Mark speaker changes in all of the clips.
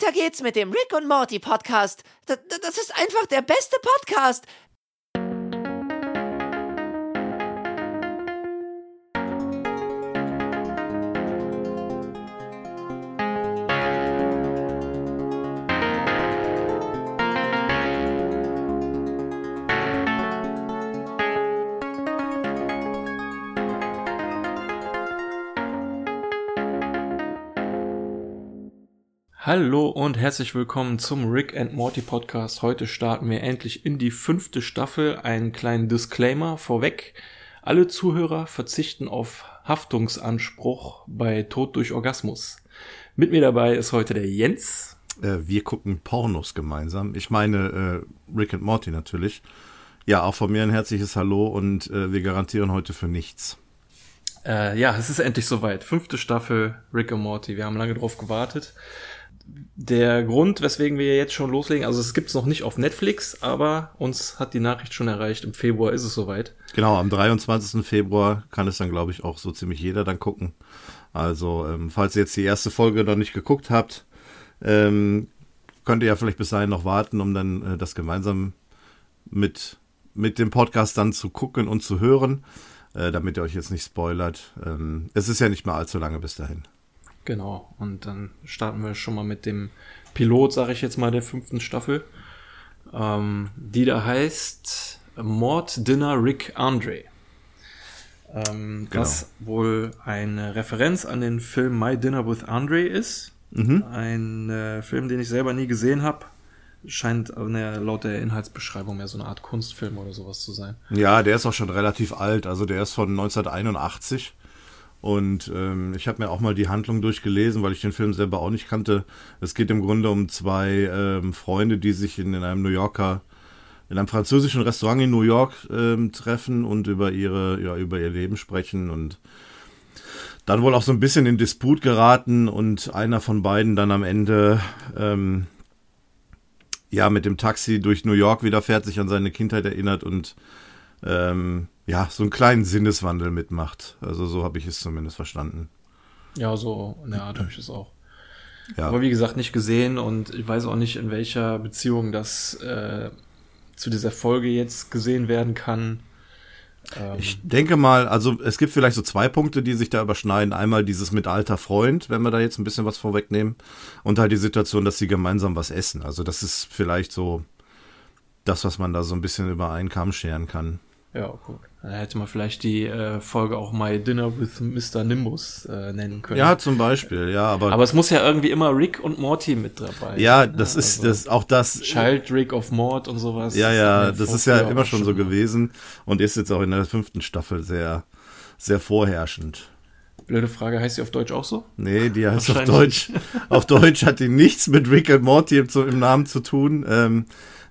Speaker 1: weiter geht's mit dem Rick und Morty Podcast. D das ist einfach der beste Podcast.
Speaker 2: Hallo und herzlich willkommen zum Rick and Morty Podcast. Heute starten wir endlich in die fünfte Staffel. Einen kleinen Disclaimer vorweg. Alle Zuhörer verzichten auf Haftungsanspruch bei Tod durch Orgasmus. Mit mir dabei ist heute der Jens.
Speaker 3: Äh, wir gucken Pornos gemeinsam. Ich meine äh, Rick and Morty natürlich. Ja, auch von mir ein herzliches Hallo und äh, wir garantieren heute für nichts.
Speaker 2: Äh, ja, es ist endlich soweit. Fünfte Staffel Rick and Morty. Wir haben lange drauf gewartet der Grund, weswegen wir jetzt schon loslegen, also es gibt es noch nicht auf Netflix, aber uns hat die Nachricht schon erreicht. Im Februar ist es soweit.
Speaker 3: Genau, am 23. Februar kann es dann, glaube ich, auch so ziemlich jeder dann gucken. Also, ähm, falls ihr jetzt die erste Folge noch nicht geguckt habt, ähm, könnt ihr ja vielleicht bis dahin noch warten, um dann äh, das gemeinsam mit, mit dem Podcast dann zu gucken und zu hören, äh, damit ihr euch jetzt nicht spoilert. Ähm, es ist ja nicht mehr allzu lange bis dahin.
Speaker 2: Genau, und dann starten wir schon mal mit dem Pilot, sage ich jetzt mal, der fünften Staffel, ähm, die da heißt Mord Dinner Rick Andre. Ähm, genau. Was wohl eine Referenz an den Film My Dinner with Andre ist. Mhm. Ein äh, Film, den ich selber nie gesehen habe. Scheint äh, laut der Inhaltsbeschreibung mehr so eine Art Kunstfilm oder sowas zu sein.
Speaker 3: Ja, der ist auch schon relativ alt. Also der ist von 1981. Und ähm, ich habe mir auch mal die Handlung durchgelesen, weil ich den Film selber auch nicht kannte. Es geht im Grunde um zwei ähm, Freunde, die sich in, in einem New Yorker, in einem französischen Restaurant in New York ähm, treffen und über ihre, ja, über ihr Leben sprechen und dann wohl auch so ein bisschen in Disput geraten und einer von beiden dann am Ende ähm, ja mit dem Taxi durch New York wieder fährt, sich an seine Kindheit erinnert und ähm, ja, so einen kleinen Sinneswandel mitmacht. Also so habe ich es zumindest verstanden.
Speaker 2: Ja, so in der Art habe ich es auch. Ja. Aber wie gesagt, nicht gesehen und ich weiß auch nicht, in welcher Beziehung das äh, zu dieser Folge jetzt gesehen werden kann.
Speaker 3: Ähm ich denke mal, also es gibt vielleicht so zwei Punkte, die sich da überschneiden. Einmal dieses mit alter Freund, wenn wir da jetzt ein bisschen was vorwegnehmen. Und halt die Situation, dass sie gemeinsam was essen. Also das ist vielleicht so das, was man da so ein bisschen über einen Kamm scheren kann.
Speaker 2: Ja, gut. Da hätte man vielleicht die äh, Folge auch My Dinner with Mr. Nimbus äh, nennen können.
Speaker 3: Ja, zum Beispiel, ja, aber.
Speaker 2: Aber es muss ja irgendwie immer Rick und Morty mit dabei
Speaker 3: Ja, sein, das ne? ist also das auch das.
Speaker 2: Child Rick of Mord und sowas.
Speaker 3: Ja, ja, das ist ja immer schon so gewesen und ist jetzt auch in der fünften Staffel sehr, sehr vorherrschend.
Speaker 2: Blöde Frage, heißt sie auf Deutsch auch so?
Speaker 3: Nee, die heißt auf Deutsch. auf Deutsch hat die nichts mit Rick und Morty im, im Namen zu tun. Ähm,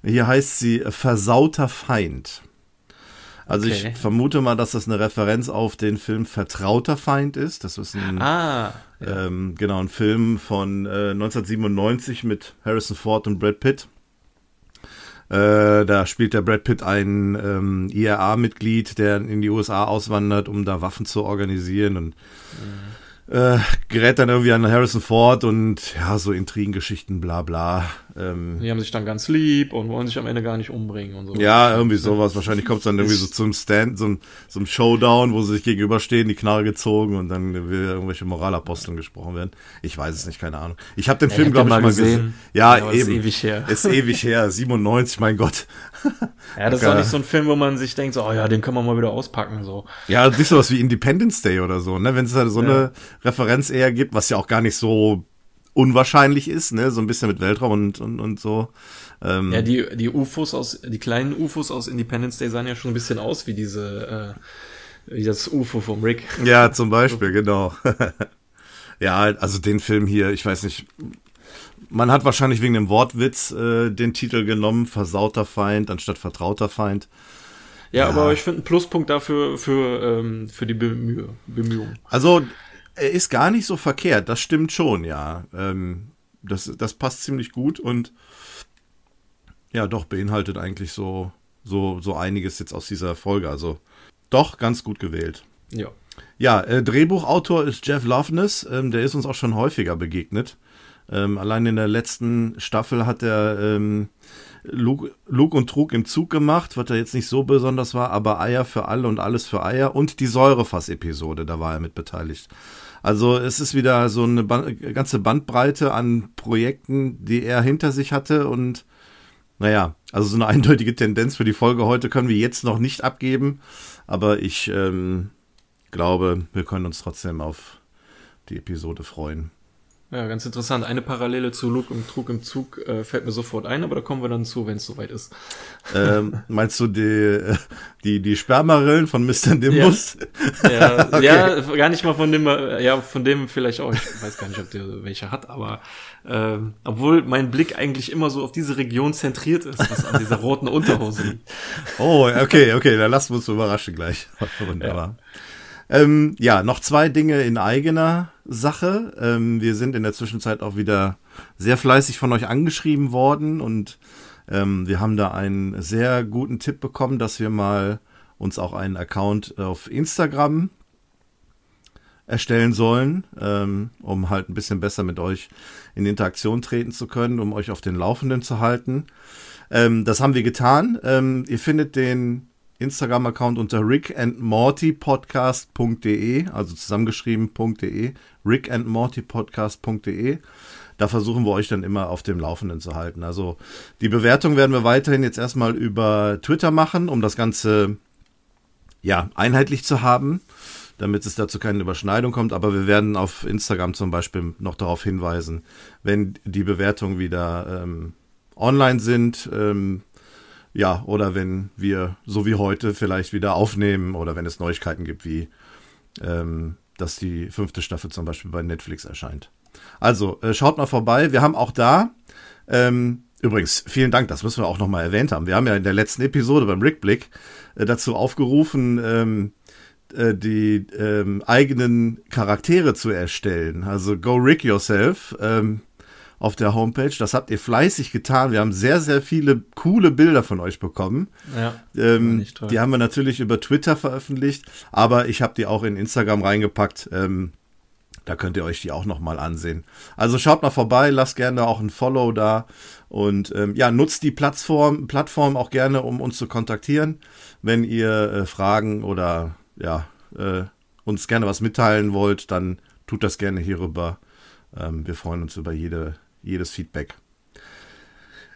Speaker 3: hier heißt sie Versauter Feind. Also okay. ich vermute mal, dass das eine Referenz auf den Film Vertrauter Feind ist. Das ist ein, ah, ja. ähm, genau, ein Film von äh, 1997 mit Harrison Ford und Brad Pitt. Äh, da spielt der Brad Pitt ein ähm, IRA-Mitglied, der in die USA auswandert, um da Waffen zu organisieren und mhm äh, gerät dann irgendwie an Harrison Ford und ja, so Intrigengeschichten, bla bla.
Speaker 2: Ähm, die haben sich dann ganz lieb und wollen sich am Ende gar nicht umbringen und so.
Speaker 3: Ja, irgendwie sowas. Wahrscheinlich kommt es dann irgendwie so zum Stand, so, so einem Showdown, wo sie sich gegenüberstehen, die Knarre gezogen und dann will irgendwelche Moralaposteln gesprochen werden. Ich weiß es nicht, keine Ahnung. Ich habe den ja, Film, glaube ich, mal gesehen. gesehen. Ja, ja eben. Ist ewig her. Ist ewig her. 97, mein Gott.
Speaker 2: Ja, das ist auch nicht so ein Film, wo man sich denkt, so, oh ja, den können wir mal wieder auspacken, so.
Speaker 3: Ja, nicht sowas wie Independence Day oder so, ne? Wenn es halt so ja. eine Referenz eher gibt, was ja auch gar nicht so unwahrscheinlich ist, ne? So ein bisschen mit Weltraum und, und, und so.
Speaker 2: Ähm, ja, die, die UFOs aus, die kleinen UFOs aus Independence Day sahen ja schon ein bisschen aus wie diese, äh, wie das UFO vom Rick.
Speaker 3: Ja, zum Beispiel, genau. ja, also den Film hier, ich weiß nicht, man hat wahrscheinlich wegen dem Wortwitz äh, den Titel genommen, versauter Feind anstatt vertrauter Feind.
Speaker 2: Ja, ja. aber ich finde einen Pluspunkt dafür für, ähm, für die Bemüh Bemühungen.
Speaker 3: Also, er ist gar nicht so verkehrt, das stimmt schon, ja. Ähm, das, das passt ziemlich gut und ja, doch, beinhaltet eigentlich so, so, so einiges jetzt aus dieser Folge. Also, doch, ganz gut gewählt.
Speaker 2: Ja.
Speaker 3: Ja, äh, Drehbuchautor ist Jeff Loveness, ähm, der ist uns auch schon häufiger begegnet. Ähm, allein in der letzten Staffel hat er ähm, Lug, Lug und Trug im Zug gemacht, was er jetzt nicht so besonders war, aber Eier für alle und alles für Eier und die Säurefass-Episode, da war er mit beteiligt. Also es ist wieder so eine Band, ganze Bandbreite an Projekten, die er hinter sich hatte und naja, also so eine eindeutige Tendenz für die Folge heute können wir jetzt noch nicht abgeben, aber ich ähm, glaube, wir können uns trotzdem auf die Episode freuen.
Speaker 2: Ja, ganz interessant. Eine Parallele zu Luke und Trug im Zug äh, fällt mir sofort ein, aber da kommen wir dann zu, wenn es soweit ist.
Speaker 3: Ähm, meinst du die, die, die Spermarillen von Mr. Nimbus?
Speaker 2: Ja, ja, okay. ja, gar nicht mal von dem, ja, von dem vielleicht auch. Ich weiß gar nicht, ob der welche hat, aber äh, obwohl mein Blick eigentlich immer so auf diese Region zentriert ist, was an dieser roten Unterhose liegt.
Speaker 3: Oh, okay, okay, dann lassen wir uns überraschen gleich. Wunderbar. Ja. Ähm, ja, noch zwei Dinge in eigener Sache. Ähm, wir sind in der Zwischenzeit auch wieder sehr fleißig von euch angeschrieben worden und ähm, wir haben da einen sehr guten Tipp bekommen, dass wir mal uns auch einen Account auf Instagram erstellen sollen, ähm, um halt ein bisschen besser mit euch in Interaktion treten zu können, um euch auf den Laufenden zu halten. Ähm, das haben wir getan. Ähm, ihr findet den Instagram-Account unter rickandmortypodcast.de, also zusammengeschrieben.de, rickandmortypodcast.de. Da versuchen wir euch dann immer auf dem Laufenden zu halten. Also die Bewertung werden wir weiterhin jetzt erstmal über Twitter machen, um das Ganze ja einheitlich zu haben, damit es dazu keine Überschneidung kommt. Aber wir werden auf Instagram zum Beispiel noch darauf hinweisen, wenn die Bewertungen wieder ähm, online sind. Ähm, ja, oder wenn wir, so wie heute, vielleicht wieder aufnehmen oder wenn es Neuigkeiten gibt, wie ähm, dass die fünfte Staffel zum Beispiel bei Netflix erscheint. Also, äh, schaut mal vorbei. Wir haben auch da, ähm, übrigens, vielen Dank, das müssen wir auch nochmal erwähnt haben. Wir haben ja in der letzten Episode beim Rickblick äh, dazu aufgerufen, ähm, äh, die ähm, eigenen Charaktere zu erstellen. Also Go Rick Yourself. Ähm, auf der Homepage. Das habt ihr fleißig getan. Wir haben sehr, sehr viele coole Bilder von euch bekommen. Ja, ähm, die haben wir natürlich über Twitter veröffentlicht, aber ich habe die auch in Instagram reingepackt. Ähm, da könnt ihr euch die auch nochmal ansehen. Also schaut mal vorbei, lasst gerne auch ein Follow da und ähm, ja, nutzt die Plattform, Plattform auch gerne, um uns zu kontaktieren, wenn ihr äh, Fragen oder ja, äh, uns gerne was mitteilen wollt, dann tut das gerne hierüber. Ähm, wir freuen uns über jede jedes Feedback.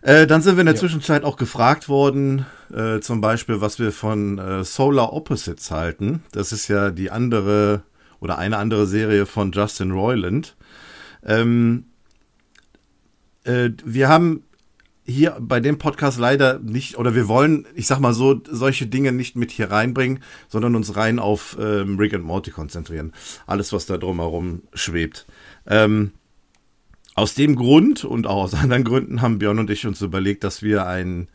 Speaker 3: Äh, dann sind wir in der ja. Zwischenzeit auch gefragt worden, äh, zum Beispiel, was wir von äh, Solar Opposites halten. Das ist ja die andere oder eine andere Serie von Justin Roiland. Ähm, äh, wir haben hier bei dem Podcast leider nicht, oder wir wollen, ich sag mal so, solche Dinge nicht mit hier reinbringen, sondern uns rein auf ähm, Rick and Morty konzentrieren. Alles, was da drumherum schwebt. Ähm, aus dem Grund und auch aus anderen Gründen haben Björn und ich uns überlegt, dass wir ein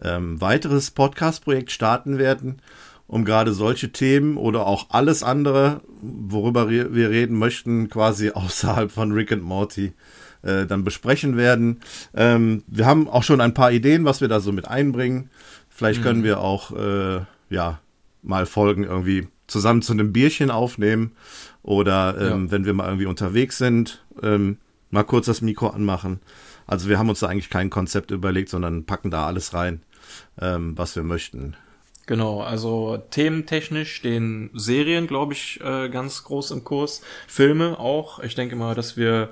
Speaker 3: ähm, weiteres Podcast-Projekt starten werden, um gerade solche Themen oder auch alles andere, worüber wir reden möchten, quasi außerhalb von Rick and Morty äh, dann besprechen werden. Ähm, wir haben auch schon ein paar Ideen, was wir da so mit einbringen. Vielleicht können mhm. wir auch äh, ja mal Folgen irgendwie zusammen zu einem Bierchen aufnehmen oder ähm, ja. wenn wir mal irgendwie unterwegs sind. Ähm, mal kurz das Mikro anmachen. Also wir haben uns da eigentlich kein Konzept überlegt, sondern packen da alles rein, ähm, was wir möchten.
Speaker 2: Genau, also thementechnisch stehen Serien, glaube ich, äh, ganz groß im Kurs. Filme auch. Ich denke mal, dass wir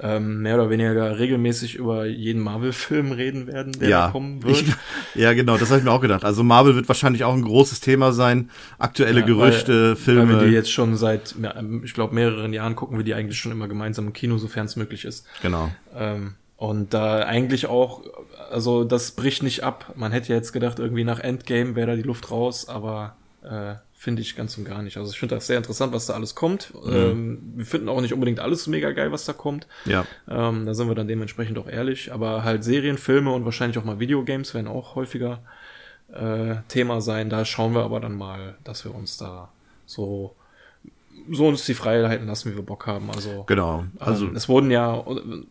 Speaker 2: ähm, mehr oder weniger regelmäßig über jeden Marvel-Film reden werden, der
Speaker 3: ja, kommen wird. Ich, ja, genau, das habe ich mir auch gedacht. Also Marvel wird wahrscheinlich auch ein großes Thema sein. Aktuelle ja, Gerüchte,
Speaker 2: weil,
Speaker 3: Filme.
Speaker 2: Weil wir die jetzt schon seit, ich glaube, mehreren Jahren gucken wir die eigentlich schon immer gemeinsam im Kino, sofern es möglich ist.
Speaker 3: Genau.
Speaker 2: Ähm, und da eigentlich auch, also das bricht nicht ab. Man hätte jetzt gedacht, irgendwie nach Endgame wäre da die Luft raus, aber äh, finde ich ganz und gar nicht. Also ich finde das sehr interessant, was da alles kommt. Mhm. Ähm, wir finden auch nicht unbedingt alles mega geil, was da kommt.
Speaker 3: Ja.
Speaker 2: Ähm, da sind wir dann dementsprechend auch ehrlich. Aber halt Serien, Filme und wahrscheinlich auch mal Videogames werden auch häufiger äh, Thema sein. Da schauen wir aber dann mal, dass wir uns da so so uns die Freiheiten lassen, wie wir Bock haben. Also
Speaker 3: genau.
Speaker 2: Also ähm, es wurden ja,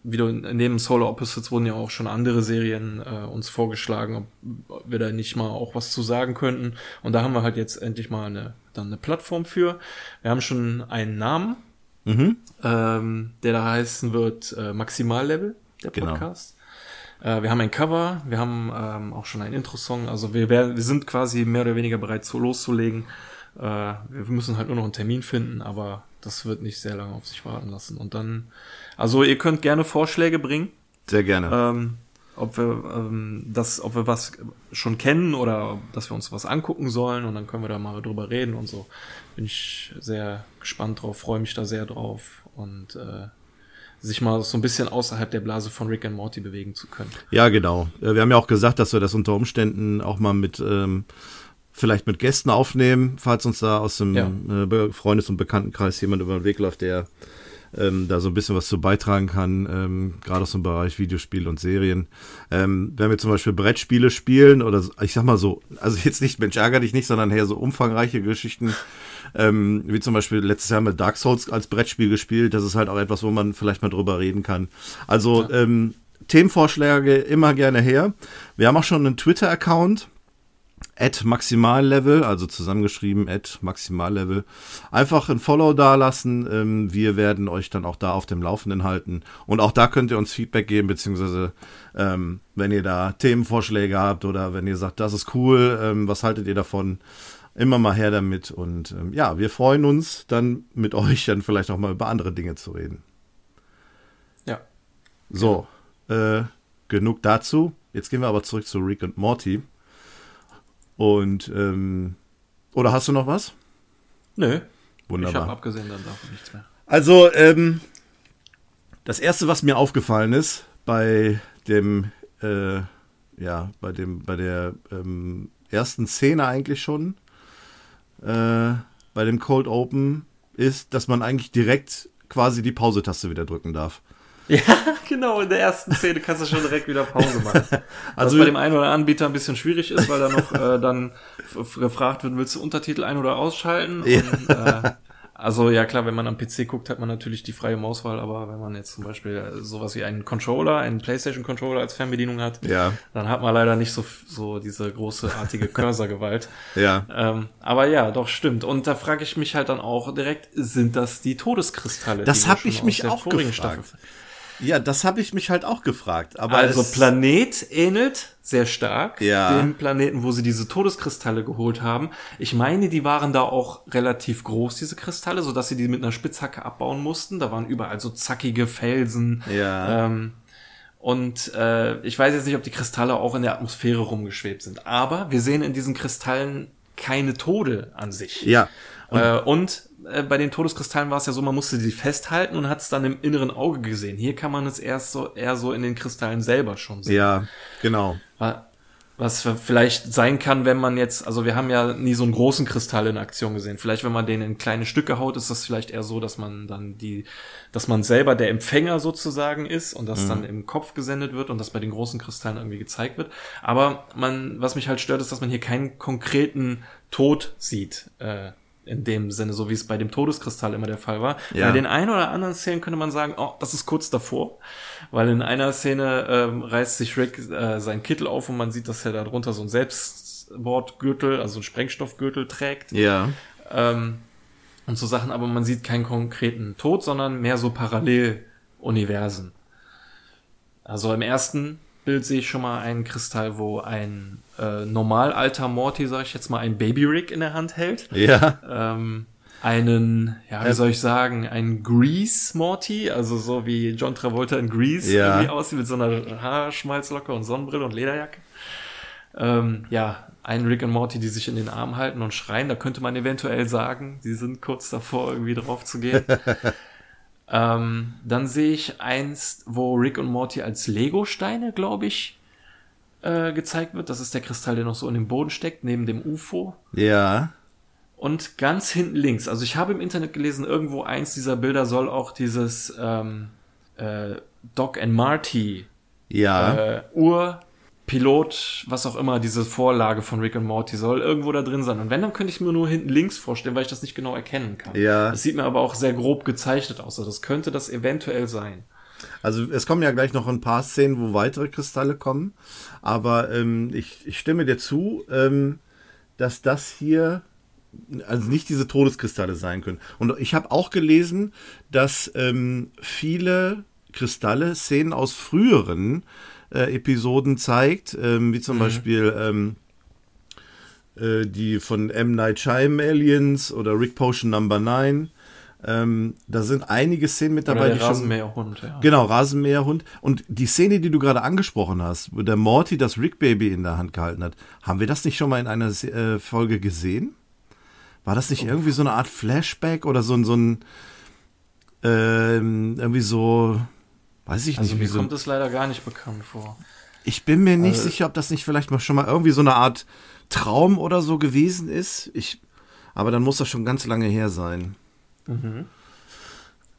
Speaker 2: wie du neben Solar Opposites wurden ja auch schon andere Serien äh, uns vorgeschlagen, ob wir da nicht mal auch was zu sagen könnten. Und da haben wir halt jetzt endlich mal eine dann eine Plattform für. Wir haben schon einen Namen. ähm, der da heißen wird äh, Maximallevel, der
Speaker 3: Genau.
Speaker 2: Podcast. Äh, wir haben ein Cover, wir haben ähm, auch schon einen Intro-Song, also wir, werden, wir sind quasi mehr oder weniger bereit, so loszulegen. Äh, wir müssen halt nur noch einen Termin finden, aber das wird nicht sehr lange auf sich warten lassen. Und dann, also ihr könnt gerne Vorschläge bringen,
Speaker 3: Sehr gerne.
Speaker 2: ähm, ob wir ähm, das, ob wir was schon kennen oder dass wir uns was angucken sollen und dann können wir da mal drüber reden und so. Bin ich sehr gespannt drauf, freue mich da sehr drauf und äh, sich mal so ein bisschen außerhalb der Blase von Rick and Morty bewegen zu können.
Speaker 3: Ja, genau. Äh, Wir haben ja auch gesagt, dass wir das unter Umständen auch mal mit ähm, vielleicht mit Gästen aufnehmen, falls uns da aus dem
Speaker 2: Ja.
Speaker 3: äh, Freundes- und Bekanntenkreis jemand über den Weg läuft, der ähm, da so ein bisschen was zu beitragen kann, ähm, gerade aus dem Bereich Videospiele und Serien. Ähm, wenn wir zum Beispiel Brettspiele spielen oder ich sag mal so, also jetzt nicht Mensch ärger dich nicht, sondern eher so umfangreiche Geschichten, ähm, wie zum Beispiel letztes Jahr mit Dark Souls als Brettspiel gespielt. Das ist halt auch etwas, wo man vielleicht mal drüber reden kann. Also ähm, Themenvorschläge immer gerne her. Wir haben auch schon einen Twitter-Account. At Maximallevel, also zusammengeschrieben at Maximallevel. Einfach ein Follow dalassen. Ähm, wir werden euch dann auch da auf dem Laufenden halten. Und auch da könnt ihr uns Feedback geben, beziehungsweise ähm, wenn ihr da Themenvorschläge habt oder wenn ihr sagt, das ist cool, ähm, was haltet ihr davon? Immer mal her damit. Und ähm, ja, wir freuen uns dann mit euch dann vielleicht auch mal über andere Dinge zu reden.
Speaker 2: Ja.
Speaker 3: So, äh, genug dazu. Jetzt gehen wir aber zurück zu Rick und Morty. Und, ähm, oder hast du noch was?
Speaker 2: Nö. Ich
Speaker 3: Wunderbar.
Speaker 2: habe abgesehen dann davon nichts mehr.
Speaker 3: Also, ähm, das erste, was mir aufgefallen ist bei dem, äh, ja, bei dem, bei der ähm, ersten Szene eigentlich schon, äh, bei dem Cold Open, ist, dass man eigentlich direkt quasi die Pause-Taste wieder drücken darf.
Speaker 2: Ja, genau. In der ersten Szene kannst du schon direkt wieder Pause machen. Also Was bei dem einen oder anderen Anbieter ein bisschen schwierig ist, weil da noch äh, dann gefragt wird, willst du Untertitel ein- oder ausschalten?
Speaker 3: Ja.
Speaker 2: Und, äh, also ja klar, wenn man am PC guckt, hat man natürlich die freie Mauswahl, aber wenn man jetzt zum Beispiel äh, sowas wie einen Controller, einen PlayStation-Controller als Fernbedienung hat,
Speaker 3: Ja.
Speaker 2: dann hat man leider nicht so, so diese großartige Cursor-Gewalt.
Speaker 3: Ja.
Speaker 2: Ähm, aber ja, doch stimmt. Und da frage ich mich halt dann auch direkt, sind das die Todeskristalle?
Speaker 3: Das
Speaker 2: die wir
Speaker 3: hab
Speaker 2: schon
Speaker 3: ich mich auch gefragt.
Speaker 2: Staffel
Speaker 3: Ja, das habe ich mich halt auch gefragt. Aber
Speaker 2: also Planet ähnelt sehr stark
Speaker 3: Ja.
Speaker 2: dem Planeten, wo sie diese Todeskristalle geholt haben. Ich meine, die waren da auch relativ groß, diese Kristalle, so dass sie die mit einer Spitzhacke abbauen mussten. Da waren überall so zackige Felsen.
Speaker 3: Ja.
Speaker 2: Ähm, und äh, ich weiß jetzt nicht, ob die Kristalle auch in der Atmosphäre rumgeschwebt sind. Aber wir sehen in diesen Kristallen keine Tode an sich.
Speaker 3: Ja.
Speaker 2: Und, äh, und äh, bei den Todeskristallen war es ja so, man musste sie festhalten und hat es dann im inneren Auge gesehen. Hier kann man es erst so eher so in den Kristallen selber schon sehen.
Speaker 3: Ja, genau.
Speaker 2: Wa- Was vielleicht sein kann, wenn man jetzt, also wir haben ja nie so einen großen Kristall in Aktion gesehen. Vielleicht, wenn man den in kleine Stücke haut, ist das vielleicht eher so, dass man dann die, dass man selber der Empfänger sozusagen ist und das dann im Kopf gesendet wird und das bei den großen Kristallen irgendwie gezeigt wird. Aber man, was mich halt stört, ist, dass man hier keinen konkreten Tod sieht. Äh, in dem Sinne, so wie es bei dem Todeskristall immer der Fall war.
Speaker 3: Ja.
Speaker 2: Bei den einen oder anderen Szenen könnte man sagen, oh, das ist kurz davor, weil in einer Szene ähm, reißt sich Rick äh, seinen Kittel auf und man sieht, dass er da drunter so einen Selbstbordgürtel, also einen Sprengstoffgürtel trägt
Speaker 3: Ja.
Speaker 2: ähm, und so Sachen, aber man sieht keinen konkreten Tod, sondern mehr so Paralleluniversen. Also im ersten Bild sehe ich schon mal einen Kristall, wo ein äh, normal alter Morty, sag ich jetzt mal, ein Baby Rick in der Hand hält
Speaker 3: Ja.
Speaker 2: ähm, einen, ja, wie soll ich sagen, einen Grease Morty, also so wie John Travolta in Grease
Speaker 3: Ja.
Speaker 2: irgendwie aussieht, mit so einer Haarschmalzlocke und Sonnenbrille und Lederjacke. Ähm, ja, ein Rick und Morty, die sich in den Arm halten und schreien, da könnte man eventuell sagen, die sind kurz davor, irgendwie drauf zu gehen. ähm, dann sehe ich eins, wo Rick und Morty als Lego-Steine, glaube ich, äh, gezeigt wird. Das ist der Kristall, der noch so in dem Boden steckt, neben dem UFO.
Speaker 3: Ja.
Speaker 2: Und ganz hinten links, also ich habe im Internet gelesen, irgendwo eins dieser Bilder soll auch dieses ähm, äh, Doc and Marty
Speaker 3: Ja.
Speaker 2: äh, Urpilot, was auch immer, diese Vorlage von Rick und Morty soll irgendwo da drin sein. Und wenn, dann könnte ich mir nur hinten links vorstellen, weil ich das nicht genau erkennen kann.
Speaker 3: Ja.
Speaker 2: Das sieht mir aber auch sehr grob gezeichnet aus. Also das könnte das eventuell sein.
Speaker 3: Also es kommen ja gleich noch ein paar Szenen, wo weitere Kristalle kommen. Aber ähm, ich, ich stimme dir zu, ähm, dass das hier also nicht diese Todeskristalle sein können. Und ich habe auch gelesen, dass ähm, viele Kristalle Szenen aus früheren äh, Episoden zeigt, ähm, wie zum Beispiel ähm, äh, die von M. Night Shyamalan Aliens oder Rick Potion Number 9. Ähm, da sind einige Szenen mit dabei.
Speaker 2: Oder der
Speaker 3: die schon-
Speaker 2: Rasenmäherhund, ja.
Speaker 3: Genau, Rasenmäherhund. Und die Szene, die du gerade angesprochen hast, wo der Morty das Rick Baby in der Hand gehalten hat, haben wir das nicht schon mal in einer äh, Folge gesehen? War das nicht irgendwie so eine Art Flashback oder so ein, so ein ähm, irgendwie so, weiß ich
Speaker 2: Also
Speaker 3: nicht, wie
Speaker 2: mir
Speaker 3: so.
Speaker 2: kommt es leider gar nicht bekannt vor.
Speaker 3: Ich bin mir nicht
Speaker 2: Also-
Speaker 3: sicher, ob das nicht vielleicht mal schon mal irgendwie so eine Art Traum oder so gewesen ist. Ich, aber dann muss das schon ganz lange her sein.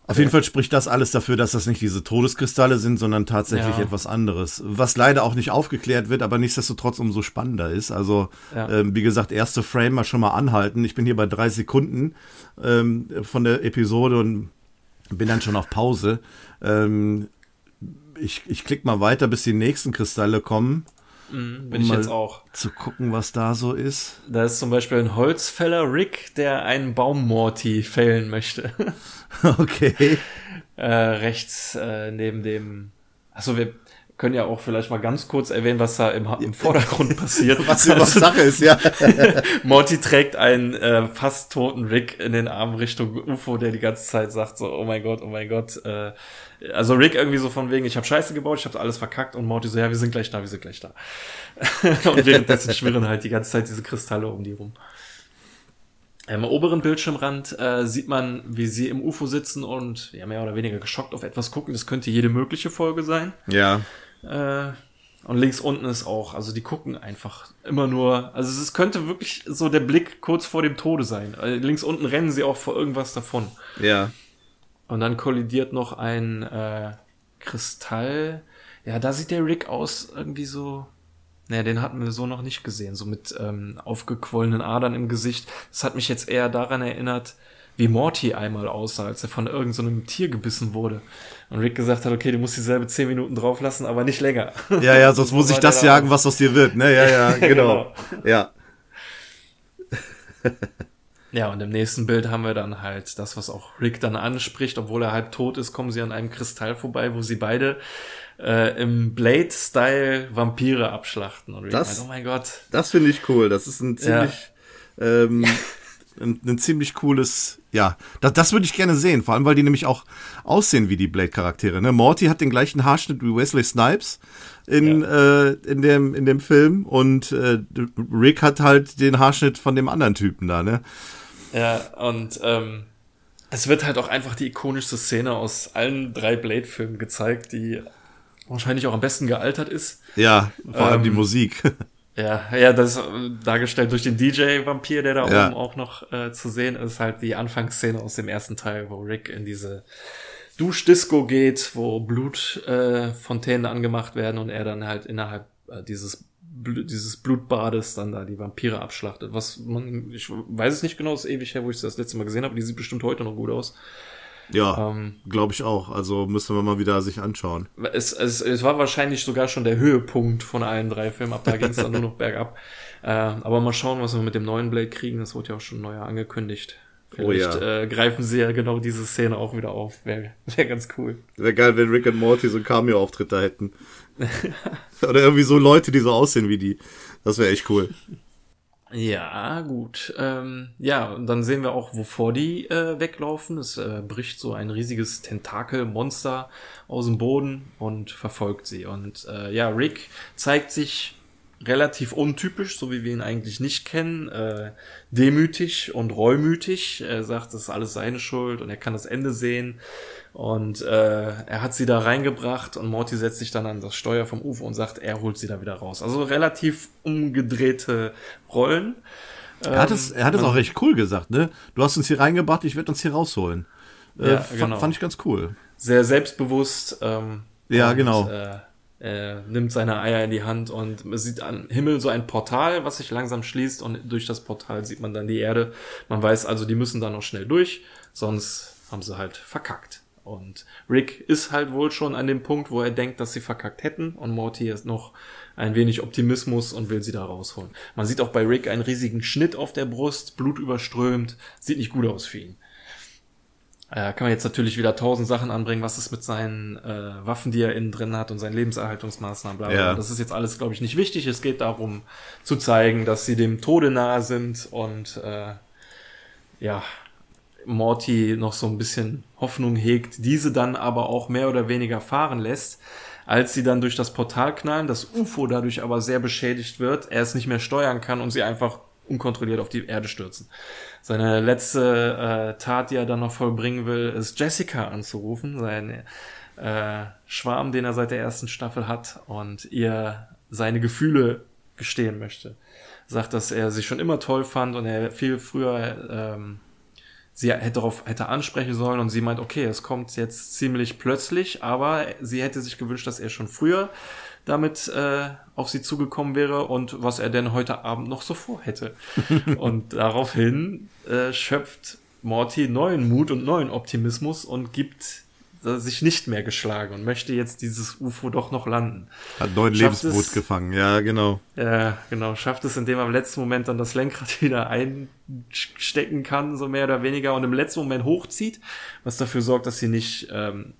Speaker 3: Auf jeden Fall spricht das alles dafür, dass das nicht diese Todeskristalle sind, sondern tatsächlich
Speaker 2: Ja.
Speaker 3: etwas anderes. Was leider auch nicht aufgeklärt wird, aber nichtsdestotrotz umso spannender ist. Also,
Speaker 2: Ja.
Speaker 3: ähm, wie gesagt, erste Frame mal schon mal anhalten. Ich bin hier bei drei Sekunden ähm, von der Episode und bin dann schon auf Pause. Ähm, ich, ich klicke mal weiter, bis die nächsten Kristalle kommen,
Speaker 2: Mhm, bin
Speaker 3: Um
Speaker 2: ich
Speaker 3: mal-
Speaker 2: jetzt auch.
Speaker 3: zu gucken, was da so ist.
Speaker 2: Da ist zum Beispiel ein Holzfäller Rick, der einen Baummorty fällen möchte.
Speaker 3: Okay.
Speaker 2: äh, rechts äh, neben dem. Achso, wir können ja auch vielleicht mal ganz kurz erwähnen, was da im, im Vordergrund passiert.
Speaker 3: Was überhaupt Sache ist, ja.
Speaker 2: Morty trägt einen äh, fast toten Rick in den Arm Richtung UFO, der die ganze Zeit sagt so, oh mein Gott, oh mein Gott. Äh, also Rick irgendwie so von wegen, ich habe Scheiße gebaut, ich habe alles verkackt und Morty so, ja, wir sind gleich da, wir sind gleich da. und währenddessen schwirren halt die ganze Zeit diese Kristalle um die rum. Am oberen Bildschirmrand äh, sieht man, wie sie im UFO sitzen und ja mehr oder weniger geschockt auf etwas gucken. Das könnte jede mögliche Folge sein.
Speaker 3: Ja.
Speaker 2: Äh, und links unten ist auch, also die gucken einfach immer nur, also es könnte wirklich so der Blick kurz vor dem Tode sein. Äh, links unten rennen sie auch vor irgendwas davon.
Speaker 3: Ja.
Speaker 2: Und dann kollidiert noch ein äh, Kristall. Ja, da sieht der Rick aus irgendwie so. Naja, den hatten wir so noch nicht gesehen, so mit ähm, aufgequollenen Adern im Gesicht. Das hat mich jetzt eher daran erinnert, wie Morty einmal aussah, als er von irgendeinem so einem Tier gebissen wurde. Und Rick gesagt hat, okay, du musst dieselbe zehn Minuten drauf lassen, aber nicht länger.
Speaker 3: Ja, ja, sonst muss ich das jagen, was aus dir wird. Ne, ja, ja, genau. Ja.
Speaker 2: Ja, und im nächsten Bild haben wir dann halt das, was auch Rick dann anspricht, obwohl er halb tot ist, kommen sie an einem Kristall vorbei, wo sie beide äh, im Blade-Style Vampire abschlachten. Und Rick
Speaker 3: Das-
Speaker 2: meint, oh mein Gott.
Speaker 3: Das finde ich cool. Das ist ein
Speaker 2: Ja.
Speaker 3: ziemlich, ähm, ein, ein ziemlich cooles, ja, das, das würde ich gerne sehen, vor allem, weil die nämlich auch aussehen wie die Blade-Charaktere. Ne? Morty hat den gleichen Haarschnitt wie Wesley Snipes in, äh, in, dem, in dem Film und äh, Rick hat halt den Haarschnitt von dem anderen Typen da, ne?
Speaker 2: Ja, und ähm, es wird halt auch einfach die ikonischste Szene aus allen drei Blade-Filmen gezeigt, die wahrscheinlich auch am besten gealtert ist.
Speaker 3: Ja, vor allem
Speaker 2: Ähm,
Speaker 3: die Musik.
Speaker 2: Ja, ja, das ist äh, dargestellt durch den DJ-Vampir, der da
Speaker 3: Ja.
Speaker 2: oben auch noch äh, zu sehen ist, halt die Anfangsszene aus dem ersten Teil, wo Rick in diese Duschdisco geht, wo Blutfontänen äh, angemacht werden und er dann halt innerhalb äh, dieses Bl dieses Blutbades dann da die Vampire abschlachtet. Was man, ich weiß es nicht genau, ist ewig her, wo ich es das letzte Mal gesehen habe, die sieht bestimmt heute noch gut aus.
Speaker 3: Ja,
Speaker 2: Ähm,
Speaker 3: glaube ich auch. Also müssen wir mal wieder sich anschauen.
Speaker 2: Es, es, es war wahrscheinlich sogar schon der Höhepunkt von allen drei Filmen. Ab da ging es dann nur noch bergab. Äh, aber mal schauen, was wir mit dem neuen Blade kriegen. Das wurde ja auch schon neuer angekündigt. Vielleicht
Speaker 3: Oh ja.
Speaker 2: äh, greifen sie ja genau diese Szene auch wieder auf. Wäre wär ganz cool.
Speaker 3: Wäre geil, wenn Rick und Morty so einen Cameo-Auftritt da hätten. Oder irgendwie so Leute, die so aussehen wie die. Das wäre echt cool.
Speaker 2: Ja, gut. Ähm, ja, und dann sehen wir auch, wovor die äh, weglaufen. Es äh, bricht so ein riesiges Tentakelmonster aus dem Boden und verfolgt sie. Und äh, ja, Rick zeigt sich relativ untypisch, so wie wir ihn eigentlich nicht kennen. Äh, demütig und reumütig. Er sagt, das ist alles seine Schuld und er kann das Ende sehen. Und äh, er hat sie da reingebracht und Morty setzt sich dann an das Steuer vom UFO und sagt, er holt sie da wieder raus. Also relativ umgedrehte Rollen.
Speaker 3: Er hat es, er hat es
Speaker 2: Ähm,
Speaker 3: auch recht cool gesagt, ne? Du hast uns hier reingebracht, ich werde uns hier rausholen. Äh,
Speaker 2: Ja,
Speaker 3: fand,
Speaker 2: genau.
Speaker 3: fand ich ganz cool.
Speaker 2: sehr selbstbewusst. Ähm,
Speaker 3: Ja,
Speaker 2: und,
Speaker 3: genau.
Speaker 2: Äh, äh, nimmt seine Eier in die Hand und sieht am Himmel so ein Portal, was sich langsam schließt und durch das Portal sieht man dann die Erde. Man weiß also, die müssen da noch schnell durch, sonst haben sie halt verkackt. Und Rick ist halt wohl schon an dem Punkt, wo er denkt, dass sie verkackt hätten und Morty ist noch ein wenig Optimismus und will sie da rausholen. Man sieht auch bei Rick einen riesigen Schnitt auf der Brust, Blut überströmt, sieht nicht gut aus für ihn. Äh, kann man jetzt natürlich wieder tausend Sachen anbringen, was es mit seinen äh, Waffen, die er innen drin hat und seinen Lebenserhaltungsmaßnahmen, bla, bla.
Speaker 3: Ja.
Speaker 2: Das ist jetzt alles, glaube ich, nicht wichtig. Es geht darum zu zeigen, dass sie dem Tode nahe sind und äh, ja, Morty noch so ein bisschen Hoffnung hegt, diese dann aber auch mehr oder weniger fahren lässt, als sie dann durch das Portal knallen, das UFO dadurch aber sehr beschädigt wird, er es nicht mehr steuern kann und sie einfach unkontrolliert auf die Erde stürzen. Seine letzte äh, Tat, die er dann noch vollbringen will, ist Jessica anzurufen, sein äh, Schwarm, den er seit der ersten Staffel hat und ihr seine Gefühle gestehen möchte. Sagt, dass er sie schon immer toll fand und er viel früher ähm, sie hätte darauf hätte ansprechen sollen und sie meint, okay, es kommt jetzt ziemlich plötzlich, aber sie hätte sich gewünscht, dass er schon früher damit äh, auf sie zugekommen wäre und was er denn heute Abend noch so vorhätte. und daraufhin äh, schöpft Morty neuen Mut und neuen Optimismus und gibt sich nicht mehr geschlagen und möchte jetzt dieses UFO doch noch landen.
Speaker 3: Hat Lebensmut
Speaker 2: es-
Speaker 3: gefangen, ja, genau.
Speaker 2: Ja, genau. Schafft es, indem er im letzten Moment dann das Lenkrad wieder einstecken kann, so mehr oder weniger, und im letzten Moment hochzieht, was dafür sorgt, dass sie nicht ähm,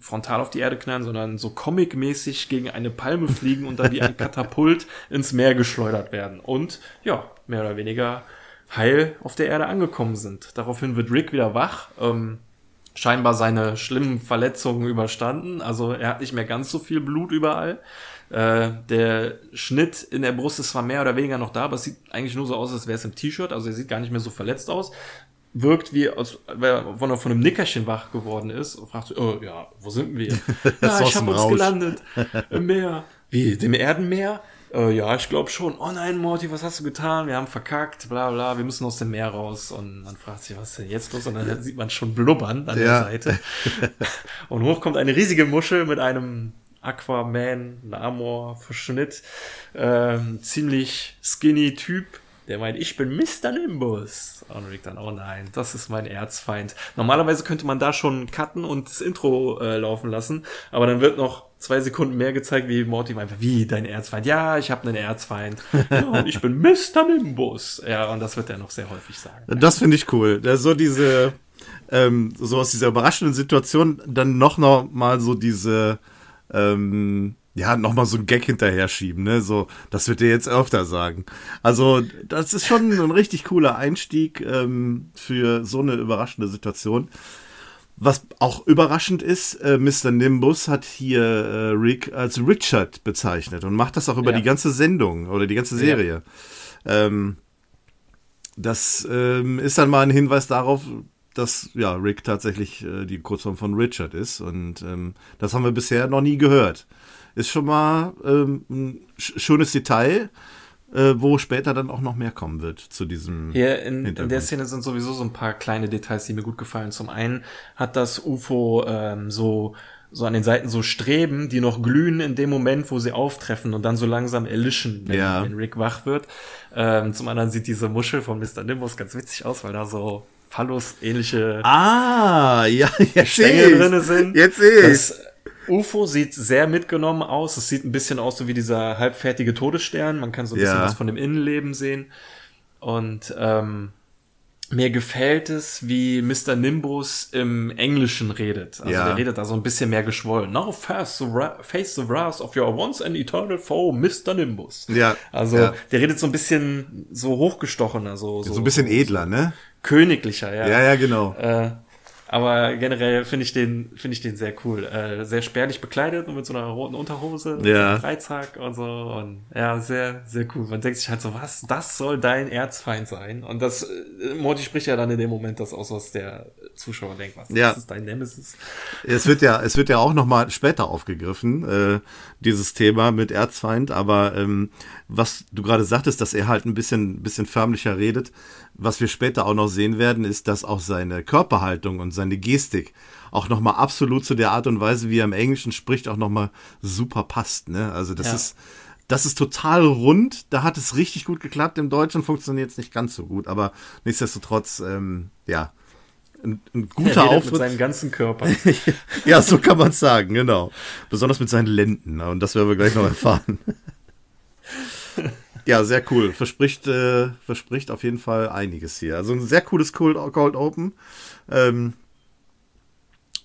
Speaker 2: frontal auf die Erde knallen, sondern so comic-mäßig gegen eine Palme fliegen und dann wie ein Katapult ins Meer geschleudert werden. Und ja, mehr oder weniger heil auf der Erde angekommen sind. Daraufhin wird Rick wieder wach. Ähm, scheinbar seine schlimmen Verletzungen überstanden. Also er hat nicht mehr ganz so viel Blut überall. Äh, der Schnitt in der Brust ist zwar mehr oder weniger noch da, aber es sieht eigentlich nur so aus, als wäre es im T-Shirt. Also er sieht gar nicht mehr so verletzt aus. Wirkt wie, als wenn er von einem Nickerchen wach geworden ist und fragt so, oh, ja, wo sind wir? ja,
Speaker 3: aus
Speaker 2: ich habe uns gelandet im Meer. Wie, dem Erdenmeer? Äh, ja, ich glaube schon. Oh nein, Morty, was hast du getan? Wir haben verkackt, bla bla, wir müssen aus dem Meer raus. Und man fragt sich, was ist denn jetzt los? Und dann sieht man schon blubbern an
Speaker 3: Ja.
Speaker 2: der Seite. Und hoch kommt eine riesige Muschel mit einem Aquaman, Namor-Verschnitt. Ähm, ziemlich skinny Typ. Der meint, ich bin Mr. Nimbus. Und Rick dann, oh nein, das ist mein Erzfeind. Normalerweise könnte man da schon cutten und das Intro äh, laufen lassen, aber dann wird noch zwei Sekunden mehr gezeigt, wie Morty einfach, wie, dein Erzfeind? Ja, ich habe einen Erzfeind. Ja, und ich bin Mr. Nimbus. Ja, und das wird er noch sehr häufig sagen.
Speaker 3: Das finde ich cool. So diese, ähm, so aus dieser überraschenden Situation dann noch, noch mal so diese, ähm, ja, noch mal so ein Gag hinterher schieben, ne? So, das wird er jetzt öfter sagen. Also, das ist schon ein richtig cooler Einstieg ähm, für so eine überraschende Situation. Was auch überraschend ist, äh, Mr. Nimbus hat hier äh, Rick als Richard bezeichnet und macht das auch über
Speaker 2: Ja.
Speaker 3: die ganze Sendung oder die ganze Serie. Ähm, das ähm, ist dann mal ein Hinweis darauf, dass ja Rick tatsächlich äh, die Kurzform von Richard ist und ähm, das haben wir bisher noch nie gehört. Ist schon mal ähm, ein sch schönes Detail, äh, wo später dann auch noch mehr kommen wird zu diesem.
Speaker 2: Hier in, in der Szene sind sowieso so ein paar kleine Details, die mir gut gefallen. Zum einen hat das UFO ähm, so so an den Seiten so Streben, die noch glühen in dem Moment, wo sie auftreffen und dann so langsam erlischen, wenn,
Speaker 3: Ja.
Speaker 2: wenn Rick wach wird. Ähm, zum anderen sieht diese Muschel von Mr. Nimbus ganz witzig aus, weil da so Phallus-ähnliche
Speaker 3: Ah, ja,
Speaker 2: Stängel drinne sind.
Speaker 3: Jetzt sehe ich.
Speaker 2: Das UFO sieht sehr mitgenommen aus. Es sieht ein bisschen aus so wie dieser halbfertige Todesstern. Man kann so ein bisschen
Speaker 3: Ja.
Speaker 2: was von dem Innenleben sehen. Und ähm, mir gefällt es, wie Mr. Nimbus im Englischen redet. Also
Speaker 3: Ja.
Speaker 2: der redet da so ein bisschen mehr geschwollen. Now face the, face the wrath of your once and eternal foe, Mr. Nimbus.
Speaker 3: Ja,
Speaker 2: Also
Speaker 3: ja.
Speaker 2: der redet so ein bisschen so hochgestochener, so, so,
Speaker 3: So ein bisschen edler, ne?
Speaker 2: königlicher, ja.
Speaker 3: Ja, ja, genau.
Speaker 2: Äh, aber generell finde ich den finde ich den sehr cool. Äh, sehr spärlich bekleidet und mit so einer roten Unterhose,
Speaker 3: Ja.
Speaker 2: Dreizack und so und ja, sehr sehr cool. Man denkt sich halt so, was, das soll dein Erzfeind sein? Und das äh, Morty spricht ja dann in dem Moment das aus, was der Zuschauer denkt, was
Speaker 3: Ja.
Speaker 2: das ist dein Nemesis.
Speaker 3: Es wird ja, es wird ja auch noch mal später aufgegriffen, äh, dieses Thema mit Erzfeind. Aber ähm, was du gerade sagtest, dass er halt ein bisschen, bisschen förmlicher redet, was wir später auch noch sehen werden, ist, dass auch seine Körperhaltung und seine Gestik auch noch mal absolut zu der Art und Weise, wie er im Englischen spricht, auch noch mal super passt. Ne? Also das
Speaker 2: Ja.
Speaker 3: ist das ist total rund. Da hat es richtig gut geklappt. Im Deutschen funktioniert es nicht ganz so gut, aber nichtsdestotrotz, ähm, ja, ein, ein
Speaker 2: Er
Speaker 3: guter
Speaker 2: mit
Speaker 3: Auftritt.
Speaker 2: seinem ganzen Körper.
Speaker 3: ja, so kann man sagen, genau. Besonders mit seinen Lenden. Und das werden wir gleich noch erfahren. ja, sehr cool. Verspricht, äh, verspricht auf jeden Fall einiges hier. Also ein sehr cooles Cold, Cold Open. Ähm,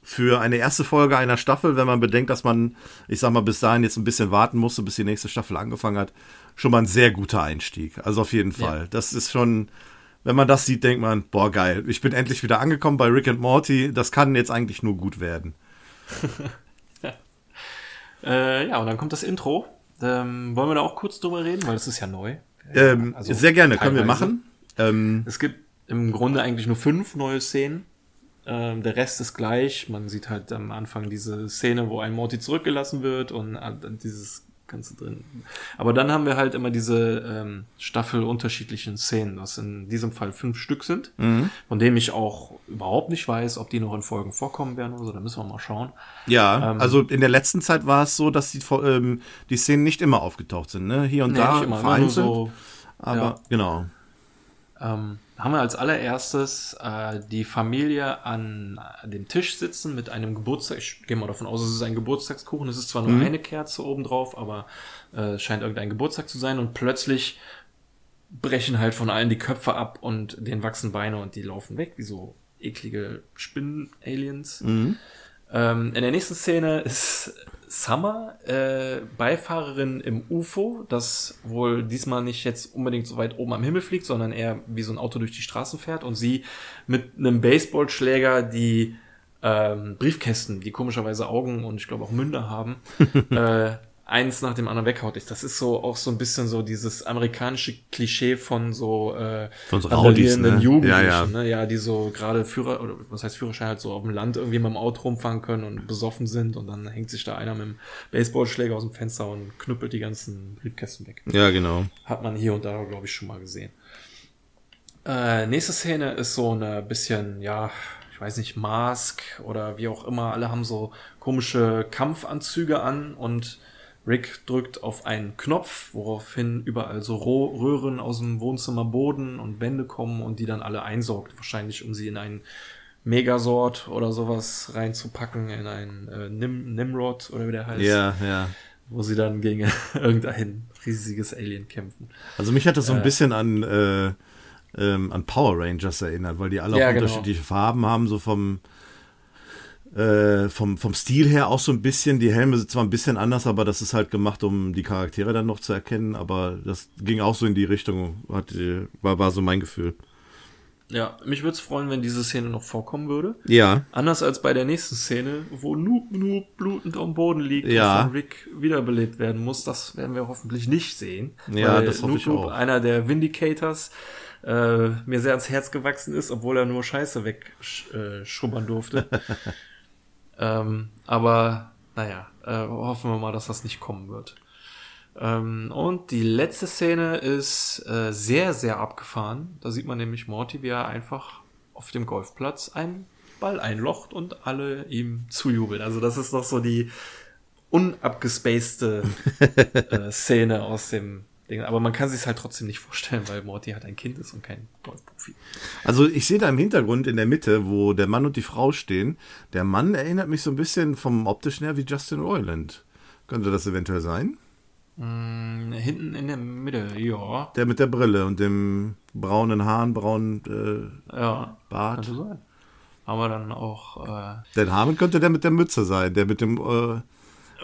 Speaker 3: für eine erste Folge einer Staffel, wenn man bedenkt, dass man, ich sag mal, bis dahin jetzt ein bisschen warten musste, bis die nächste Staffel angefangen hat, schon mal ein sehr guter Einstieg. Also auf jeden Fall. Das ist schon, wenn man das sieht, denkt man, boah, geil. Ich bin endlich wieder angekommen bei Rick and Morty. Das kann jetzt eigentlich nur gut werden.
Speaker 2: äh, ja, und dann kommt das Intro. Ähm, wollen wir da auch kurz drüber reden, weil es ist ja neu.
Speaker 3: Ähm,
Speaker 2: Also
Speaker 3: sehr gerne, können wir
Speaker 2: teilweise.
Speaker 3: machen. Ähm,
Speaker 2: Es gibt im Grunde eigentlich nur fünf neue Szenen. Ähm, der Rest ist gleich. Man sieht halt am Anfang diese Szene, wo ein Morty zurückgelassen wird und äh, dann dieses Ganze drin. Aber dann haben wir halt immer diese ähm, Staffel unterschiedlichen Szenen, was in diesem Fall fünf Stück sind,
Speaker 3: Mhm.
Speaker 2: von denen ich auch überhaupt nicht weiß, ob die noch in Folgen vorkommen werden oder so. Da müssen wir mal schauen.
Speaker 3: ja,
Speaker 2: Ähm,
Speaker 3: also in der letzten Zeit war es so, dass die, ähm, die Szenen nicht immer aufgetaucht sind. Ne? Hier und
Speaker 2: Nee,
Speaker 3: da
Speaker 2: nicht immer, nur
Speaker 3: vereinzelt.
Speaker 2: so
Speaker 3: aber
Speaker 2: ja.
Speaker 3: genau.
Speaker 2: ähm, haben wir als allererstes äh, die Familie an dem Tisch sitzen mit einem Geburtstag. Ich gehe mal davon aus, es ist ein Geburtstagskuchen. Es ist zwar nur eine Kerze oben drauf, aber äh, es scheint irgendein Geburtstag zu sein. Und plötzlich brechen halt von allen die Köpfe ab und denen wachsen Beine und die laufen weg, wie so eklige Spinnen-Aliens. Ähm, in der nächsten Szene ist Summer äh, Beifahrerin im UFO, das wohl diesmal nicht jetzt unbedingt so weit oben am Himmel fliegt, sondern eher wie so ein Auto durch die Straßen fährt und sie mit einem Baseballschläger die ähm, Briefkästen, die komischerweise Augen und ich glaube auch Münder haben, äh, eins nach dem anderen weghaut. Das ist so auch so ein bisschen so dieses amerikanische Klischee von so äh,
Speaker 3: Von so
Speaker 2: randalierenden
Speaker 3: ne?
Speaker 2: Jugendlichen,
Speaker 3: Ja, ja.
Speaker 2: ne? ja, die so gerade Führer oder was heißt Führerschein halt so auf dem Land irgendwie mit dem Auto rumfahren können und besoffen sind und dann hängt sich da einer mit dem Baseballschläger aus dem Fenster und knüppelt die ganzen Briefkästen weg.
Speaker 3: Ja, genau.
Speaker 2: Hat man hier und da, glaube ich, schon mal gesehen. Äh, nächste Szene ist so eine bisschen, ja, ich weiß nicht, Mask oder wie auch immer. Alle haben so komische Kampfanzüge an und Rick drückt auf einen Knopf, woraufhin überall so Röhren aus dem Wohnzimmerboden und Wände kommen und die dann alle einsaugt. Wahrscheinlich, um sie in einen Megasort oder sowas reinzupacken, in einen äh, Nim Nimrod oder wie der heißt.
Speaker 3: Ja, ja.
Speaker 2: Wo sie dann gegen irgendein riesiges Alien kämpfen.
Speaker 3: Also mich hat das so ein
Speaker 2: Äh.
Speaker 3: bisschen an, äh, ähm, an Power Rangers erinnert, weil die alle
Speaker 2: Ja,
Speaker 3: auch
Speaker 2: genau.
Speaker 3: unterschiedliche Farben haben, so vom, äh, vom, vom Stil her auch so ein bisschen. Die Helme sind zwar ein bisschen anders, aber das ist halt gemacht, um die Charaktere dann noch zu erkennen, aber das ging auch so in die Richtung, hat, äh, war, war so mein Gefühl.
Speaker 2: Ja, mich würde es freuen, wenn diese Szene noch vorkommen würde.
Speaker 3: Ja,
Speaker 2: Anders als bei der nächsten Szene, wo Noob Noob blutend am Boden liegt
Speaker 3: Ja.
Speaker 2: und von Rick wiederbelebt werden muss. Das werden wir hoffentlich nicht sehen.
Speaker 3: Ja,
Speaker 2: weil
Speaker 3: das hoffe
Speaker 2: Noob
Speaker 3: ich
Speaker 2: Noob,
Speaker 3: auch.
Speaker 2: einer der Vindicators, äh, mir sehr ans Herz gewachsen ist, obwohl er nur Scheiße wegschubbern durfte. ähm, aber naja, äh, hoffen wir mal, dass das nicht kommen wird. Ähm, und die letzte Szene ist äh, sehr, sehr abgefahren. Da sieht man nämlich Morty, wie er einfach auf dem Golfplatz einen Ball einlocht und alle ihm zujubeln. Also das ist noch so die unabgespacede äh, Szene aus dem. Aber man kann sich halt trotzdem nicht vorstellen, weil Morty halt ein Kind ist und kein Golfprofi.
Speaker 3: also ich sehe da im Hintergrund in der Mitte, wo der Mann und die Frau stehen, der Mann erinnert mich so ein bisschen vom optischen her wie Justin Roiland. Könnte das eventuell sein?
Speaker 2: Mm, hinten in der Mitte, ja.
Speaker 3: Der mit der Brille und dem braunen Haaren, braunen äh,
Speaker 2: Ja,
Speaker 3: Bart.
Speaker 2: könnte sein. Aber dann auch, äh,
Speaker 3: Den Haaren könnte der mit der Mütze sein, der mit dem, äh,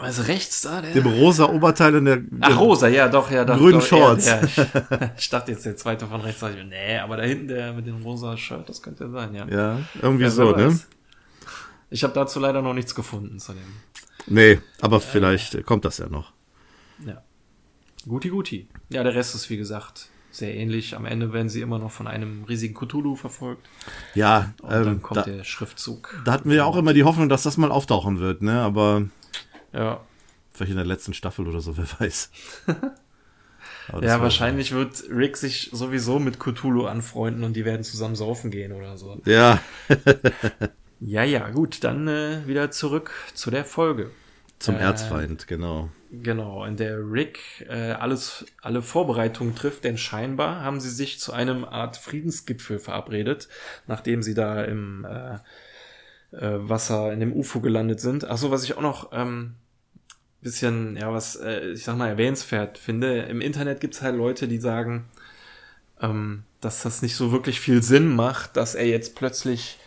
Speaker 2: was rechts da? Der?
Speaker 3: dem rosa Oberteil und der,
Speaker 2: Ach, rosa, ja, doch, ja, doch.
Speaker 3: grünen Shorts.
Speaker 2: Ja, ja. Ich, dachte jetzt der zweite von rechts, dachte ich, nee, aber da hinten der mit dem rosa Shirt, das könnte ja sein, ja.
Speaker 3: Ja, irgendwie
Speaker 2: Ja,
Speaker 3: so, ne?
Speaker 2: Ich habe dazu leider noch nichts gefunden zu dem.
Speaker 3: Nee, aber vielleicht äh, kommt das ja noch.
Speaker 2: Ja. Guti, guti. Ja, der Rest ist, wie gesagt, sehr ähnlich. Am Ende werden sie immer noch von einem riesigen Cthulhu verfolgt.
Speaker 3: Ja,
Speaker 2: Und dann
Speaker 3: ähm,
Speaker 2: kommt
Speaker 3: da,
Speaker 2: der Schriftzug.
Speaker 3: da hatten wir ja auch immer die Hoffnung, dass das mal auftauchen wird, ne? Aber
Speaker 2: Ja.
Speaker 3: vielleicht in der letzten Staffel oder so, wer weiß.
Speaker 2: Ja, wahrscheinlich wird Rick sich sowieso mit Cthulhu anfreunden und die werden zusammen saufen gehen oder so.
Speaker 3: Ja,
Speaker 2: Ja, ja, gut, dann äh, wieder zurück zu der Folge.
Speaker 3: zum
Speaker 2: Äh,
Speaker 3: Erzfeind, genau.
Speaker 2: Genau, in der Rick äh, alles, alle Vorbereitungen trifft, denn scheinbar haben sie sich zu einem Art Friedensgipfel verabredet, nachdem sie da im äh, äh, Wasser in dem UFO gelandet sind. Achso, was ich auch noch ähm, bisschen, ja, was äh, ich sag mal erwähnenswert finde, im Internet gibt's halt Leute, die sagen, ähm, dass das nicht so wirklich viel Sinn macht, dass er jetzt plötzlich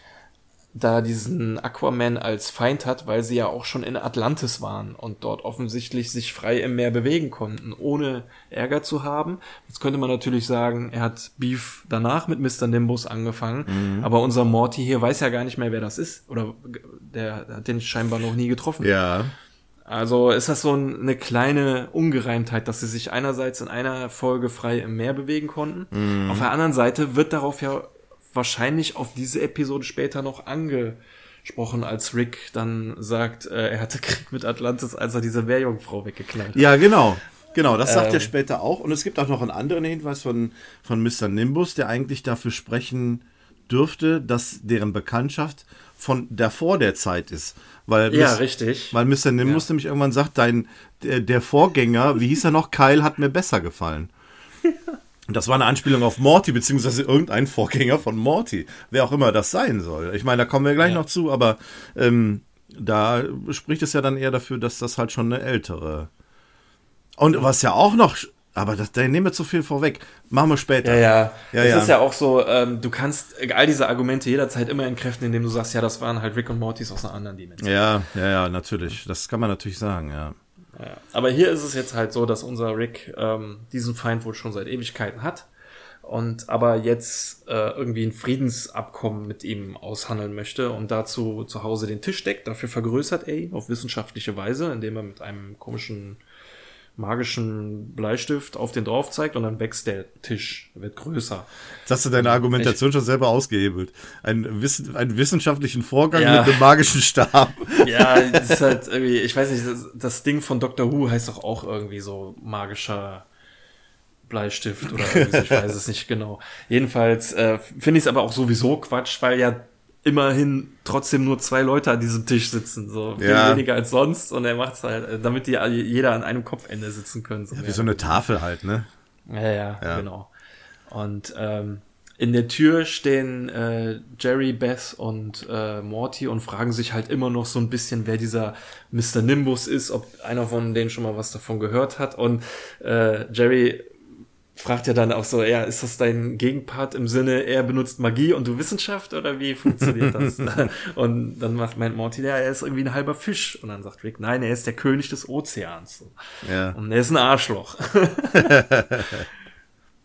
Speaker 2: da diesen Aquaman als Feind hat, weil sie ja auch schon in Atlantis waren und dort offensichtlich sich frei im Meer bewegen konnten, ohne Ärger zu haben. Jetzt könnte man natürlich sagen, er hat Beef danach mit Mr. Nimbus angefangen, mhm. aber unser Morty hier weiß ja gar nicht mehr, wer das ist. Oder der hat den scheinbar noch nie getroffen.
Speaker 3: Ja.
Speaker 2: Also ist das so eine kleine Ungereimtheit, dass sie sich einerseits in einer Folge frei im Meer bewegen konnten. Mhm. Auf der anderen Seite wird darauf ja wahrscheinlich auf diese Episode später noch angesprochen, als Rick dann sagt, äh, er hatte Krieg mit Atlantis, als er diese Meerjungfrau weggeknallt hat.
Speaker 3: Ja, genau. Genau, das sagt ähm, er später auch. Und es gibt auch noch einen anderen Hinweis von, von Mr. Nimbus, der eigentlich dafür sprechen dürfte, dass deren Bekanntschaft von davor der Zeit ist. Weil
Speaker 2: ja, Miss, richtig.
Speaker 3: Weil Mr. Nimbus ja. nämlich irgendwann sagt, dein, der, der Vorgänger, wie hieß er noch, Kyle, hat mir besser gefallen. Das war eine Anspielung auf Morty, beziehungsweise irgendein Vorgänger von Morty. Wer auch immer das sein soll. Ich meine, da kommen wir gleich ja. noch zu, aber ähm, da spricht es ja dann eher dafür, dass das halt schon eine ältere. Und was ja auch noch. Aber das, da nehmen wir zu viel vorweg. Machen wir später.
Speaker 2: Ja, ja. ja es ja. ist ja auch so, ähm, du kannst all diese Argumente jederzeit immer entkräften, indem du sagst, ja, das waren halt Rick und Mortys aus einer anderen Dimension.
Speaker 3: Ja, ja, ja, natürlich. Das kann man natürlich sagen, ja.
Speaker 2: Ja. Aber hier ist es jetzt halt so, dass unser Rick ähm, diesen Feind wohl schon seit Ewigkeiten hat und aber jetzt äh, irgendwie ein Friedensabkommen mit ihm aushandeln möchte und dazu zu Hause den Tisch deckt. Dafür vergrößert er ihn auf wissenschaftliche Weise, indem er mit einem komischen magischen Bleistift auf den drauf zeigt und dann wächst der Tisch, wird größer.
Speaker 3: Jetzt hast du deine Argumentation ich, schon selber ausgehebelt. Ein Wissen, einen wissenschaftlichen Vorgang ja. mit einem magischen Stab.
Speaker 2: Ja, das ist halt irgendwie, ich weiß nicht, das, das Ding von Doctor Who heißt doch auch irgendwie so magischer Bleistift oder irgendwie so, ich weiß es nicht genau. Jedenfalls äh, finde ich es aber auch sowieso Quatsch, weil ja immerhin trotzdem nur zwei Leute an diesem Tisch sitzen, so viel ja. weniger als sonst. Und er macht's halt, äh, damit die jeder an einem Kopfende sitzen können.
Speaker 3: So ja, wie so eine Tafel halt, ne?
Speaker 2: Ja, ja, ja. genau. Und ähm, in der Tür stehen äh, Jerry, Beth und äh, Morty und fragen sich halt immer noch so ein bisschen, wer dieser Mr. Nimbus ist, ob einer von denen schon mal was davon gehört hat. Und äh, Jerry fragt ja dann auch so, ja, ist das dein Gegenpart im Sinne, er benutzt Magie und du Wissenschaft oder wie funktioniert das? und dann macht mein Morty, ja, er ist irgendwie ein halber Fisch. Und dann sagt Rick, nein, er ist der König des Ozeans. Ja. Und er ist ein Arschloch.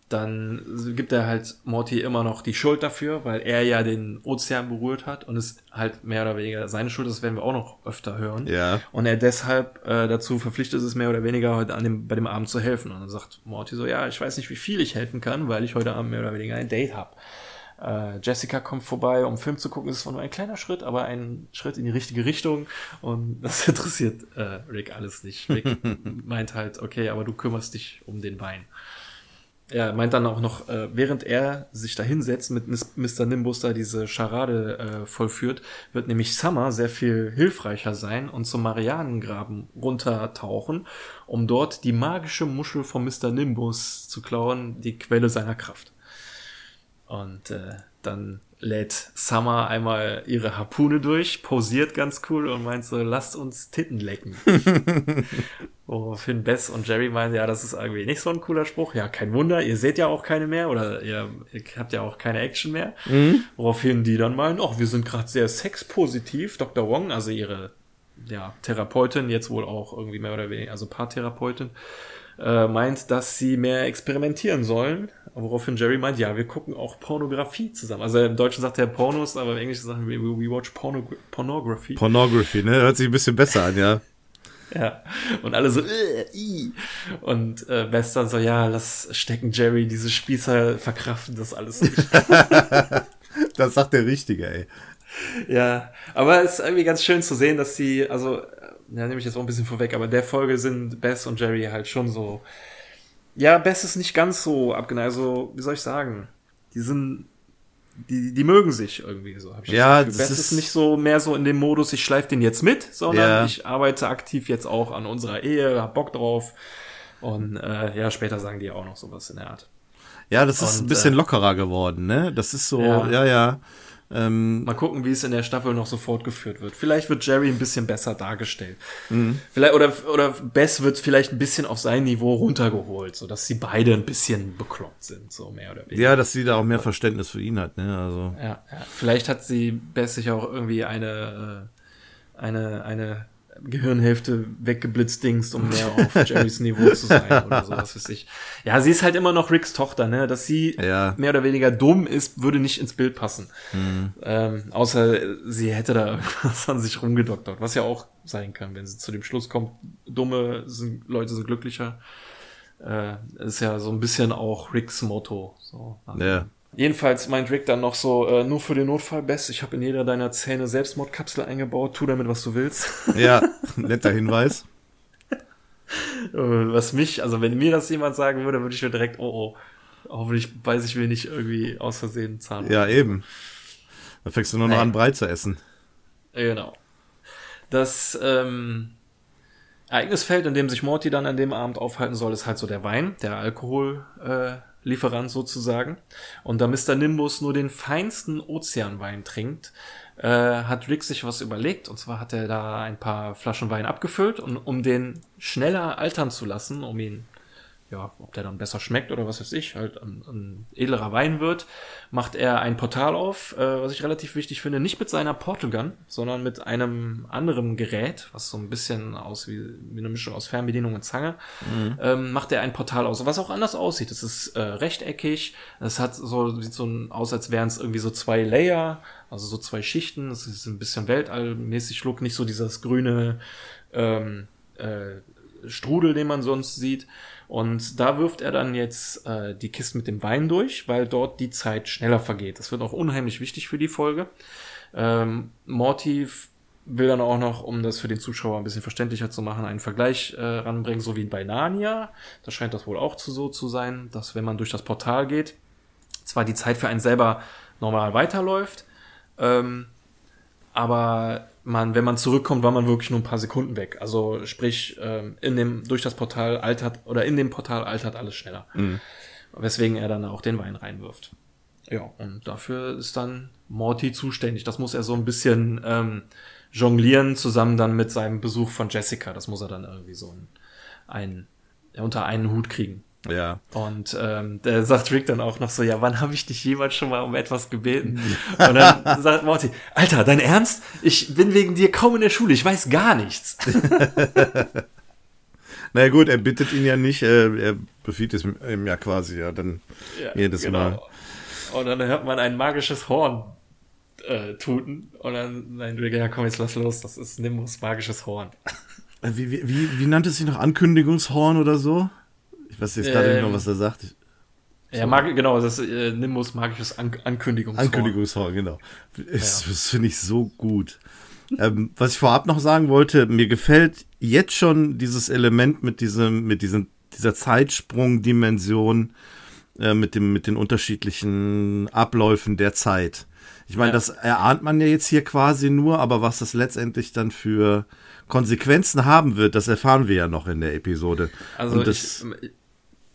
Speaker 2: dann gibt er halt Morty immer noch die Schuld dafür, weil er ja den Ozean berührt hat und es halt mehr oder weniger seine Schuld ist, das werden wir auch noch öfter hören.
Speaker 3: Ja.
Speaker 2: Und er deshalb äh, dazu verpflichtet ist, mehr oder weniger heute an dem, bei dem Abend zu helfen. Und dann sagt Morty so, ja, ich weiß nicht, wie viel ich helfen kann, weil ich heute Abend mehr oder weniger ein Date habe. Äh, Jessica kommt vorbei, um Film zu gucken. Es war nur ein kleiner Schritt, aber ein Schritt in die richtige Richtung. Und das interessiert äh, Rick alles nicht. Rick meint halt, okay, aber du kümmerst dich um den Wein er meint dann auch noch, äh, während er sich da hinsetzt mit Mr. Nimbus da diese Scharade äh, vollführt, wird nämlich Summer sehr viel hilfreicher sein und zum Marianengraben runtertauchen, um dort die magische Muschel von Mr. Nimbus zu klauen, die Quelle seiner Kraft. Und äh, dann lädt Summer einmal ihre Harpune durch, posiert ganz cool und meint so, lasst uns Titten lecken. Woraufhin Bess und Jerry meinen, ja, das ist irgendwie nicht so ein cooler Spruch. Ja, kein Wunder, ihr seht ja auch keine mehr oder ihr, ihr habt ja auch keine Action mehr. Mhm. Woraufhin die dann meinen, ach, wir sind gerade sehr sexpositiv. Dr. Wong, also ihre ja, Therapeutin, jetzt wohl auch irgendwie mehr oder weniger, also Paartherapeutin, äh, meint, dass sie mehr experimentieren sollen. Woraufhin Jerry meint, ja, wir gucken auch Pornografie zusammen. Also im Deutschen sagt er Pornos, aber im Englischen sagen wir, we watch porno Pornography.
Speaker 3: Pornography, ne? Hört sich ein bisschen besser an, ja.
Speaker 2: Ja, und alle so, äh, i. Und äh, Bess dann so, ja, lass stecken Jerry, diese Spießer verkraften das alles nicht.
Speaker 3: das sagt der Richtige, ey.
Speaker 2: Ja, aber es ist irgendwie ganz schön zu sehen, dass sie, also, ja, nehme ich jetzt auch ein bisschen vorweg, aber der Folge sind Bess und Jerry halt schon so, ja, Bess ist nicht ganz so abgeneigt, also, wie soll ich sagen, die sind die, die mögen sich irgendwie so. Hab ich
Speaker 3: Ja,
Speaker 2: das, Gefühl.
Speaker 3: das
Speaker 2: Bess
Speaker 3: ist-
Speaker 2: ist nicht so mehr so in dem Modus, ich schleife den jetzt mit, sondern
Speaker 3: Ja.
Speaker 2: ich arbeite aktiv jetzt auch an unserer Ehe, hab Bock drauf. Und äh, ja, später sagen die auch noch sowas in der Art.
Speaker 3: Ja, das ist
Speaker 2: Und,
Speaker 3: ein bisschen
Speaker 2: äh,
Speaker 3: lockerer geworden, ne? Das ist so,
Speaker 2: Ja.
Speaker 3: ja, ja. Ähm,
Speaker 2: Mal gucken, wie es in der Staffel noch so fortgeführt wird. Vielleicht wird Jerry ein bisschen besser dargestellt.
Speaker 3: Mhm.
Speaker 2: Vielleicht, oder, oder Bess wird vielleicht ein bisschen auf sein Niveau runtergeholt, so dass sie beide ein bisschen bekloppt sind, so mehr oder weniger.
Speaker 3: ja, dass sie da auch mehr Verständnis für ihn hat, ne? Also.
Speaker 2: Ja, ja. Vielleicht hat sie Bess sich auch irgendwie eine, äh, eine, eine Gehirnhälfte weggeblitzt Dings, um mehr auf Jerrys Niveau zu sein oder so, was weiß ich. Ja, sie ist halt immer noch Ricks Tochter, ne? Dass sie
Speaker 3: Ja.
Speaker 2: mehr oder weniger dumm ist, würde nicht ins Bild passen. Ähm, außer sie hätte da irgendwas an sich rumgedoktert, was ja auch sein kann, wenn sie zu dem Schluss kommt, dumme sind, Leute sind glücklicher. Äh, ist ja so ein bisschen auch Ricks Motto. So.
Speaker 3: Ja.
Speaker 2: Jedenfalls meint Rick dann noch so, äh, nur für den Notfall, Bess, ich habe in jeder deiner Zähne Selbstmordkapsel eingebaut, tu damit, was du willst.
Speaker 3: Ja, netter Hinweis.
Speaker 2: Äh, was mich, also wenn mir das jemand sagen würde, würde ich mir direkt, oh oh, hoffentlich weiß ich mir nicht irgendwie aus Versehen Zahn.
Speaker 3: Ja, eben. Da fängst du nur noch
Speaker 2: Nee.
Speaker 3: an, Brei zu essen.
Speaker 2: Genau. Das ähm, Ereignisfeld, in dem sich Morty dann an dem Abend aufhalten soll, ist halt so der Wein, der Alkohollieferant äh, Lieferant sozusagen. Und da Mr. Nimbus nur den feinsten Ozeanwein trinkt, äh, hat Rick sich was überlegt. Und zwar hat er da ein paar Flaschen Wein abgefüllt und um den schneller altern zu lassen, um ihn ja, ob der dann besser schmeckt oder was weiß ich, halt ein, ein edlerer Wein wird, macht er ein Portal auf, äh, was ich relativ wichtig finde, nicht mit seiner Portugun, sondern mit einem anderen Gerät, was so ein bisschen aus wie, wie eine Mischung aus Fernbedienung und Zange, ähm, macht er ein Portal aus, was auch anders aussieht. Es ist äh, rechteckig, es hat so, sieht so aus, als wären es irgendwie so zwei Layer, also so zwei Schichten, es ist ein bisschen weltallmäßig Look, nicht so dieses grüne ähm, äh, Strudel, den man sonst sieht. Und da wirft er dann jetzt äh, die Kiste mit dem Wein durch, weil dort die Zeit schneller vergeht. Das wird auch unheimlich wichtig für die Folge. Ähm, Morty will dann auch noch, um das für den Zuschauer ein bisschen verständlicher zu machen, einen Vergleich äh, ranbringen, so wie bei Narnia. Da scheint das wohl auch zu, so zu sein, dass wenn man durch das Portal geht, zwar die Zeit für einen selber normal weiterläuft, ähm, aber man, wenn man zurückkommt, war man wirklich nur ein paar Sekunden weg. Also sprich, ähm, in dem, durch das Portal altert oder in dem Portal altert alles schneller. Weswegen er dann auch den Wein reinwirft. Ja, und dafür ist dann Morty zuständig. Das muss er so ein bisschen ähm, jonglieren, zusammen dann mit seinem Besuch von Jessica. Das muss er dann irgendwie so ein, ein unter einen Hut kriegen.
Speaker 3: Ja.
Speaker 2: Und ähm, der sagt Rick dann auch noch so, ja, wann habe ich dich jemals schon mal um etwas gebeten? Und dann sagt Morty, Alter, dein Ernst? Ich bin wegen dir kaum in der Schule, ich weiß gar nichts.
Speaker 3: Naja gut, er bittet ihn ja nicht, äh, er befiehlt es ihm ja quasi, ja, dann jedes Mal.
Speaker 2: genau. Und dann hört man ein magisches Horn äh, tuten und dann sagt Rick, ja komm, jetzt lass los, das ist Nimbus magisches Horn.
Speaker 3: Wie, wie, wie, wie nannte es sich noch? Ankündigungshorn oder so? Ich weiß jetzt gerade nicht
Speaker 2: Ähm,
Speaker 3: mehr, was er sagt.
Speaker 2: Ja, mag, genau, das ist äh, Nimbus magisches An Ankündigungshorn.
Speaker 3: Ankündigungshorn, genau. Das, das finde ich so gut. ähm, was ich vorab noch sagen wollte, mir gefällt jetzt schon dieses Element mit diesem, mit diesem, dieser Zeitsprung-Dimension, äh, mit dem, mit den unterschiedlichen Abläufen der Zeit. Ich meine,
Speaker 2: Ja.
Speaker 3: das erahnt man ja jetzt hier quasi nur, aber was das letztendlich dann für Konsequenzen haben wird, das erfahren wir ja noch in der Episode.
Speaker 2: Also ich,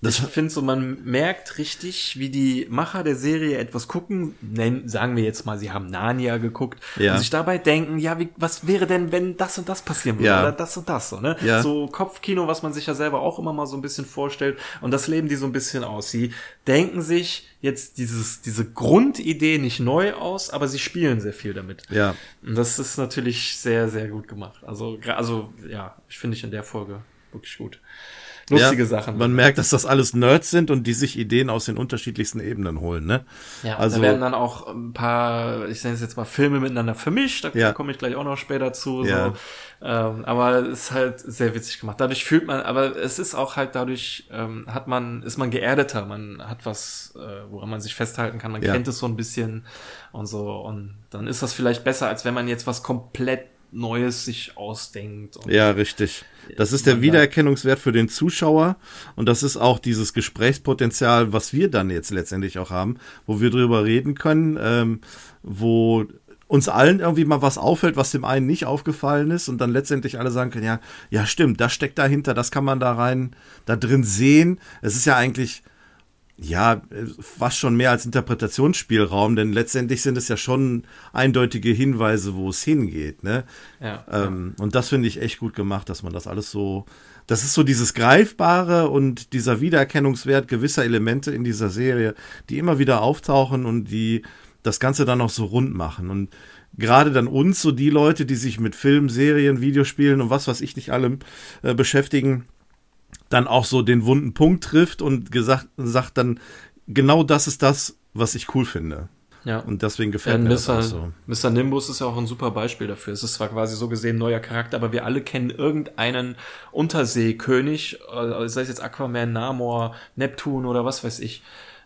Speaker 3: das,
Speaker 2: ich finde so, man merkt richtig, wie die Macher der Serie etwas gucken, nennen, sagen wir jetzt mal, sie haben Narnia geguckt
Speaker 3: Ja.
Speaker 2: und sich dabei denken, ja, wie, was wäre denn, wenn das und das passieren würde
Speaker 3: Ja.
Speaker 2: oder das und das so, ne?
Speaker 3: Ja.
Speaker 2: So Kopfkino, was man sich ja selber auch immer mal so ein bisschen vorstellt und das leben die so ein bisschen aus. Sie denken sich jetzt dieses, diese Grundidee nicht neu aus, aber sie spielen sehr viel damit.
Speaker 3: ja.
Speaker 2: Und das ist natürlich sehr, sehr gut gemacht. Also, also ja, ich finde ich in der Folge wirklich gut. Lustige
Speaker 3: ja,
Speaker 2: Sachen.
Speaker 3: Man merkt, dass das alles Nerds sind und die sich Ideen aus den unterschiedlichsten Ebenen holen, ne?
Speaker 2: Ja,
Speaker 3: also
Speaker 2: da werden dann auch ein paar, ich nenne es jetzt mal Filme miteinander vermischt, da
Speaker 3: Ja.
Speaker 2: komme ich gleich auch noch später zu.
Speaker 3: Ja.
Speaker 2: So. Ähm, aber es ist halt sehr witzig gemacht. Dadurch fühlt man, aber es ist auch halt dadurch, ähm, hat man, ist man geerdeter, man hat was, äh, woran man sich festhalten kann, man kennt es so ein bisschen und so. Und dann ist das vielleicht besser, als wenn man jetzt was komplett Neues sich ausdenkt. Und
Speaker 3: Ja, richtig. Das ist der Wiedererkennungswert für den Zuschauer und das ist auch dieses Gesprächspotenzial, was wir dann jetzt letztendlich auch haben, wo wir drüber reden können, ähm, wo uns allen irgendwie mal was auffällt, was dem einen nicht aufgefallen ist und dann letztendlich alle sagen können, ja, ja stimmt, das steckt dahinter, das kann man da rein, da drin sehen. Es ist ja eigentlich, ja, äh, fast schon mehr als Interpretationsspielraum, denn letztendlich sind es ja schon eindeutige Hinweise, wo es hingeht, ne?
Speaker 2: ja,
Speaker 3: Ähm, und das finde ich echt gut gemacht, dass man das alles so. Das ist so dieses Greifbare und dieser Wiedererkennungswert gewisser Elemente in dieser Serie, die immer wieder auftauchen und die das Ganze dann auch so rund machen. Und gerade dann uns, so die Leute, die sich mit Film, Serien, Videospielen und was weiß ich nicht allem äh, beschäftigen, dann auch so den wunden Punkt trifft und gesagt, sagt dann, genau das ist das, was ich cool finde.
Speaker 2: ja.
Speaker 3: Und deswegen gefällt mir das
Speaker 2: Mr.
Speaker 3: auch so.
Speaker 2: Mr. Nimbus ist ja auch ein super Beispiel dafür. Es ist zwar quasi so gesehen ein neuer Charakter, aber wir alle kennen irgendeinen Unterseekönig, äh, sei es jetzt Aquaman, Namor, Neptun oder was weiß ich,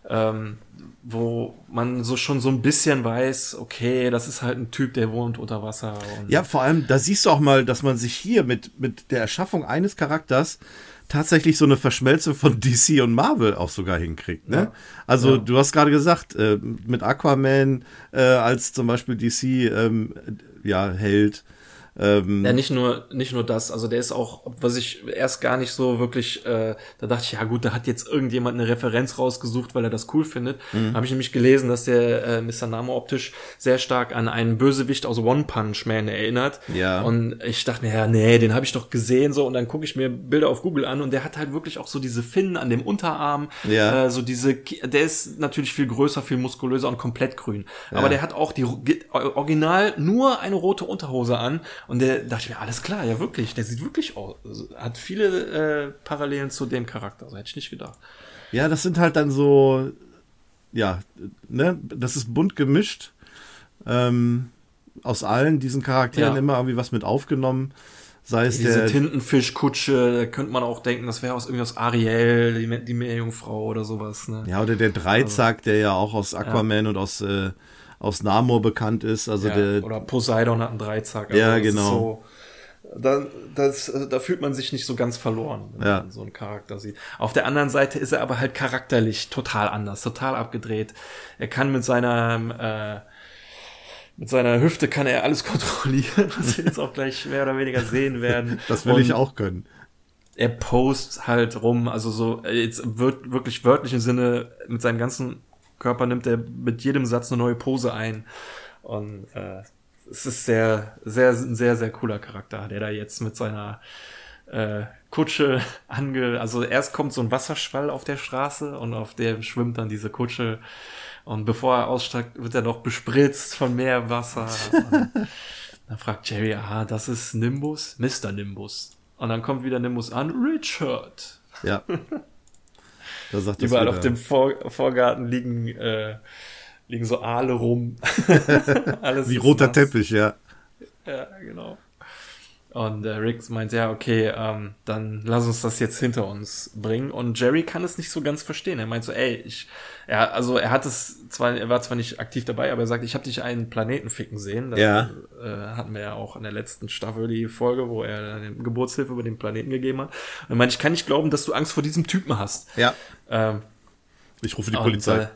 Speaker 2: ähm, wo man so schon so ein bisschen weiß, okay, das ist halt ein Typ, der wohnt unter Wasser.
Speaker 3: Ja, vor allem, da siehst du auch mal, dass man sich hier mit, mit der Erschaffung eines Charakters tatsächlich so eine Verschmelzung von DC und Marvel auch sogar hinkriegt. Ne?
Speaker 2: Ja.
Speaker 3: Also
Speaker 2: Ja.
Speaker 3: du hast gerade gesagt, äh, mit Aquaman äh, als zum Beispiel DC ähm, ja, Held. Ähm,
Speaker 2: Ja, nicht nur, nicht nur das, also der ist auch, was ich erst gar nicht so wirklich, äh, da dachte ich, ja gut, da hat jetzt irgendjemand eine Referenz rausgesucht, weil er das cool findet.
Speaker 3: Mhm.
Speaker 2: Habe ich nämlich gelesen, dass der äh, Mr. Name optisch sehr stark an einen Bösewicht aus One Punch Man erinnert.
Speaker 3: Ja.
Speaker 2: Und ich dachte mir, ja, nee, den habe ich doch gesehen so und dann gucke ich mir Bilder auf Google an und der hat halt wirklich auch so diese Finnen an dem Unterarm,
Speaker 3: Ja.
Speaker 2: äh, so diese, der ist natürlich viel größer, viel muskulöser und komplett grün. Aber der hat auch die original nur eine rote Unterhose an und der dachte ich mir, alles klar, ja wirklich, der sieht wirklich aus, also, hat viele äh, Parallelen zu dem Charakter, so hätte ich nicht gedacht.
Speaker 3: ja, das sind halt dann so, ja, ne, das ist bunt gemischt. Ähm, aus allen diesen Charakteren
Speaker 2: Ja.
Speaker 3: immer irgendwie was mit aufgenommen. Sei es
Speaker 2: Diese
Speaker 3: der,
Speaker 2: Tintenfischkutsche, da könnte man auch denken, das wäre aus irgendwie aus Ariel, die, die Meerjungfrau oder sowas, ne?
Speaker 3: Ja, oder der Dreizack, der ja auch aus Aquaman und aus, äh, aus Namor bekannt ist. Also
Speaker 2: Ja,
Speaker 3: der,
Speaker 2: oder Poseidon hat einen Dreizack.
Speaker 3: Ja,
Speaker 2: das ist
Speaker 3: genau.
Speaker 2: So, da, das, äh, da fühlt man sich nicht so ganz verloren, wenn
Speaker 3: Ja.
Speaker 2: man so einen Charakter sieht. Auf der anderen Seite ist er aber halt charakterlich total anders, total abgedreht. Er kann mit seiner äh, mit seiner Hüfte kann er alles kontrollieren, was wir jetzt auch gleich mehr oder weniger sehen werden.
Speaker 3: das will ich
Speaker 2: Und
Speaker 3: auch können.
Speaker 2: er post halt rum, also so äh, jetzt wird wirklich wörtlichen Sinne mit seinem ganzen Körper nimmt er mit jedem Satz eine neue Pose ein und äh, es ist sehr sehr ein sehr sehr cooler Charakter, der da jetzt mit seiner äh, Kutsche ange also erst kommt so ein Wasserschwall auf der Straße und auf dem schwimmt dann diese Kutsche und bevor er aussteigt, wird er noch bespritzt von Meerwasser. Und dann fragt Jerry, ah, das ist Nimbus? Mr. Nimbus. Und dann kommt wieder Nimbus an, Richard.
Speaker 3: Ja.
Speaker 2: Überall auf dem Vor Vorgarten liegen, äh, liegen so Aale rum. Alles
Speaker 3: Wie roter
Speaker 2: nass.
Speaker 3: Teppich, ja.
Speaker 2: Ja, genau. Und äh, Rick meint, ja, okay, ähm, dann lass uns das jetzt hinter uns bringen. Und Jerry kann es nicht so ganz verstehen. Er meint so, ey, ich, ja, also er hat es zwar, er war zwar nicht aktiv dabei, aber er sagt, ich habe dich einen Planeten ficken sehen. Das,
Speaker 3: Ja.
Speaker 2: Äh, hatten wir ja auch in der letzten Staffel die Folge, wo er den Geburtshilfe über den Planeten gegeben hat. Und er meint, ich kann nicht glauben, dass du Angst vor diesem Typen hast.
Speaker 3: Ja.
Speaker 2: Ähm,
Speaker 3: Ich rufe die
Speaker 2: und,
Speaker 3: Polizei.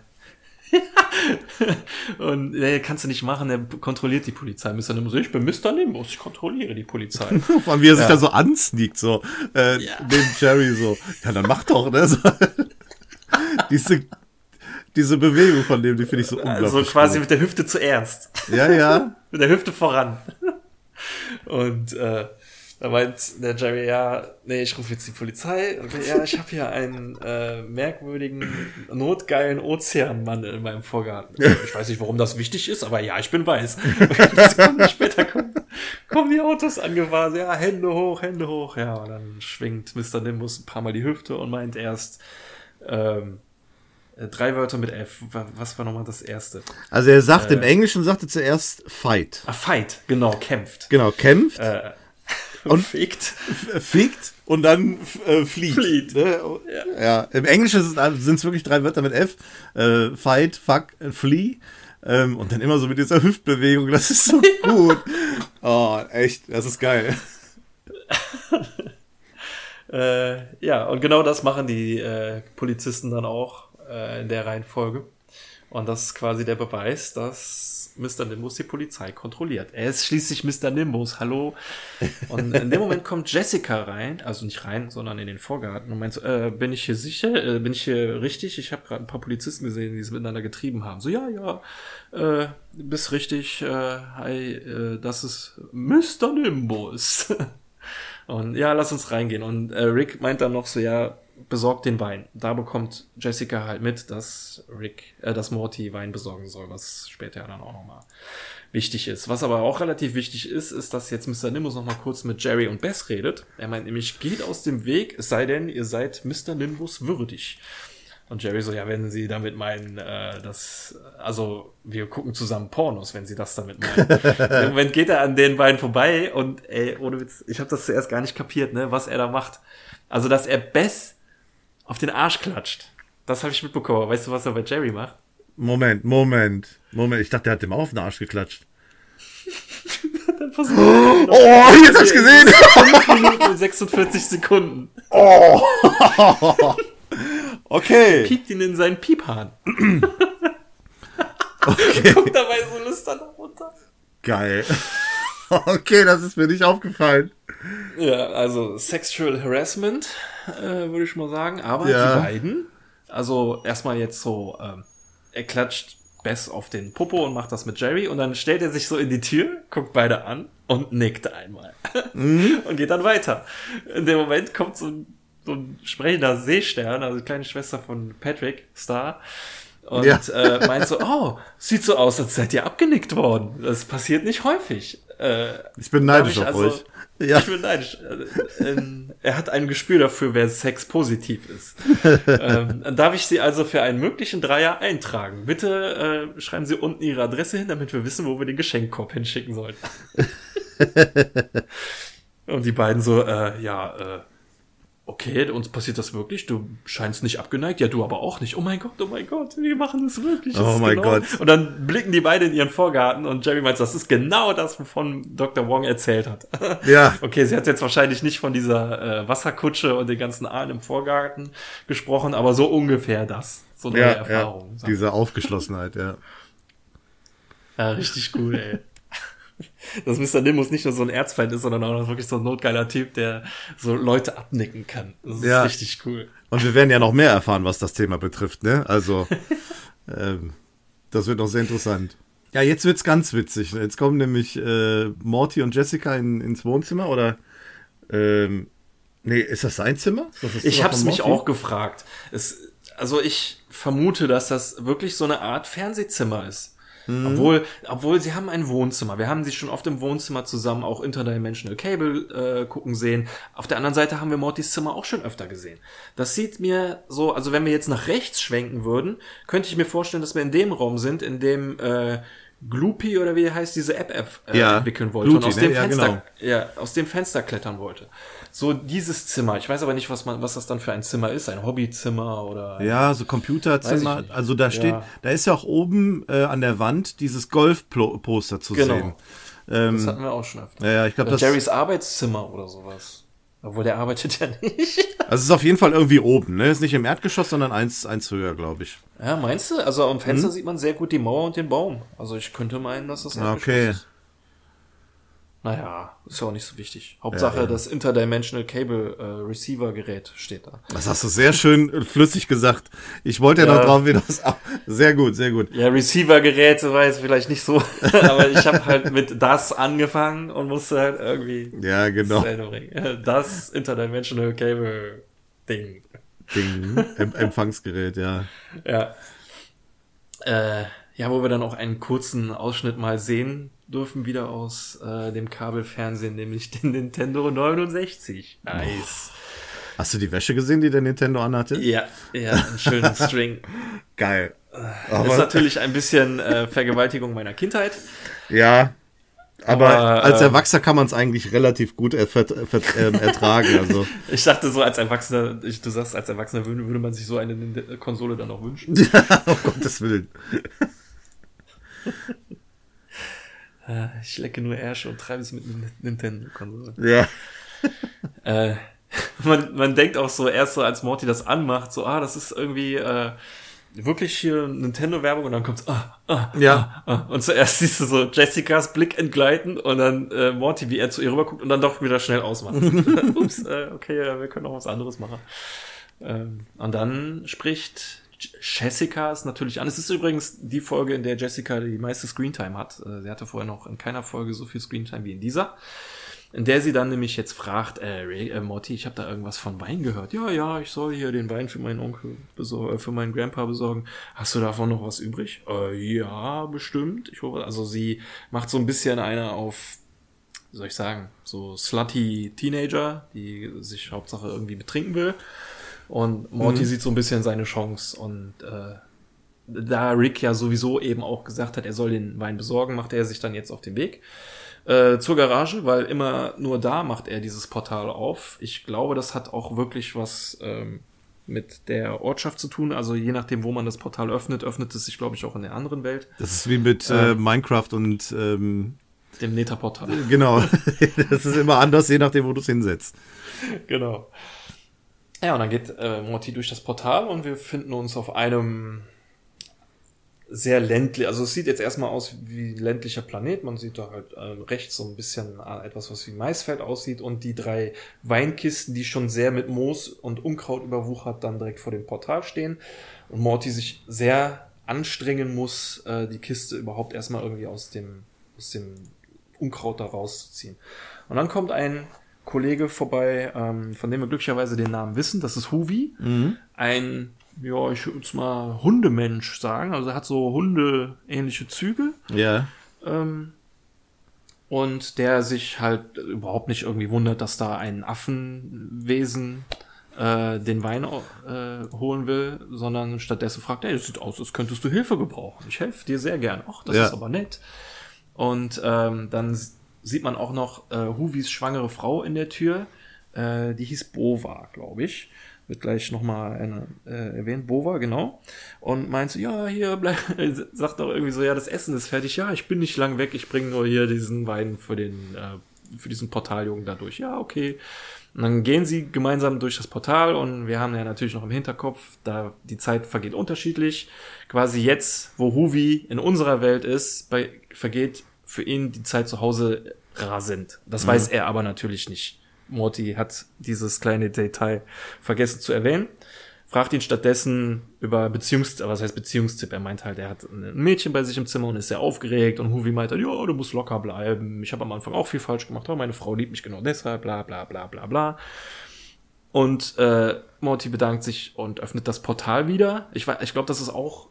Speaker 2: und nee, kannst du nicht machen, er kontrolliert die Polizei. Mr. Nimbus, ich bin Mr. Nimbus, ich kontrolliere die Polizei.
Speaker 3: Vor allem, wie er sich
Speaker 2: Ja.
Speaker 3: da so ansneakt, so, äh,
Speaker 2: Ja.
Speaker 3: neben Jerry so. Ja, dann mach doch, ne? So. diese, diese Bewegung von dem, die finde ich so unglaublich.
Speaker 2: also quasi mit der Hüfte zuerst.
Speaker 3: Ja, ja.
Speaker 2: mit der Hüfte voran. Und äh, da meint der Jerry, ja, nee, ich rufe jetzt die Polizei. Und ja, ich habe hier einen äh, merkwürdigen, notgeilen Ozeanmann in meinem Vorgarten. Ich weiß nicht, warum das wichtig ist, aber ja, ich bin weiß. Und Sekunden später kommen, kommen die Autos angefahren. Ja, Hände hoch, Hände hoch. Ja, und dann schwingt Mr. Nimbus ein paar Mal die Hüfte und meint erst ähm, äh, drei Wörter mit F. Wa- Was war nochmal das erste?
Speaker 3: Also er sagt,
Speaker 2: Äh.
Speaker 3: im Englischen sagte zuerst fight.
Speaker 2: Ah, Fight, genau, kämpft.
Speaker 3: Genau, kämpft,
Speaker 2: Äh,
Speaker 3: Und-
Speaker 2: fickt.
Speaker 3: fickt und dann äh, flieht.
Speaker 2: Flieht.
Speaker 3: Ne? Ja. Im Englischen sind es wirklich drei Wörter mit F. Äh, fight, fuck, flee. Ähm, und dann immer so mit dieser Hüftbewegung. Das ist so gut. Oh, echt, das ist geil.
Speaker 2: Äh, ja, und genau das machen die äh, Polizisten dann auch äh, in der Reihenfolge. Und das ist quasi der Beweis, dass Mr. Nimbus die Polizei kontrolliert. Er ist schließlich Mr. Nimbus, hallo. Und in dem Moment kommt Jessica rein, also nicht rein, sondern in den Vorgarten und meint so, äh, bin ich hier sicher, äh, bin ich hier richtig? Ich habe gerade ein paar Polizisten gesehen, die es miteinander getrieben haben. So, ja, ja, äh, bist richtig, äh, hi, äh, das ist Mr. Nimbus. Und ja, lass uns reingehen. Und äh, Rick meint dann noch so, ja, besorgt den Wein. Da bekommt Jessica halt mit, dass Rick, äh, dass Morty Wein besorgen soll, was später dann auch nochmal wichtig ist. Was aber auch relativ wichtig ist, ist, dass jetzt Mr. Nimbus nochmal kurz mit Jerry und Bess redet. Er meint nämlich, geht aus dem Weg, es sei denn, ihr seid Mr. Nimbus würdig. Und Jerry so, ja, wenn Sie damit meinen, äh, dass, also wir gucken zusammen Pornos, wenn Sie das damit meinen. Im Moment geht er an den beiden vorbei und ey, ohne Witz, ich habe das zuerst gar nicht kapiert, ne, was er da macht. Also, dass er Bess auf den Arsch klatscht. Das habe ich mitbekommen. Weißt du, was er bei Jerry macht?
Speaker 3: Moment, Moment, Moment. Ich dachte, der hat dem auch auf den Arsch geklatscht.
Speaker 2: Versucht
Speaker 3: Oh, jetzt hab ich's gesehen.
Speaker 2: 5 Minuten und 46 Sekunden.
Speaker 3: Okay.
Speaker 2: Piekt ihn in seinen Piephahn. okay. Guckt dabei so lüstern runter.
Speaker 3: Geil. Okay, das ist mir nicht aufgefallen.
Speaker 2: Ja, also Sexual Harassment, äh, würde ich mal sagen. Aber
Speaker 3: Ja.
Speaker 2: die beiden, also erstmal jetzt so, ähm, er klatscht Bess auf den Popo und macht das mit Jerry und dann stellt er sich so in die Tür, guckt beide an und nickt einmal. und geht dann weiter. In dem Moment kommt so ein, so ein sprechender Seestern, also die kleine Schwester von Patrick, Star, und
Speaker 3: Ja.
Speaker 2: äh, meint so, oh, sieht so aus, als seid ihr abgenickt worden. Das passiert nicht häufig. Äh,
Speaker 3: Ich bin neidisch
Speaker 2: Darf
Speaker 3: auf
Speaker 2: ich also-
Speaker 3: euch. Ja.
Speaker 2: ich bin neidisch. Äh, ähm, er hat ein Gespür dafür, wer Sex positiv ist. ähm, darf ich Sie also für einen möglichen Dreier eintragen. Bitte äh, schreiben Sie unten Ihre Adresse hin, damit wir wissen, wo wir den Geschenkkorb hinschicken sollen. Und die beiden so, äh, ja, äh, okay, uns passiert das wirklich. Du scheinst nicht abgeneigt. Ja, du aber auch nicht. Oh mein Gott, oh mein Gott, wir machen das wirklich. Das
Speaker 3: Oh mein
Speaker 2: genau.
Speaker 3: Gott.
Speaker 2: Und dann blicken die beiden in ihren Vorgarten und Jerry meint, das ist genau das, wovon Dr. Wong erzählt hat.
Speaker 3: Ja.
Speaker 2: Okay, sie hat jetzt wahrscheinlich nicht von dieser äh, Wasserkutsche und den ganzen Aalen im Vorgarten gesprochen, aber so ungefähr das. So eine
Speaker 3: Ja,
Speaker 2: Erfahrung.
Speaker 3: ja. Diese Aufgeschlossenheit, ja.
Speaker 2: Ja, richtig cool, ey. Dass Mr. Nimbus nicht nur so ein Erzfeind ist, sondern auch wirklich so ein notgeiler Typ, der so Leute abnicken kann. Das ist
Speaker 3: Ja.
Speaker 2: richtig cool.
Speaker 3: Und wir werden ja noch mehr erfahren, was das Thema betrifft, ne? Also, ähm, das wird noch sehr interessant. Ja, jetzt wird's ganz witzig. Jetzt kommen nämlich äh, Morty und Jessica in, ins Wohnzimmer oder ähm, nee, ist das sein Zimmer? Das das
Speaker 2: Ich hab's
Speaker 3: von
Speaker 2: mich auch gefragt. Es, also ich vermute, dass das wirklich so eine Art Fernsehzimmer ist.
Speaker 3: Mhm.
Speaker 2: Obwohl, obwohl sie haben ein Wohnzimmer. Wir haben sie schon oft im Wohnzimmer zusammen auch Interdimensional Cable äh, gucken sehen. Auf der anderen Seite haben wir Mortys Zimmer auch schon öfter gesehen. Das sieht mir so, also wenn wir jetzt nach rechts schwenken würden, könnte ich mir vorstellen, dass wir in dem Raum sind, in dem äh, Gloopy oder wie heißt, diese App äh,
Speaker 3: Ja,
Speaker 2: entwickeln wollte
Speaker 3: Gluty,
Speaker 2: und aus
Speaker 3: ne?
Speaker 2: dem
Speaker 3: Ja,
Speaker 2: Fenster
Speaker 3: genau.
Speaker 2: ja, aus dem Fenster klettern wollte. So dieses Zimmer. Ich weiß aber nicht, was man, was das dann für ein Zimmer ist. Ein Hobbyzimmer oder.
Speaker 3: Ja, so Computerzimmer. Also da steht,
Speaker 2: Ja.
Speaker 3: da ist ja auch oben äh, an der Wand dieses Golf-Poster zu
Speaker 2: Genau.
Speaker 3: sehen. Ähm,
Speaker 2: Das hatten wir auch schon öfter.
Speaker 3: ja, ja, ich glaube, das
Speaker 2: Jerrys Arbeitszimmer oder sowas. Obwohl der arbeitet ja nicht.
Speaker 3: also es ist auf jeden Fall irgendwie oben, ne? Ist nicht im Erdgeschoss, sondern eins, eins höher, glaube ich.
Speaker 2: Ja, meinst du? Also am Fenster sieht man sehr gut die Mauer und den Baum. Also ich könnte meinen, dass das
Speaker 3: Hm? Okay.
Speaker 2: Erdgeschoss ist. Naja, ist ja auch nicht so wichtig. Hauptsache,
Speaker 3: Ja,
Speaker 2: das Interdimensional Cable äh, Receiver Gerät steht da.
Speaker 3: Das hast du sehr schön äh, flüssig gesagt. Ich wollte ja,
Speaker 2: Ja.
Speaker 3: noch drauf hinaus. Ah, Sehr gut, sehr gut.
Speaker 2: Ja, Receiver-Gerät war jetzt vielleicht nicht so, aber ich habe halt mit das angefangen und musste halt irgendwie
Speaker 3: Ja, genau.
Speaker 2: das. Das Interdimensional Cable Ding.
Speaker 3: Ding. Em Empfangsgerät, ja.
Speaker 2: Ja. Äh, ja, wo wir dann auch einen kurzen Ausschnitt mal sehen dürfen, wieder aus äh, dem Kabelfernsehen, nämlich den Nintendo 69. Nice.
Speaker 3: Hast du die Wäsche gesehen, die der Nintendo anhatte?
Speaker 2: Ja, ja, einen schönen String.
Speaker 3: Geil.
Speaker 2: ist
Speaker 3: Aber,
Speaker 2: natürlich ein bisschen äh, Vergewaltigung meiner Kindheit.
Speaker 3: ja. Aber,
Speaker 2: Aber,
Speaker 3: als
Speaker 2: äh,
Speaker 3: Erwachsener kann man es eigentlich relativ gut er ver ver ähm, ertragen. Also.
Speaker 2: Ich dachte so, als Erwachsener, ich, du sagst, als Erwachsener würde, würde man sich so eine Konsole dann auch wünschen.
Speaker 3: um Gottes Willen.
Speaker 2: Äh, ich lecke nur Ärsche und treibe es mit einer Nintendo-Konsole.
Speaker 3: Ja.
Speaker 2: Äh, man, man denkt auch so erst so, als Morty das anmacht, so, ah, das ist irgendwie äh, wirklich hier Nintendo-Werbung und dann kommt's, ah, ah,
Speaker 3: Ja.
Speaker 2: ah, ah. Und zuerst siehst du so Jessicas Blick entgleiten und dann äh, Morty, wie er zu ihr rüberguckt und dann doch wieder schnell ausmacht. Ups, äh, okay, ja, wir können auch was anderes machen. Ähm, und dann spricht Jessica es natürlich an. Es ist übrigens die Folge, in der Jessica die meiste Screentime hat. Äh, Sie hatte vorher noch in keiner Folge so viel Screentime wie in dieser. In der sie dann nämlich jetzt fragt, äh, Ray, äh Morty, ich habe da irgendwas von Wein gehört. Ja, ja, ich soll hier den Wein für meinen Onkel besorgen, äh, für meinen Grandpa besorgen. Hast du davon noch was übrig? Äh, ja, bestimmt. Ich hoffe, also sie macht so ein bisschen eine auf, wie soll ich sagen, so slutty Teenager, die sich Hauptsache irgendwie betrinken will. Und Morty sieht so ein bisschen seine Chance und äh, da Rick ja sowieso eben auch gesagt hat, er soll den Wein besorgen, macht er sich dann jetzt auf den Weg äh, zur Garage, weil immer nur da macht er dieses Portal auf. Ich glaube, das hat auch wirklich was ähm, mit der Ortschaft zu tun. Also je nachdem, wo man das Portal öffnet, öffnet es sich, glaube ich, auch in der anderen Welt,
Speaker 3: Das ist wie mit äh, Minecraft und ähm,
Speaker 2: dem Nether-Portal.
Speaker 3: genau. das ist immer anders, je nachdem, wo du es hinsetzt.
Speaker 2: genau. Ja, und dann geht äh, Morty durch das Portal und wir finden uns auf einem sehr ländlich, also es sieht jetzt erstmal aus wie ein ländlicher Planet. Man sieht da halt äh, rechts so ein bisschen äh, etwas, was wie Maisfeld aussieht und die drei Weinkisten, die schon sehr mit Moos und Unkraut überwuchert, dann direkt vor dem Portal stehen. Und Morty sich sehr anstrengen muss, äh, die Kiste überhaupt erstmal irgendwie aus dem, aus dem Unkraut da rauszuziehen. Und dann kommt ein Kollege vorbei, ähm, von dem wir glücklicherweise den Namen wissen. Das ist Huvi. Ein, ja, ich würde jetzt mal Hundemensch sagen. Also er hat so Hunde-ähnliche Züge.
Speaker 3: Ja.
Speaker 2: Ähm, und der sich halt überhaupt nicht irgendwie wundert, dass da ein Affenwesen äh, den Wein äh, holen will, sondern stattdessen fragt, ey, das sieht aus, als könntest du Hilfe gebrauchen. Ich helfe dir sehr gern. Ach, das
Speaker 3: Ja.
Speaker 2: ist aber nett. Und ähm, dann sieht man auch noch äh, Huvis schwangere Frau in der Tür. Äh, die hieß Bova, glaube ich. Wird gleich nochmal äh, erwähnt. Bova, genau. Und meint so, ja, hier, bleib, sagt doch irgendwie so, ja, das Essen ist fertig. Ja, ich bin nicht lang weg, ich bringe nur hier diesen Wein für den, äh, für diesen Portaljungen da durch. Ja, okay. Und dann gehen sie gemeinsam durch das Portal und wir haben ja natürlich noch im Hinterkopf, da die Zeit vergeht unterschiedlich. Quasi jetzt, wo Huvi in unserer Welt ist, bei, vergeht für ihn die Zeit zu Hause rasend. Das weiß er aber natürlich nicht. Morty hat dieses kleine Detail vergessen zu erwähnen. Fragt ihn stattdessen über Beziehungs, was heißt Beziehungstipp? Er meint halt, er hat ein Mädchen bei sich im Zimmer und ist sehr aufgeregt und Huvi meint halt, ja, du musst locker bleiben. Ich habe am Anfang auch viel falsch gemacht, aber meine Frau liebt mich genau deshalb, bla bla bla bla bla. Und äh, Morty bedankt sich und öffnet das Portal wieder. Ich, ich glaube, das ist auch,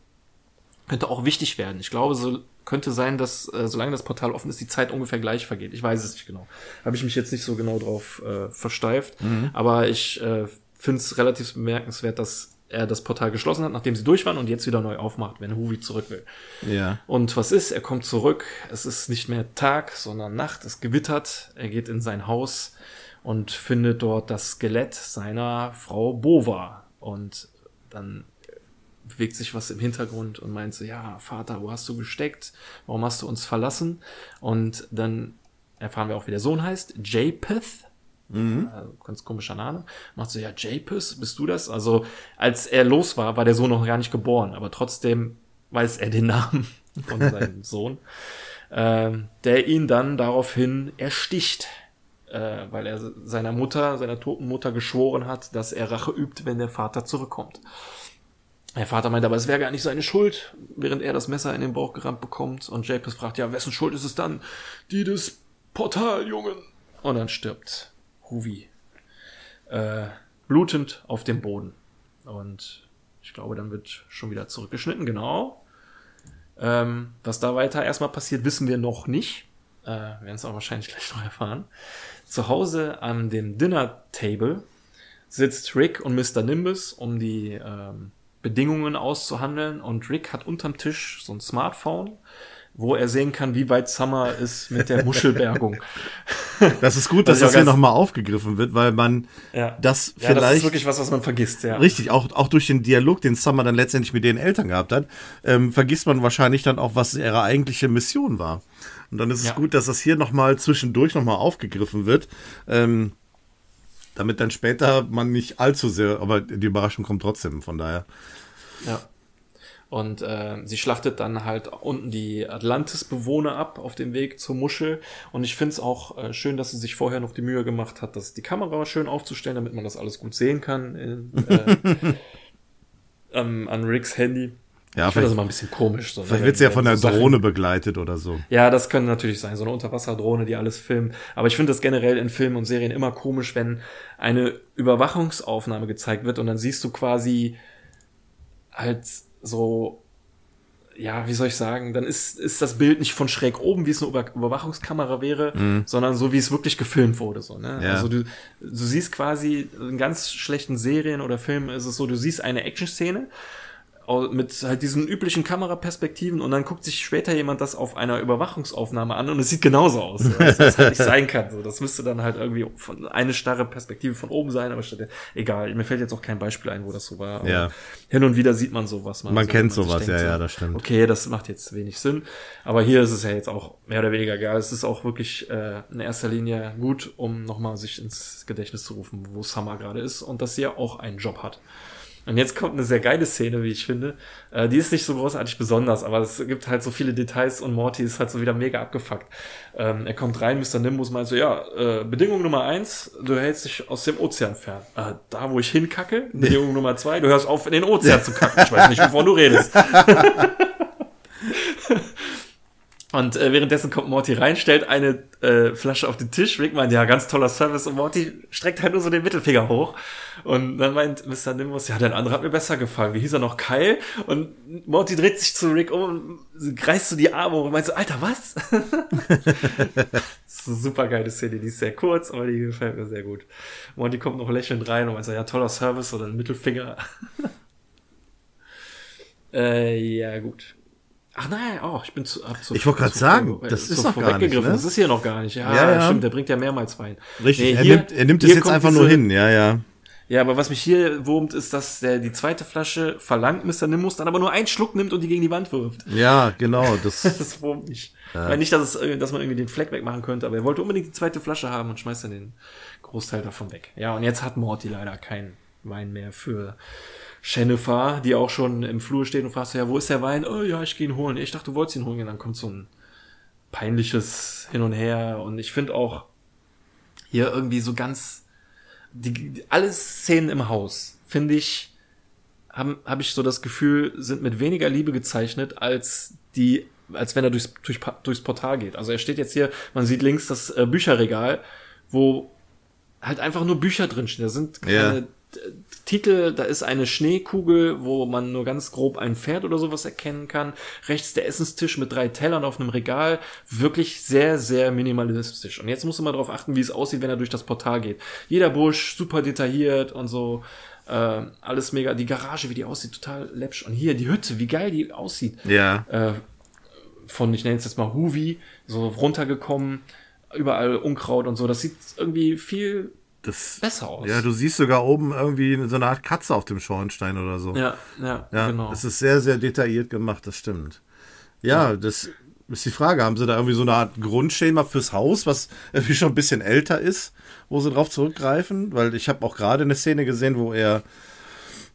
Speaker 2: könnte auch wichtig werden. Ich glaube, so könnte sein, dass äh, solange das Portal offen ist, die Zeit ungefähr gleich vergeht. Ich weiß es nicht genau. Habe ich mich jetzt nicht so genau drauf äh, versteift. Aber ich äh, finde es relativ bemerkenswert, dass er das Portal geschlossen hat, nachdem sie durch waren und jetzt wieder neu aufmacht, wenn Huvi zurück will.
Speaker 3: Ja.
Speaker 2: Und was ist? Er kommt zurück. Es ist nicht mehr Tag, sondern Nacht. Es gewittert. Er geht in sein Haus und findet dort das Skelett seiner Frau Bova. Und dann bewegt sich was im Hintergrund und meint so, ja, Vater, wo hast du gesteckt? Warum hast du uns verlassen? Und dann erfahren wir auch, wie der Sohn heißt. Japheth. Also, ganz komischer Name. Macht so, ja, Japheth, bist du das? Also, als er los war, war der Sohn noch gar nicht geboren, aber trotzdem weiß er den Namen von seinem Sohn, ähm, der ihn dann daraufhin ersticht, äh, weil er seiner Mutter, seiner toten Mutter geschworen hat, dass er Rache übt, wenn der Vater zurückkommt. Der Vater meint aber, es wäre gar nicht seine Schuld, während er das Messer in den Bauch gerammt bekommt. Und Japes fragt, ja, wessen Schuld ist es dann? Die des Portaljungen. Und dann stirbt Huvi. Äh, blutend auf dem Boden. Und ich glaube, dann wird schon wieder zurückgeschnitten, genau. Ähm, was da weiter erstmal passiert, wissen wir noch nicht. Äh, werden es auch wahrscheinlich gleich noch erfahren. Zu Hause an dem Dinner Table sitzt Rick und Mr. Nimbus, um die ähm, Bedingungen auszuhandeln. Und Rick hat unterm Tisch so ein Smartphone, wo er sehen kann, wie weit Summer ist mit der Muschelbergung.
Speaker 3: Das ist gut, dass das hier nochmal aufgegriffen wird, weil man
Speaker 2: Ja.
Speaker 3: das
Speaker 2: ja, das ist
Speaker 3: vielleicht
Speaker 2: wirklich was, was man vergisst, ja.
Speaker 3: Richtig, auch, auch durch den Dialog, den Summer dann letztendlich mit den Eltern gehabt hat, ähm, vergisst man wahrscheinlich dann auch, was ihre eigentliche Mission war. Und dann ist es
Speaker 2: Ja.
Speaker 3: gut, dass das hier nochmal zwischendurch nochmal aufgegriffen wird. Ähm, damit dann später man nicht allzu sehr, aber die Überraschung kommt trotzdem, von daher.
Speaker 2: Ja. Und äh, sie schlachtet dann halt unten die Atlantis-Bewohner ab auf dem Weg zur Muschel. Und ich finde es auch äh, schön, dass sie sich vorher noch die Mühe gemacht hat, das, die Kamera schön aufzustellen, damit man das alles gut sehen kann in, äh, ähm, an Ricks Handy.
Speaker 3: Ja,
Speaker 2: ich finde das immer ein bisschen komisch. So, ne,
Speaker 3: vielleicht wird sie ja von der
Speaker 2: so Sachen-
Speaker 3: Drohne begleitet oder so.
Speaker 2: Ja, das könnte natürlich sein, so eine Unterwasserdrohne, die alles filmt. Aber ich finde das generell in Filmen und Serien immer komisch, wenn eine Überwachungsaufnahme gezeigt wird und dann siehst du quasi halt so, ja, wie soll ich sagen, dann ist, ist das Bild nicht von schräg oben, wie es eine Über Überwachungskamera wäre, sondern so, wie es wirklich gefilmt wurde. So, ne?
Speaker 3: Ja.
Speaker 2: Also du, du siehst quasi in ganz schlechten Serien oder Filmen ist es so, du siehst eine Action-Szene mit halt diesen üblichen Kameraperspektiven und dann guckt sich später jemand das auf einer Überwachungsaufnahme an und es sieht genauso aus, dass das halt nicht sein kann. So, das müsste dann halt irgendwie von eine starre Perspektive von oben sein, aber statt, egal, mir fällt jetzt auch kein Beispiel ein, wo das so war.
Speaker 3: Ja.
Speaker 2: Hin und wieder sieht man sowas. mal
Speaker 3: Man
Speaker 2: so,
Speaker 3: kennt
Speaker 2: sich
Speaker 3: sowas, ja,
Speaker 2: so,
Speaker 3: ja, das stimmt.
Speaker 2: Okay, das macht jetzt wenig Sinn, aber hier ist es ja jetzt auch mehr oder weniger egal. Es ist auch wirklich äh, in erster Linie gut, um nochmal sich ins Gedächtnis zu rufen, wo Summer gerade ist und dass sie ja auch einen Job hat. Und jetzt kommt eine sehr geile Szene, wie ich finde. Äh, die ist nicht so großartig besonders, aber es gibt halt so viele Details und Morty ist halt so wieder mega abgefuckt. Ähm, er kommt rein, Mr. Nimbus meint so, ja, äh, Bedingung Nummer eins, du hältst dich aus dem Ozean fern. Äh, da, wo ich hinkacke. Bedingung Nummer zwei, du hörst auf, in den Ozean zu kacken. Ich weiß nicht, wovon du redest. Und äh, währenddessen kommt Morty rein, stellt eine äh, Flasche auf den Tisch. Rick meint, ja, ganz toller Service. Und Morty streckt halt nur so den Mittelfinger hoch. Und dann meint Mr. Nimbus, ja, der andere hat mir besser gefallen. Wie hieß er noch? Kyle? Und Morty dreht sich zu Rick um und reißt so die Arme hoch und meint so, Alter, was? das ist eine super geile Szene. Die ist sehr kurz, aber die gefällt mir sehr gut. Morty kommt noch lächelnd rein und meint so, ja, toller Service oder ein Mittelfinger. äh, ja, gut. Ach nein, oh, ich bin zu. Hab zu
Speaker 3: Ich wollte grad
Speaker 2: zu-
Speaker 3: sagen,
Speaker 2: äh,
Speaker 3: das
Speaker 2: zu
Speaker 3: ist noch gar nicht, ne?
Speaker 2: Das ist hier noch gar nicht. Ja,
Speaker 3: Ja, ja.
Speaker 2: stimmt, der bringt ja mehrmals Wein.
Speaker 3: Richtig,
Speaker 2: Nee,
Speaker 3: er,
Speaker 2: hier-
Speaker 3: nimmt, er nimmt es jetzt einfach nur
Speaker 2: diese-
Speaker 3: hin, ja, ja.
Speaker 2: Ja, aber was mich hier wurmt, ist, dass der die zweite Flasche verlangt, Mr. Nimbus, dann aber nur einen Schluck nimmt und die gegen die Wand wirft.
Speaker 3: Ja, genau, das,
Speaker 2: Das wurmt mich. Weil nicht, dass, es, dass man irgendwie den Fleck wegmachen könnte, aber er wollte unbedingt die zweite Flasche haben und schmeißt dann den Großteil davon weg. Ja, und jetzt hat Morty leider keinen Wein mehr für Jennifer, die auch schon im Flur steht und fragt so, ja, wo ist der Wein? Oh ja, ich gehe ihn holen. Ich dachte, du wolltest ihn holen. Und dann kommt so ein peinliches Hin und Her. Und ich finde auch hier irgendwie so ganz, die, die, alle Szenen im Haus, finde ich, habe hab ich so das Gefühl, sind mit weniger Liebe gezeichnet, als die, als wenn er durchs, durch, durchs Portal geht. Also er steht jetzt hier, man sieht links das äh, Bücherregal, wo halt einfach nur Bücher drinstehen. Da sind keine
Speaker 3: Ja.
Speaker 2: Titel, da ist eine Schneekugel, wo man nur ganz grob ein Pferd oder sowas erkennen kann. Rechts der Essenstisch mit drei Tellern auf einem Regal. Wirklich sehr, sehr minimalistisch. Und jetzt musst du mal darauf achten, wie es aussieht, wenn er durch das Portal geht. Jeder Busch, super detailliert und so. Äh, alles mega. Die Garage, wie die aussieht, total läppsch. Und hier die Hütte, wie geil die aussieht
Speaker 3: ja.
Speaker 2: äh, von, ich nenne es jetzt mal Huvi, so runtergekommen, überall Unkraut und so. Das sieht irgendwie viel
Speaker 3: Das,
Speaker 2: besser aus.
Speaker 3: ja, du siehst sogar oben irgendwie so eine Art Katze auf dem Schornstein oder so.
Speaker 2: ja, ja,
Speaker 3: Ja,
Speaker 2: genau.
Speaker 3: es ist sehr, sehr detailliert gemacht, das stimmt. Ja, das ist die Frage. Haben sie da irgendwie so eine Art Grundschema fürs Haus, was irgendwie schon ein bisschen älter ist, wo sie drauf zurückgreifen? Weil ich habe auch gerade eine Szene gesehen, wo er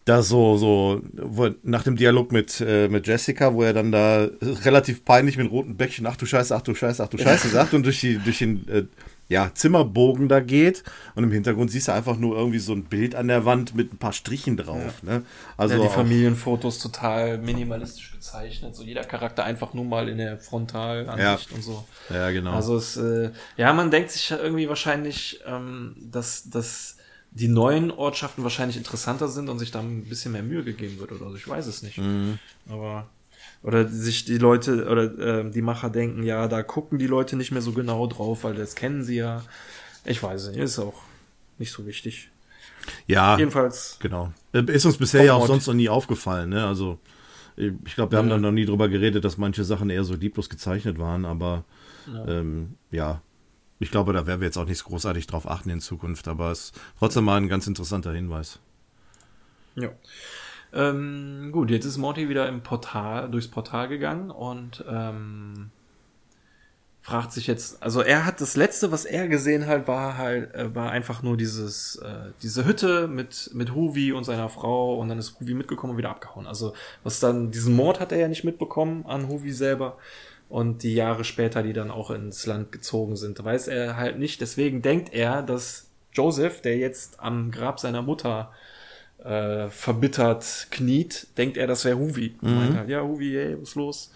Speaker 3: da so, so, wo, nach dem Dialog mit, äh, mit Jessica, wo er dann da relativ peinlich mit roten Bäckchen, ach du Scheiße, ach du Scheiße, ach du Scheiße sagt und durch, die, durch den äh, ja, Zimmerbogen da geht und im Hintergrund siehst du einfach nur irgendwie so ein Bild an der Wand mit ein paar Strichen drauf. Ne? Also
Speaker 2: ja, die Familienfotos total minimalistisch gezeichnet. So jeder Charakter einfach nur mal in der Frontalansicht und so.
Speaker 3: Ja, genau.
Speaker 2: Also es, äh, ja, man denkt sich ja irgendwie wahrscheinlich, ähm, dass, dass die neuen Ortschaften wahrscheinlich interessanter sind und sich da ein bisschen mehr Mühe gegeben wird oder so. Ich weiß es nicht.
Speaker 3: Mhm.
Speaker 2: Aber oder sich die Leute oder ähm, die Macher denken, ja, da gucken die Leute nicht mehr so genau drauf, weil das kennen sie ja. Ich weiß nicht, ist auch nicht so wichtig.
Speaker 3: ja,
Speaker 2: Jedenfalls,
Speaker 3: genau. Äh, Ist uns bisher ja auch sonst noch nie aufgefallen. Ne? Also ich ich glaube, wir haben
Speaker 2: Ja.
Speaker 3: dann noch nie drüber geredet, dass manche Sachen eher so lieblos gezeichnet waren, aber ja, ähm, ja. ich glaube, da werden wir jetzt auch nicht großartig drauf achten in Zukunft, aber es ist trotzdem mal ein ganz interessanter Hinweis.
Speaker 2: ja. Ähm, gut, jetzt ist Morty wieder im Portal, durchs Portal gegangen und ähm, fragt sich jetzt, also er hat das letzte, was er gesehen hat, war halt, äh, war einfach nur dieses, äh, diese Hütte mit, mit Huvi und seiner Frau und dann ist Huvi mitgekommen und wieder abgehauen. Also, was dann, diesen Mord hat er ja nicht mitbekommen an Huvi selber. Und die Jahre später, die dann auch ins Land gezogen sind, weiß er halt nicht. Deswegen denkt er, dass Joseph, der jetzt am Grab seiner Mutter äh, verbittert kniet, denkt er, das wäre Huvi. Mhm. Meint halt, ja, Huvi, hey, was ist los?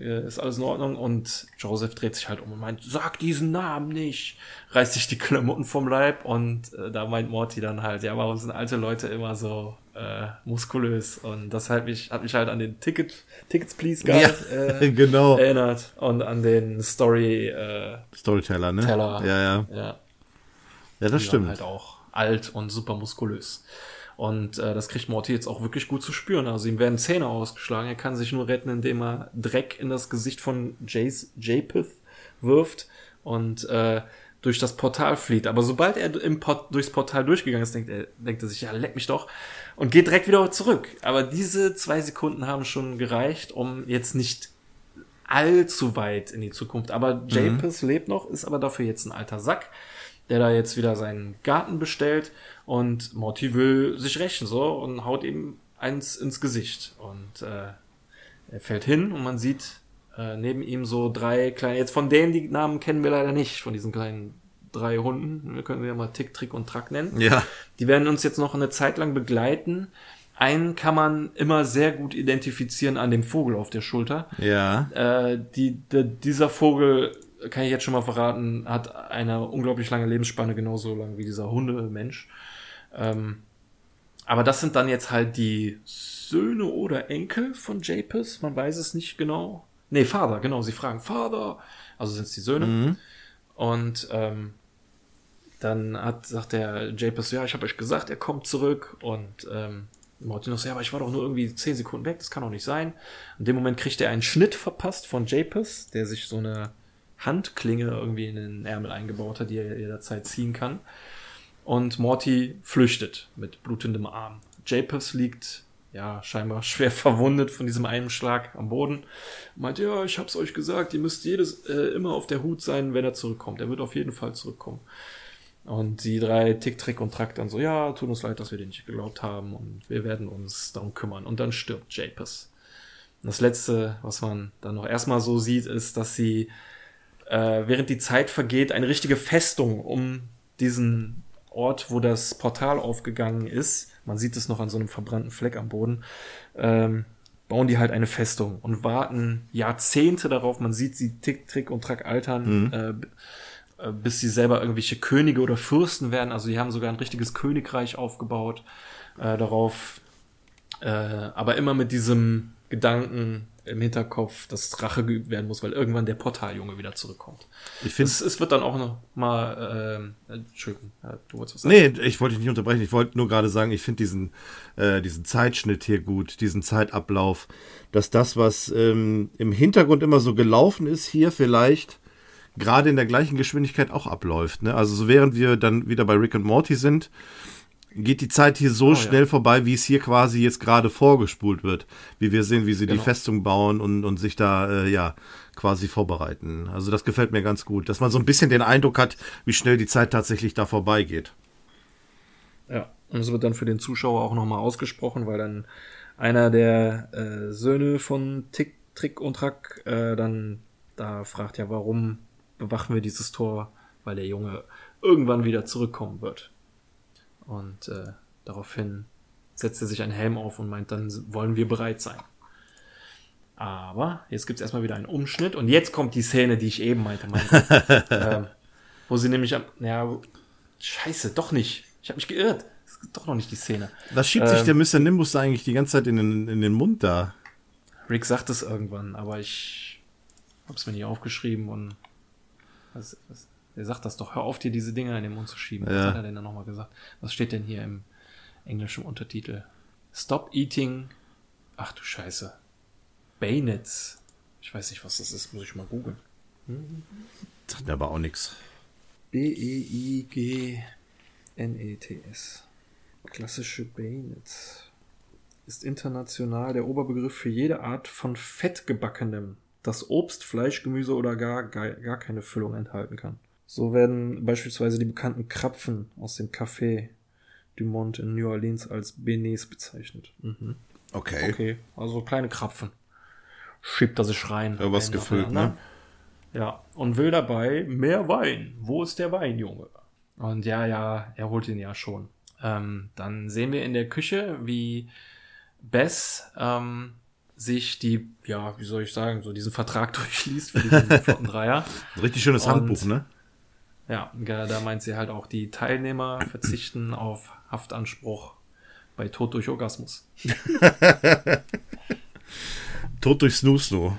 Speaker 2: Äh, ist alles in Ordnung? Und Joseph dreht sich halt um und meint, sag diesen Namen nicht. Reißt sich die Klamotten vom Leib und äh, da meint Morty dann halt, ja, warum sind alte Leute immer so äh, muskulös? Und das hat mich, hat mich halt an den Ticket, Tickets Please Guide
Speaker 3: ja, äh, genau.
Speaker 2: erinnert und an den Story äh,
Speaker 3: Storyteller, ne?
Speaker 2: Teller.
Speaker 3: Ja, ja.
Speaker 2: Ja,
Speaker 3: ja das
Speaker 2: die
Speaker 3: stimmt.
Speaker 2: Halt auch alt und super muskulös. Und äh, das kriegt Morty jetzt auch wirklich gut zu spüren. Also ihm werden Zähne ausgeschlagen. Er kann sich nur retten, indem er Dreck in das Gesicht von Jace, Japheth wirft und äh, durch das Portal flieht. Aber sobald er im Port durchs Portal durchgegangen ist, denkt er, denkt er sich, ja, leck mich doch. Und geht direkt wieder zurück. Aber diese zwei Sekunden haben schon gereicht, um jetzt nicht allzu weit in die Zukunft. Aber Japheth mhm. lebt noch, ist aber dafür jetzt ein alter Sack, der da jetzt wieder seinen Garten bestellt und Morty will sich rächen so und haut ihm eins ins Gesicht. Und äh, er fällt hin und man sieht äh, neben ihm so drei kleine, jetzt von denen die Namen kennen wir leider nicht, von diesen kleinen drei Hunden. Wir können sie ja mal Tick, Trick und Track nennen.
Speaker 3: Ja.
Speaker 2: Die werden uns jetzt noch eine Zeit lang begleiten. Einen kann man immer sehr gut identifizieren an dem Vogel auf der Schulter.
Speaker 3: Ja.
Speaker 2: Äh, die, die, dieser Vogel, kann ich jetzt schon mal verraten, hat eine unglaublich lange Lebensspanne, genauso lang wie dieser Hundemensch. Ähm, aber das sind dann jetzt halt die Söhne oder Enkel von Japes, man weiß es nicht genau. Nee, Vater, genau, sie fragen Vater, also sind es die Söhne.
Speaker 3: Mhm.
Speaker 2: Und ähm, dann hat, sagt der Japes, ja, ich habe euch gesagt, er kommt zurück. Und ähm, Martin sagt, ja, aber ich war doch nur irgendwie zehn Sekunden weg, das kann doch nicht sein. In dem Moment kriegt er einen Schnitt verpasst von Japes, der sich so eine Handklinge irgendwie in den Ärmel eingebaut hat, die er jederzeit ziehen kann und Morty flüchtet mit blutendem Arm. Japes liegt ja scheinbar schwer verwundet von diesem einen Schlag am Boden. Meint, ja, ich hab's euch gesagt, ihr müsst jedes äh, immer auf der Hut sein, wenn er zurückkommt. Er wird auf jeden Fall zurückkommen. Und die drei Tick, Trick und Track dann so, ja, tut uns leid, dass wir dir nicht geglaubt haben und wir werden uns darum kümmern. Und dann stirbt Japes. Und das letzte, was man dann noch erstmal so sieht, ist, dass sie, äh, während die Zeit vergeht, eine richtige Festung um diesen Ort, wo das Portal aufgegangen ist, man sieht es noch an so einem verbrannten Fleck am Boden, ähm, bauen die halt eine Festung und warten Jahrzehnte darauf. Man sieht sie tick, trick und track altern, mhm. äh, bis sie selber irgendwelche Könige oder Fürsten werden. Also die haben sogar ein richtiges Königreich aufgebaut äh, darauf. Äh, aber immer mit diesem Gedanken, im Hinterkopf, dass Rache geübt werden muss, weil irgendwann der Portaljunge wieder zurückkommt.
Speaker 3: Ich finde,
Speaker 2: es, wird dann auch noch mal, äh, Entschuldigung, du wolltest was sagen?
Speaker 3: Nee, ich wollte dich nicht unterbrechen. Ich wollte nur gerade sagen, ich finde diesen, äh, diesen Zeitschnitt hier gut, diesen Zeitablauf, dass das, was ähm, im Hintergrund immer so gelaufen ist, hier vielleicht gerade in der gleichen Geschwindigkeit auch abläuft. Ne? Also so während wir dann wieder bei Rick und Morty sind, geht die Zeit hier so oh, schnell ja. vorbei, wie es hier quasi jetzt gerade vorgespult wird. Wie wir sehen, wie sie genau. die Festung bauen und, und sich da, äh, ja, quasi vorbereiten. Also das gefällt mir ganz gut, dass man so ein bisschen den Eindruck hat, wie schnell die Zeit tatsächlich da vorbeigeht.
Speaker 2: Ja, und es wird dann für den Zuschauer auch nochmal ausgesprochen, weil dann einer der äh, Söhne von Tick, Trick und Track äh, dann da fragt, ja, warum bewachen wir dieses Tor? Weil der Junge irgendwann wieder zurückkommen wird. Und äh, daraufhin setzt er sich einen Helm auf und meint, dann wollen wir bereit sein. Aber jetzt gibt es erstmal wieder einen Umschnitt und jetzt kommt die Szene, die ich eben meinte, meinte ähm, wo sie nämlich am, ja, scheiße, doch nicht. Ich habe mich geirrt. Das ist doch noch nicht die Szene.
Speaker 3: Was schiebt ähm, sich der Mr. Nimbus da eigentlich die ganze Zeit in den, in den Mund da?
Speaker 2: Rick sagt es irgendwann, aber ich habe es mir nicht aufgeschrieben und was, was, er sagt das doch, hör auf, dir diese Dinger in den Mund zu schieben. Ja. Was hat er denn da nochmal gesagt? Was steht denn hier im englischen Untertitel? Stop eating. Ach du Scheiße. Bayonets. Ich weiß nicht, was das ist, muss ich mal googeln.
Speaker 3: Sagt mir aber auch nichts.
Speaker 2: B-E-I-G-N-E-T-S. Klassische Bayonets. Ist international der Oberbegriff für jede Art von fettgebackenem, das Obst, Fleisch, Gemüse oder gar, gar, gar keine Füllung enthalten kann. So werden beispielsweise die bekannten Krapfen aus dem Café Dumont in New Orleans als Benets bezeichnet. Mhm.
Speaker 3: Okay.
Speaker 2: Okay, also kleine Krapfen. Schiebt er sich rein.
Speaker 3: Ja, was
Speaker 2: Einen
Speaker 3: gefüllt, ne?
Speaker 2: Ja, und will dabei mehr Wein. Wo ist der Wein, Junge? Und ja, ja, er holt ihn ja schon. Ähm, dann sehen wir in der Küche, wie Bess ähm, sich die, ja, wie soll ich sagen, so diesen Vertrag durchliest für diesen flotten Dreier.
Speaker 3: Ein richtig schönes
Speaker 2: Und-
Speaker 3: Handbuch, ne?
Speaker 2: Ja, da meint sie halt auch, die Teilnehmer verzichten auf Haftanspruch bei Tod durch Orgasmus.
Speaker 3: Tod durch Snoo Snoo.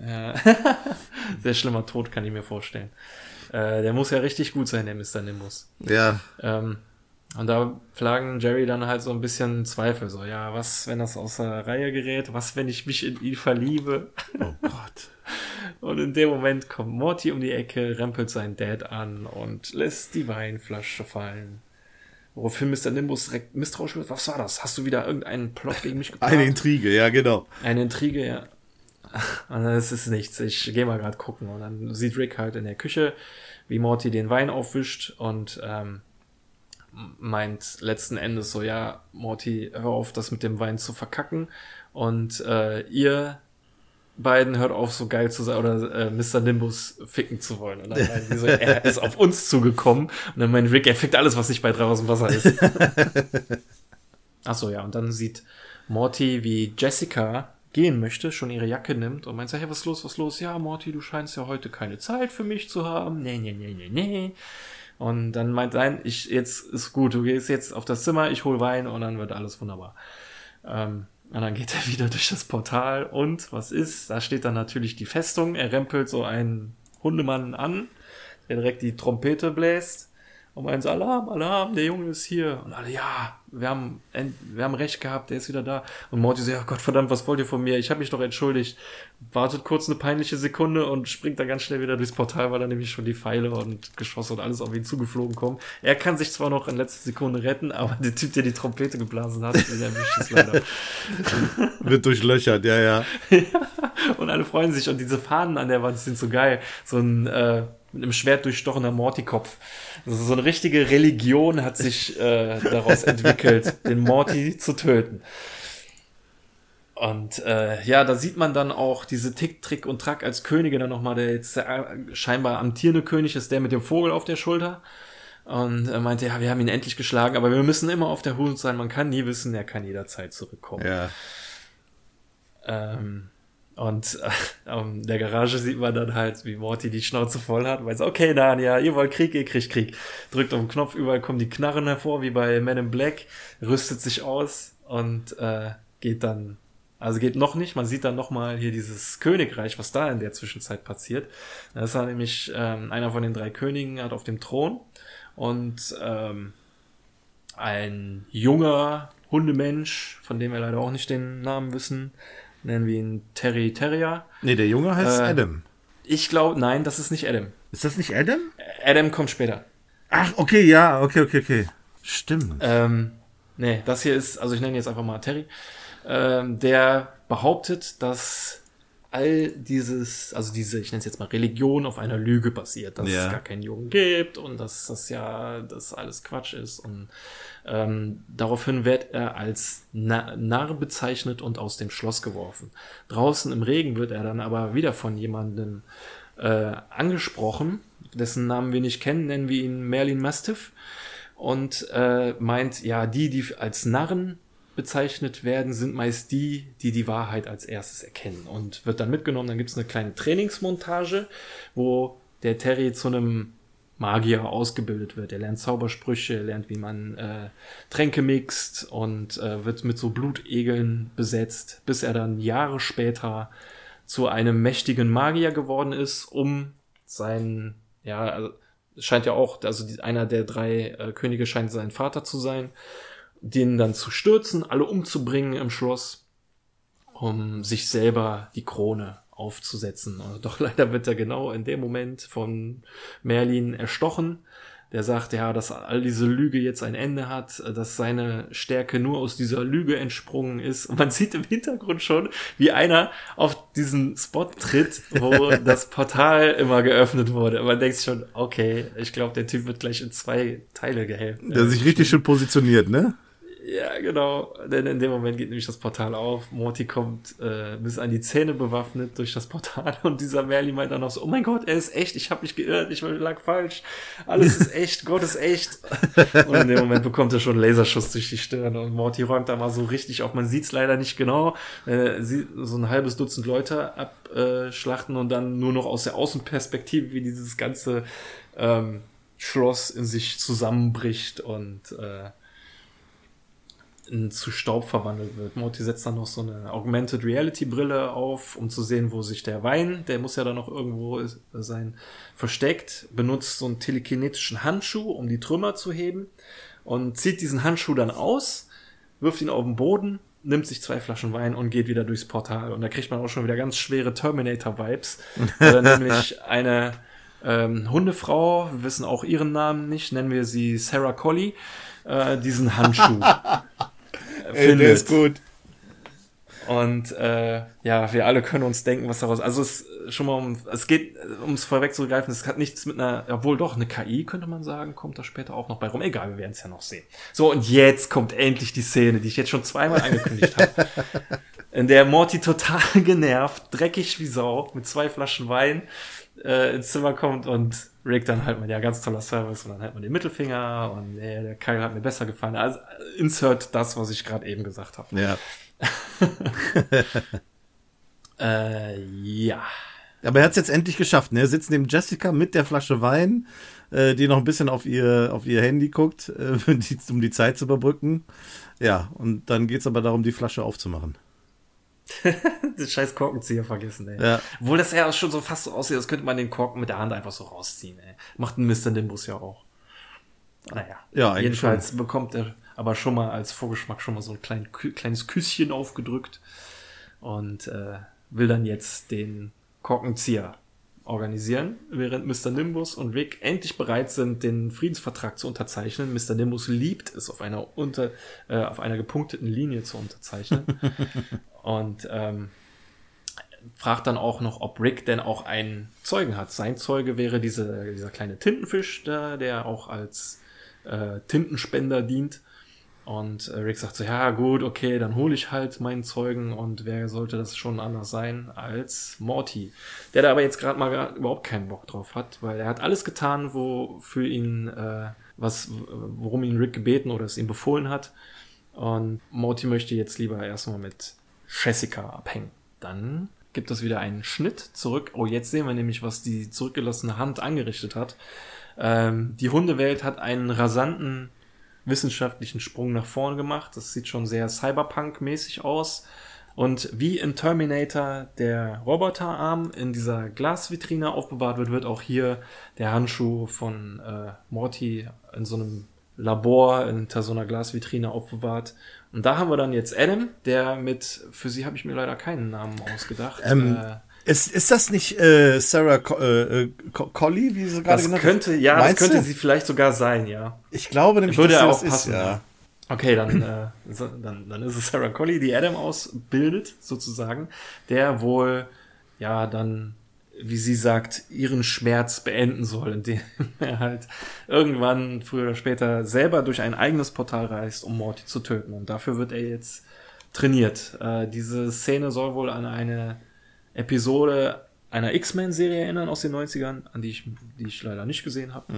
Speaker 2: Ja. Sehr schlimmer Tod, kann ich mir vorstellen. Äh, der muss ja richtig gut sein, der Mr. Nimbus.
Speaker 3: Ja.
Speaker 2: Ähm, und da plagen Jerry dann halt so ein bisschen Zweifel. So, ja, was, wenn das aus der Reihe gerät? Was, wenn ich mich in ihn verliebe?
Speaker 3: Oh Gott.
Speaker 2: Und in dem Moment kommt Morty um die Ecke, rempelt seinen Dad an und lässt die Weinflasche fallen. Woraufhin Mr. Nimbus direkt misstrauisch wird. Was war das? Hast du wieder irgendeinen Plot gegen mich geplant?
Speaker 3: Eine Intrige, ja, genau.
Speaker 2: Eine Intrige, ja. Und es ist nichts. Ich gehe mal gerade gucken. Und dann sieht Rick halt in der Küche, wie Morty den Wein aufwischt und ähm, meint letzten Endes so, ja, Morty, hör auf, das mit dem Wein zu verkacken. Und äh, ihr beiden hört auf, so geil zu sein oder äh, Mr. Nimbus ficken zu wollen. Und dann meinen die so, er ist auf uns zugekommen. Und dann meint Rick, er fickt alles, was nicht bei drei aus dem Wasser ist. Ach so, ja. Und dann sieht Morty, wie Jessica gehen möchte, schon ihre Jacke nimmt und meint, so, hey, was ist los, was ist los? Ja, Morty, du scheinst ja heute keine Zeit für mich zu haben. Nee, nee, nee, nee, nee. Und dann meint nein, ich, jetzt ist gut, du gehst jetzt auf das Zimmer, ich hol Wein und dann wird alles wunderbar. Ähm, und dann geht er wieder durch das Portal und was ist? Da steht dann natürlich die Festung. Er rempelt so einen Hundemann an, der direkt die Trompete bläst und meint Alarm, Alarm, der Junge ist hier. Und alle, ja, wir haben, wir haben recht gehabt, der ist wieder da. Und Morty so, ja Gott verdammt, was wollt ihr von mir? Ich habe mich doch entschuldigt. Wartet kurz eine peinliche Sekunde und springt dann ganz schnell wieder durchs Portal, weil dann nämlich schon die Pfeile und Geschosse und alles auf ihn zugeflogen kommen. Er kann sich zwar noch in letzter Sekunde retten, aber der Typ, der die Trompete geblasen hat, der erwischt es leider.
Speaker 3: Wird durchlöchert, ja, ja.
Speaker 2: Und alle freuen sich und diese Fahnen an der Wand sind so geil. So ein äh, mit einem Schwert durchstochener Morty-Kopf. Also so eine richtige Religion hat sich äh, daraus entwickelt, den Morty zu töten. Und äh, ja, da sieht man dann auch diese Tick, Trick und Track als Könige dann nochmal, der jetzt der äh, scheinbar amtierende König ist, der mit dem Vogel auf der Schulter. Und er meinte, ja, wir haben ihn endlich geschlagen, aber wir müssen immer auf der Hut sein. Man kann nie wissen, er kann jederzeit zurückkommen.
Speaker 3: Ja.
Speaker 2: Ähm, und äh, ähm, der Garage sieht man dann halt, wie Morty die Schnauze voll hat, weil so, okay, Narnia, ihr wollt Krieg, ihr kriegt Krieg. Drückt auf den Knopf, überall kommen die Knarren hervor, wie bei Men in Black, rüstet sich aus und äh, geht dann, also geht noch nicht, man sieht dann noch mal hier dieses Königreich, was da in der Zwischenzeit passiert. Da ist nämlich ähm, einer von den drei Königen hat auf dem Thron und ähm, ein junger Hundemensch, von dem wir leider auch nicht den Namen wissen, nennen wir ihn Terry Terrier.
Speaker 3: Nee, der Junge heißt
Speaker 2: Äh,
Speaker 3: Adam.
Speaker 2: Ich glaube, nein, das ist nicht Adam.
Speaker 3: Ist das nicht Adam?
Speaker 2: Adam kommt später.
Speaker 3: Ach, okay, ja, okay, okay, okay. Stimmt.
Speaker 2: Ähm, nee, das hier ist, also ich nenne ihn jetzt einfach mal Terry, ähm, der behauptet, dass all dieses, also diese, ich nenne es jetzt mal Religion auf einer Lüge basiert, dass
Speaker 3: Ja.
Speaker 2: es gar keinen Jungen gibt und dass das ja, das alles Quatsch ist und ähm, daraufhin wird er als Na Narr bezeichnet und aus dem Schloss geworfen. Draußen im Regen wird er dann aber wieder von jemandem äh, angesprochen, dessen Namen wir nicht kennen, nennen wir ihn Merlin Mastiff und äh, meint, ja, die, die als Narren bezeichnet werden, sind meist die, die die Wahrheit als erstes erkennen und wird dann mitgenommen. Dann gibt's eine kleine Trainingsmontage, wo der Terry zu einem Magier ausgebildet wird. Er lernt Zaubersprüche, er lernt, wie man äh, Tränke mixt und äh, wird mit so Blutegeln besetzt, bis er dann Jahre später zu einem mächtigen Magier geworden ist, um seinen, ja, also, es scheint ja auch, also die, einer der drei äh, Könige scheint sein Vater zu sein, den dann zu stürzen, alle umzubringen im Schloss, um sich selber die Krone aufzusetzen. Doch leider wird er genau in dem Moment von Merlin erstochen. der sagt, ja, dass all diese Lüge jetzt ein Ende hat, dass seine Stärke nur aus dieser Lüge entsprungen ist. Und man sieht im Hintergrund schon, wie einer auf diesen Spot tritt, wo das Portal immer geöffnet wurde. Und man denkt schon, okay, ich glaube, der Typ wird gleich in zwei Teile gehelft.
Speaker 3: Der sich richtig schön positioniert, ne?
Speaker 2: Ja, genau. Denn in dem Moment geht nämlich das Portal auf. Morty kommt äh, bis an die Zähne bewaffnet durch das Portal und dieser Merlin meint dann noch so, oh mein Gott, er ist echt, ich habe mich geirrt, ich lag falsch. Alles ist echt, Gott ist echt. Und in dem Moment bekommt er schon einen Laserschuss durch die Stirn und Morty räumt da mal so richtig auf. Man sieht's leider nicht genau. Äh, so ein halbes Dutzend Leute abschlachten und dann nur noch aus der Außenperspektive, wie dieses ganze ähm, Schloss in sich zusammenbricht und äh, in, zu Staub verwandelt wird. Morty setzt dann noch so eine Augmented Reality Brille auf, um zu sehen, wo sich der Wein, der muss ja dann noch irgendwo sein, versteckt, benutzt so einen telekinetischen Handschuh, um die Trümmer zu heben und zieht diesen Handschuh dann aus, wirft ihn auf den Boden, nimmt sich zwei Flaschen Wein und geht wieder durchs Portal. Und da kriegt man auch schon wieder ganz schwere Terminator-Vibes. äh, nämlich eine ähm, Hundefrau, wir wissen auch ihren Namen nicht, nennen wir sie Sarah Collie, äh, diesen Handschuh
Speaker 3: Ey, der ist gut.
Speaker 2: Und äh, ja, wir alle können uns denken, was daraus. Also es schon mal um, es geht, um es vorwegzugreifen, es hat nichts mit einer, obwohl doch, eine KI könnte man sagen, kommt da später auch noch bei rum. Egal, wir werden es ja noch sehen. So, und jetzt kommt endlich die Szene, die ich jetzt schon zweimal angekündigt habe. In der Morty total genervt, dreckig wie Sau, mit zwei Flaschen Wein äh, ins Zimmer kommt und Rick dann halt mal, ja, ganz toller Service und dann halt mal den Mittelfinger und äh, der Kyle hat mir besser gefallen. Also insert das, was ich gerade eben gesagt habe.
Speaker 3: Ja.
Speaker 2: äh, ja.
Speaker 3: Aber er hat es jetzt endlich geschafft. Ne? Er sitzt neben Jessica mit der Flasche Wein, äh, die noch ein bisschen auf ihr, auf ihr Handy guckt, äh, die, um die Zeit zu überbrücken. Ja, und dann geht's aber darum, die Flasche aufzumachen.
Speaker 2: den scheiß Korkenzieher vergessen, ey.
Speaker 3: Ja.
Speaker 2: Obwohl das ja schon so fast so aussieht, als könnte man den Korken mit der Hand einfach so rausziehen, ey. Macht ein Mr. Nimbus ja auch. Naja.
Speaker 3: Ja,
Speaker 2: Jedenfalls
Speaker 3: schon.
Speaker 2: bekommt er aber schon mal als Vorgeschmack schon mal so ein klein, kleines Küsschen aufgedrückt und äh, will dann jetzt den Korkenzieher organisieren, während Mr. Nimbus und Rick endlich bereit sind, den Friedensvertrag zu unterzeichnen. Mr. Nimbus liebt es, auf einer unter, äh, auf einer gepunkteten Linie zu unterzeichnen. und ähm, fragt dann auch noch, ob Rick denn auch einen Zeugen hat. Sein Zeuge wäre diese, dieser kleine Tintenfisch da, der auch als äh, Tintenspender dient. Und äh, Rick sagt so, ja gut, okay, dann hole ich halt meinen Zeugen und wer sollte das schon anders sein als Morty, der da aber jetzt gerade mal überhaupt keinen Bock drauf hat, weil er hat alles getan, wo für ihn äh, was, worum ihn Rick gebeten oder es ihm befohlen hat. Und Morty möchte jetzt lieber erstmal mit Jessica abhängen. Dann gibt es wieder einen Schnitt zurück. Oh, jetzt sehen wir nämlich, was die zurückgelassene Hand angerichtet hat. Ähm, die Hundewelt hat einen rasanten wissenschaftlichen Sprung nach vorn gemacht. Das sieht schon sehr Cyberpunk-mäßig aus. Und wie in Terminator der Roboterarm in dieser Glasvitrine aufbewahrt wird, wird auch hier der Handschuh von äh, Morty in so einem Labor hinter so einer Glasvitrine aufbewahrt. Und da haben wir dann jetzt Adam, der mit, für sie habe ich mir leider keinen Namen ausgedacht.
Speaker 3: Ähm,
Speaker 2: äh,
Speaker 3: Ist, ist das nicht äh, Sarah Co äh, äh, Co- Collie, wie sie gerade
Speaker 2: das
Speaker 3: genannt
Speaker 2: könnte, ja,
Speaker 3: Meinst
Speaker 2: das könnte
Speaker 3: du?
Speaker 2: sie vielleicht sogar sein, ja.
Speaker 3: Ich glaube nämlich,
Speaker 2: Würde
Speaker 3: dass sie
Speaker 2: auch
Speaker 3: das
Speaker 2: passen,
Speaker 3: ist, ja.
Speaker 2: Okay, dann, äh, so- dann, dann ist es Sarah Collie, die Adam ausbildet, sozusagen, der wohl, ja, dann, wie sie sagt, ihren Schmerz beenden soll, indem er halt irgendwann, früher oder später, selber durch ein eigenes Portal reist, um Morty zu töten. Und dafür wird er jetzt trainiert. Äh, diese Szene soll wohl an eine Episode einer X-Men-Serie erinnern aus den 90ern, an die ich, die ich leider nicht gesehen habe.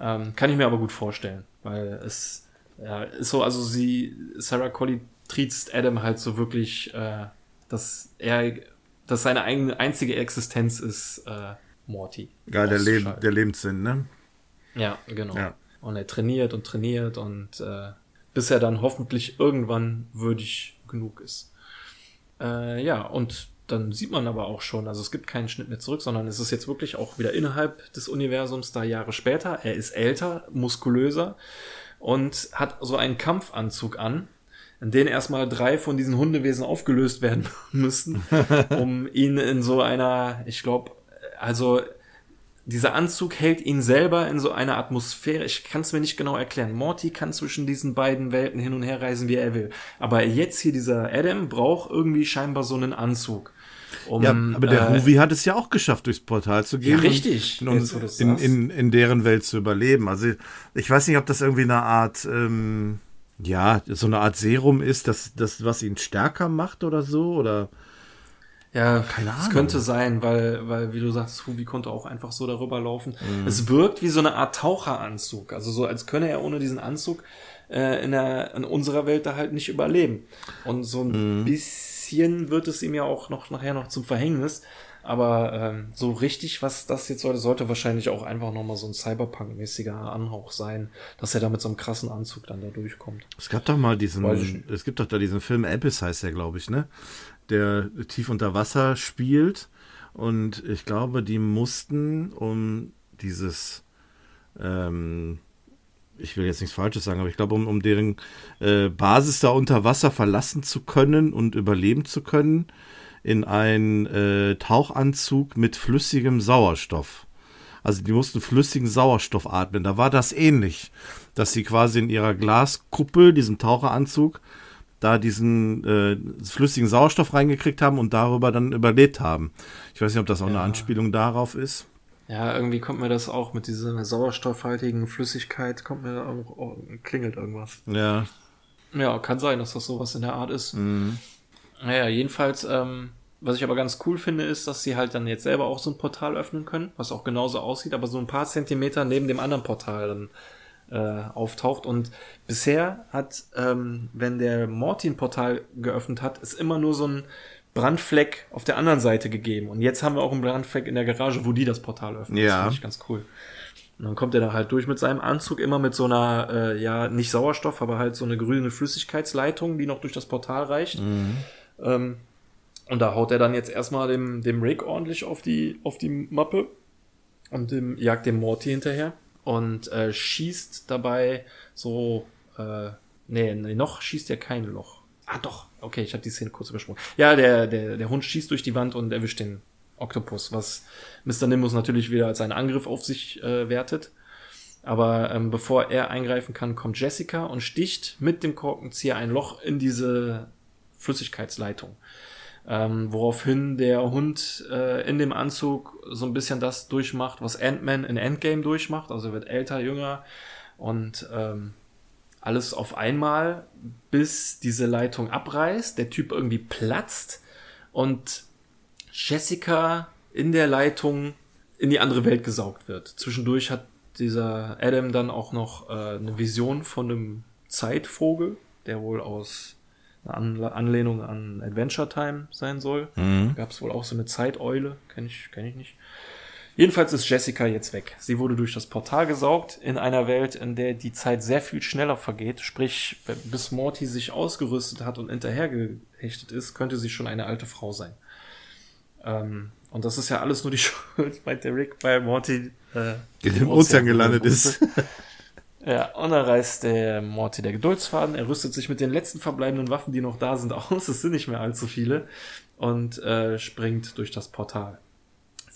Speaker 2: Ähm, kann ich mir aber gut vorstellen, weil es ja, ist so, also sie, Sarah Collie triezt Adam halt so wirklich, äh, dass er, dass seine eigene einzige Existenz ist, äh, Morty.
Speaker 3: Geil, der,
Speaker 2: auszuschalten.
Speaker 3: der Lebenssinn, ne?
Speaker 2: Ja, genau.
Speaker 3: Ja.
Speaker 2: Und er trainiert und trainiert und äh, bis er dann hoffentlich irgendwann würdig genug ist. Äh, ja, und dann sieht man aber auch schon, also es gibt keinen Schnitt mehr zurück, sondern es ist jetzt wirklich auch wieder innerhalb des Universums da Jahre später. Er ist älter, muskulöser und hat so einen Kampfanzug an, in den erstmal drei von diesen Hundewesen aufgelöst werden müssen, um ihn in so einer, ich glaube, also dieser Anzug hält ihn selber in so einer Atmosphäre. Ich kann es mir nicht genau erklären. Morty kann zwischen diesen beiden Welten hin und her reisen, wie er will. Aber jetzt hier dieser Adam braucht irgendwie scheinbar so einen Anzug.
Speaker 3: Um, ja, aber der äh, Movie hat es ja auch geschafft, durchs Portal zu gehen. Ja,
Speaker 2: richtig.
Speaker 3: Und, und in, in, in, deren Welt zu überleben. Also ich weiß nicht, ob das irgendwie eine Art, ähm, ja, so eine Art Serum ist, das, das, was ihn stärker macht oder so, oder
Speaker 2: ja, keine Ahnung. Es könnte sein, weil, weil, wie du sagst, Hubi konnte auch einfach so darüber laufen. Mhm. Es wirkt wie so eine Art Taucheranzug. Also so, als könne er ohne diesen Anzug äh, in, der, in unserer Welt da halt nicht überleben. Und so ein mhm. bisschen wird es ihm ja auch noch nachher noch zum Verhängnis. Aber ähm, so richtig, was das jetzt sollte, sollte wahrscheinlich auch einfach nochmal so ein Cyberpunk-mäßiger Anhauch sein, dass er da mit so einem krassen Anzug dann da durchkommt.
Speaker 3: Es gab doch mal diesen, es gibt doch da diesen Film Abyss heißt der, glaube ich, ne? der tief unter Wasser spielt. Und ich glaube, die mussten, um dieses, ähm, ich will jetzt nichts Falsches sagen, aber ich glaube, um, um deren äh, Basis da unter Wasser verlassen zu können und überleben zu können, in einen äh, Tauchanzug mit flüssigem Sauerstoff. Also die mussten flüssigen Sauerstoff atmen. Da war das ähnlich, dass sie quasi in ihrer Glaskuppel, diesem Taucheranzug, da diesen äh, flüssigen Sauerstoff reingekriegt haben und darüber dann überlebt haben. Ich weiß nicht, ob das auch ja. eine Anspielung darauf ist.
Speaker 2: Ja, irgendwie kommt mir das auch mit dieser sauerstoffhaltigen Flüssigkeit, kommt mir auch, oh, klingelt irgendwas.
Speaker 3: Ja.
Speaker 2: Ja, kann sein, dass das sowas in der Art ist. Mhm. Naja, jedenfalls, ähm, was ich aber ganz cool finde, ist, dass sie halt dann jetzt selber auch so ein Portal öffnen können, was auch genauso aussieht, aber so ein paar Zentimeter neben dem anderen Portal dann äh, auftaucht. Und bisher hat, ähm, wenn der Mortin-Portal geöffnet hat, ist immer nur so ein Brandfleck auf der anderen Seite gegeben. Und jetzt haben wir auch einen Brandfleck in der Garage, wo die das Portal öffnen.
Speaker 3: Ja. Das
Speaker 2: finde ich ganz cool. Und dann kommt er da halt durch mit seinem Anzug, immer mit so einer, äh, ja, nicht Sauerstoff, aber halt so eine grüne Flüssigkeitsleitung, die noch durch das Portal reicht. Mhm. Ähm, und da haut er dann jetzt erstmal dem, dem Rick ordentlich auf die, auf die Mappe und dem, jagt dem Morty hinterher und äh, schießt dabei so, äh, nee, nee, noch schießt er kein Loch. Ah, doch. Okay, ich habe die Szene kurz übersprungen. Ja, der, der, der Hund schießt durch die Wand und erwischt den Oktopus, was Mr. Nimbus natürlich wieder als einen Angriff auf sich äh, wertet. Aber ähm, bevor er eingreifen kann, kommt Jessica und sticht mit dem Korkenzieher ein Loch in diese Flüssigkeitsleitung ähm, woraufhin der Hund äh, in dem Anzug so ein bisschen das durchmacht, was Ant-Man in Endgame durchmacht. Also er wird älter, jünger und ähm, alles auf einmal, bis diese Leitung abreißt, der Typ irgendwie platzt und Jessica in der Leitung in die andere Welt gesaugt wird. Zwischendurch hat dieser Adam dann auch noch äh, eine Vision von einem Zeitvogel, der wohl aus eine Anlehnung an Adventure Time sein soll. Mhm. Gab es wohl auch so eine Zeiteule, kenne ich, kenn ich nicht. Jedenfalls ist Jessica jetzt weg. Sie wurde durch das Portal gesaugt in einer Welt, in der die Zeit sehr viel schneller vergeht. Sprich, bis Morty sich ausgerüstet hat und hinterhergehechtet ist, könnte sie schon eine alte Frau sein. Ähm, und das ist ja alles nur die Schuld, meint der Rick, weil Morty
Speaker 3: äh, in dem Ozean gelandet ist.
Speaker 2: Ja, und dann reißt der Morty der Geduldsfaden. Er rüstet sich mit den letzten verbleibenden Waffen, die noch da sind, aus. Es sind nicht mehr allzu viele. Und äh, springt durch das Portal.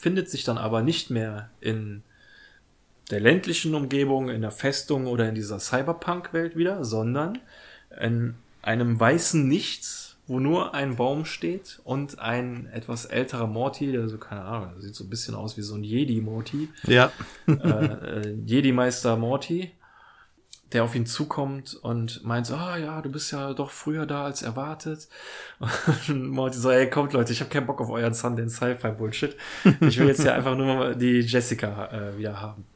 Speaker 2: Findet sich dann aber nicht mehr in der ländlichen Umgebung, in der Festung oder in dieser Cyberpunk-Welt wieder, sondern in einem weißen Nichts, wo nur ein Baum steht und ein etwas älterer Morty, der so, keine Ahnung, sieht so ein bisschen aus wie so ein Jedi-Morty.
Speaker 3: Ja.
Speaker 2: äh, äh, Jedi-Meister Morty der auf ihn zukommt und meint so, ah ja, du bist ja doch früher da als erwartet. Und Morty so, ey, kommt Leute, ich habe keinen Bock auf euren Sundance Sci-Fi Bullshit. Ich will jetzt hier einfach nur die Jessica äh, wieder haben.